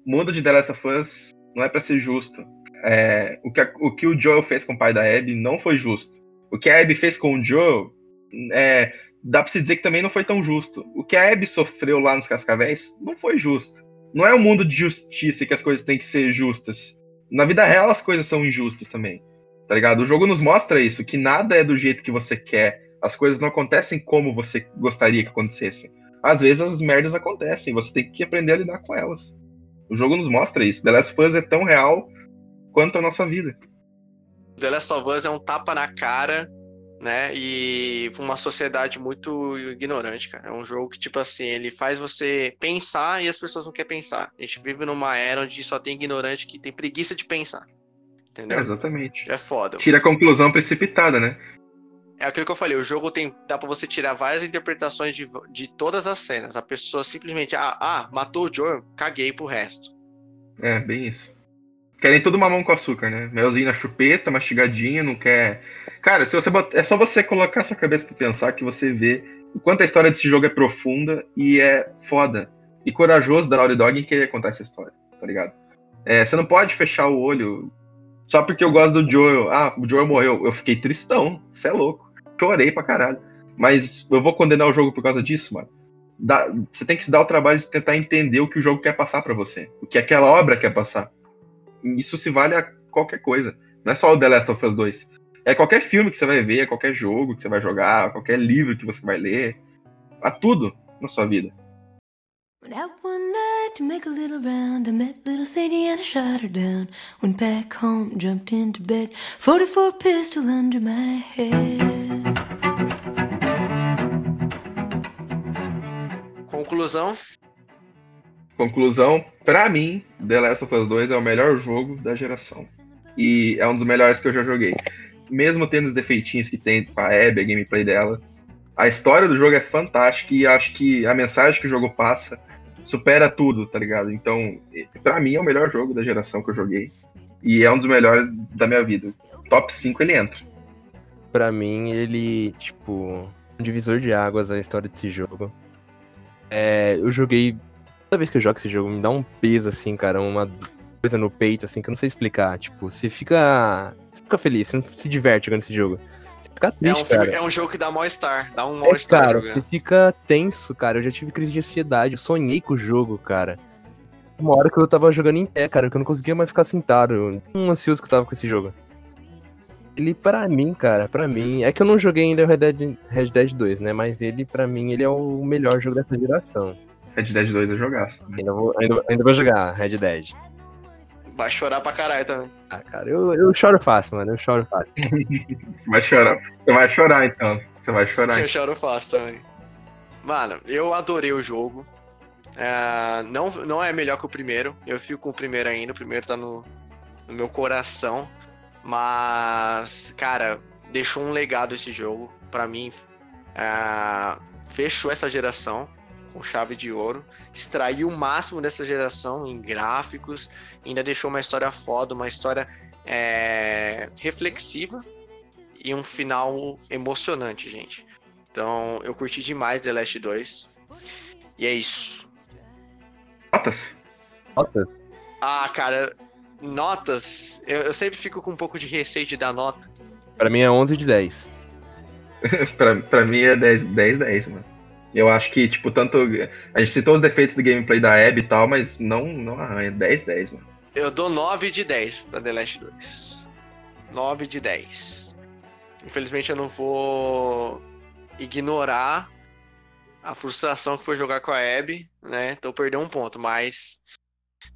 Mundo de The Last of Us não é pra ser justo. É, o, que a- o que o Joel fez com o pai da Abby não foi justo. O que a Abby fez com o Joel, é, dá pra se dizer que também não foi tão justo. O que a Abby sofreu lá nos Cascavéis não foi justo. Não é um mundo de justiça que as coisas têm que ser justas. Na vida real as coisas são injustas também. Tá ligado? O jogo nos mostra isso, que nada é do jeito que você quer. As coisas não acontecem como você gostaria que acontecessem. Às vezes as merdas acontecem, você tem que aprender a lidar com elas. O jogo nos mostra isso. The Last of Us é tão real quanto a nossa vida. The Last of Us é um tapa na cara, né? E uma sociedade muito ignorante, cara. É um jogo que, tipo assim, ele faz você pensar e as pessoas não querem pensar. A gente vive numa era onde só tem ignorante que tem preguiça de pensar. Entendeu? É, exatamente. É foda. Tira a conclusão precipitada, né? É aquilo que eu falei, o jogo tem. dá pra você tirar várias interpretações de, de todas as cenas. A pessoa simplesmente, ah, ah, matou o Joel, caguei pro resto. É, bem isso. Querem tudo mamão com açúcar, né? Melzinho na chupeta, mastigadinho, não quer. Cara, se você é só você colocar sua cabeça pra pensar que você vê o quanto a história desse jogo é profunda e é foda. E corajoso da Naughty Dog em querer contar essa história, tá ligado? É, você não pode fechar o olho só porque eu gosto do Joel. Ah, o Joel morreu. Eu fiquei tristão, você é louco. Chorei pra caralho. Mas eu vou condenar o jogo por causa disso, mano. Dá- você tem que se dar o trabalho de tentar entender o que o jogo quer passar pra você. O que aquela obra quer passar. Isso se vale a qualquer coisa. Não é só o The Last of Us 2. É qualquer filme que você vai ver, é qualquer jogo que você vai jogar, qualquer livro que você vai ler. A tudo na sua vida. Out one night to make a little round. I met little Sadie and I shot her down. Went back home, jumped into bed. 44 pistol under my head. Conclusão, Conclusão, pra mim, The Last of Us 2 é o melhor jogo da geração. E é um dos melhores que eu já joguei. Mesmo tendo os defeitinhos que tem com a Abby, a gameplay dela, a história do jogo é fantástica e acho que a mensagem que o jogo passa supera tudo, tá ligado? Então, pra mim é o melhor jogo da geração que eu joguei. E é um dos melhores da minha vida. Top 5 ele entra. Pra mim, ele, tipo, um divisor de águas a história desse jogo. É, eu joguei. Toda vez que eu jogo esse jogo, me dá um peso, assim, cara, uma coisa no peito, assim, que eu não sei explicar. Tipo, você fica. Você fica feliz, você não se diverte jogando esse jogo. Você fica É triste, um, filme- cara. é um jogo que dá mal-estar. Dá um É, mal-estar cara, jogando. você fica tenso, cara. Eu já tive crise de ansiedade. Eu sonhei com o jogo, cara. Uma hora que eu tava jogando em pé, cara, que eu não conseguia mais ficar sentado. Um ansioso que eu tava com esse jogo. Ele, pra mim, cara, pra mim. É que eu não joguei ainda o Red Dead, Red Dead 2, né? Mas ele, pra mim, ele é o melhor jogo dessa geração. Red Dead 2 eu jogasse. Ainda vou, ainda, ainda vou jogar Red Dead. Vai chorar pra caralho também. Ah, cara, eu, eu choro fácil, mano. Eu choro fácil. [LAUGHS] Vai chorar. Você vai chorar então. Você vai chorar. Eu choro fácil também. Mano, eu adorei o jogo. É, não, não é melhor que o primeiro. Eu fico com o primeiro ainda. O primeiro tá no, no meu coração. Mas, cara, deixou um legado esse jogo. Pra mim, é, fechou essa geração com chave de ouro. Extraiu o máximo dessa geração em gráficos. Ainda deixou uma história foda, uma história é, reflexiva e um final emocionante, gente. Então, eu curti demais The Last 2. E é isso. Notas? Notas? Ah, cara, notas. Eu, eu sempre fico com um pouco de receio de dar nota. Pra mim é 11 de 10. [LAUGHS] pra, pra mim é 10, 10, 10, mano. Eu acho que, tipo, tanto. A gente citou os defeitos do gameplay da Abby e tal, mas não, não arranha. 10, 10, mano. Eu dou 9 de 10 pra The Last 2. 9 de 10. Infelizmente eu não vou ignorar a frustração que foi jogar com a Abby, né? Então perdeu um ponto, mas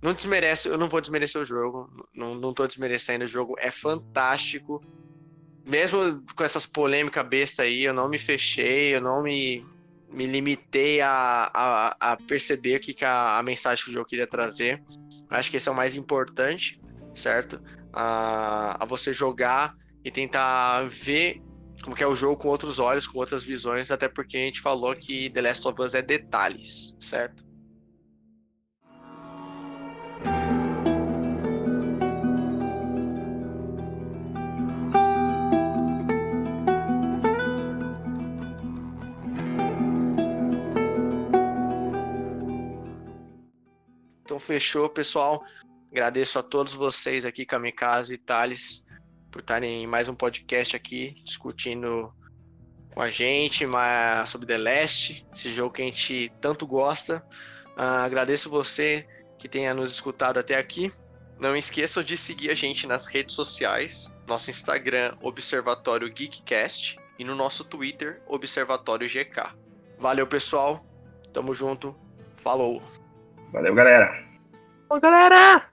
não desmerece, eu não vou desmerecer o jogo, não, não tô desmerecendo o jogo, é fantástico. Mesmo com essas polêmicas besta aí, eu não me fechei, eu não me, me limitei a, a, a perceber o que, que a, a mensagem que o jogo queria trazer. Acho que esse é o mais importante, certo? A, a você jogar e tentar ver como que é o jogo com outros olhos, com outras visões, até porque a gente falou que The Last of Us é detalhes, certo? Então fechou, pessoal. Agradeço a todos vocês aqui, Kamikaze e Thales, por estarem em mais um podcast aqui, discutindo com a gente mas, sobre The Last, esse jogo que a gente tanto gosta. Ah, agradeço você que tenha nos escutado até aqui. Não esqueçam de seguir a gente nas redes sociais, nosso Instagram, Observatório Geekcast, e no nosso Twitter, Observatório GK. Valeu, pessoal. Tamo junto. Falou. Valeu, galera. Ô, galera!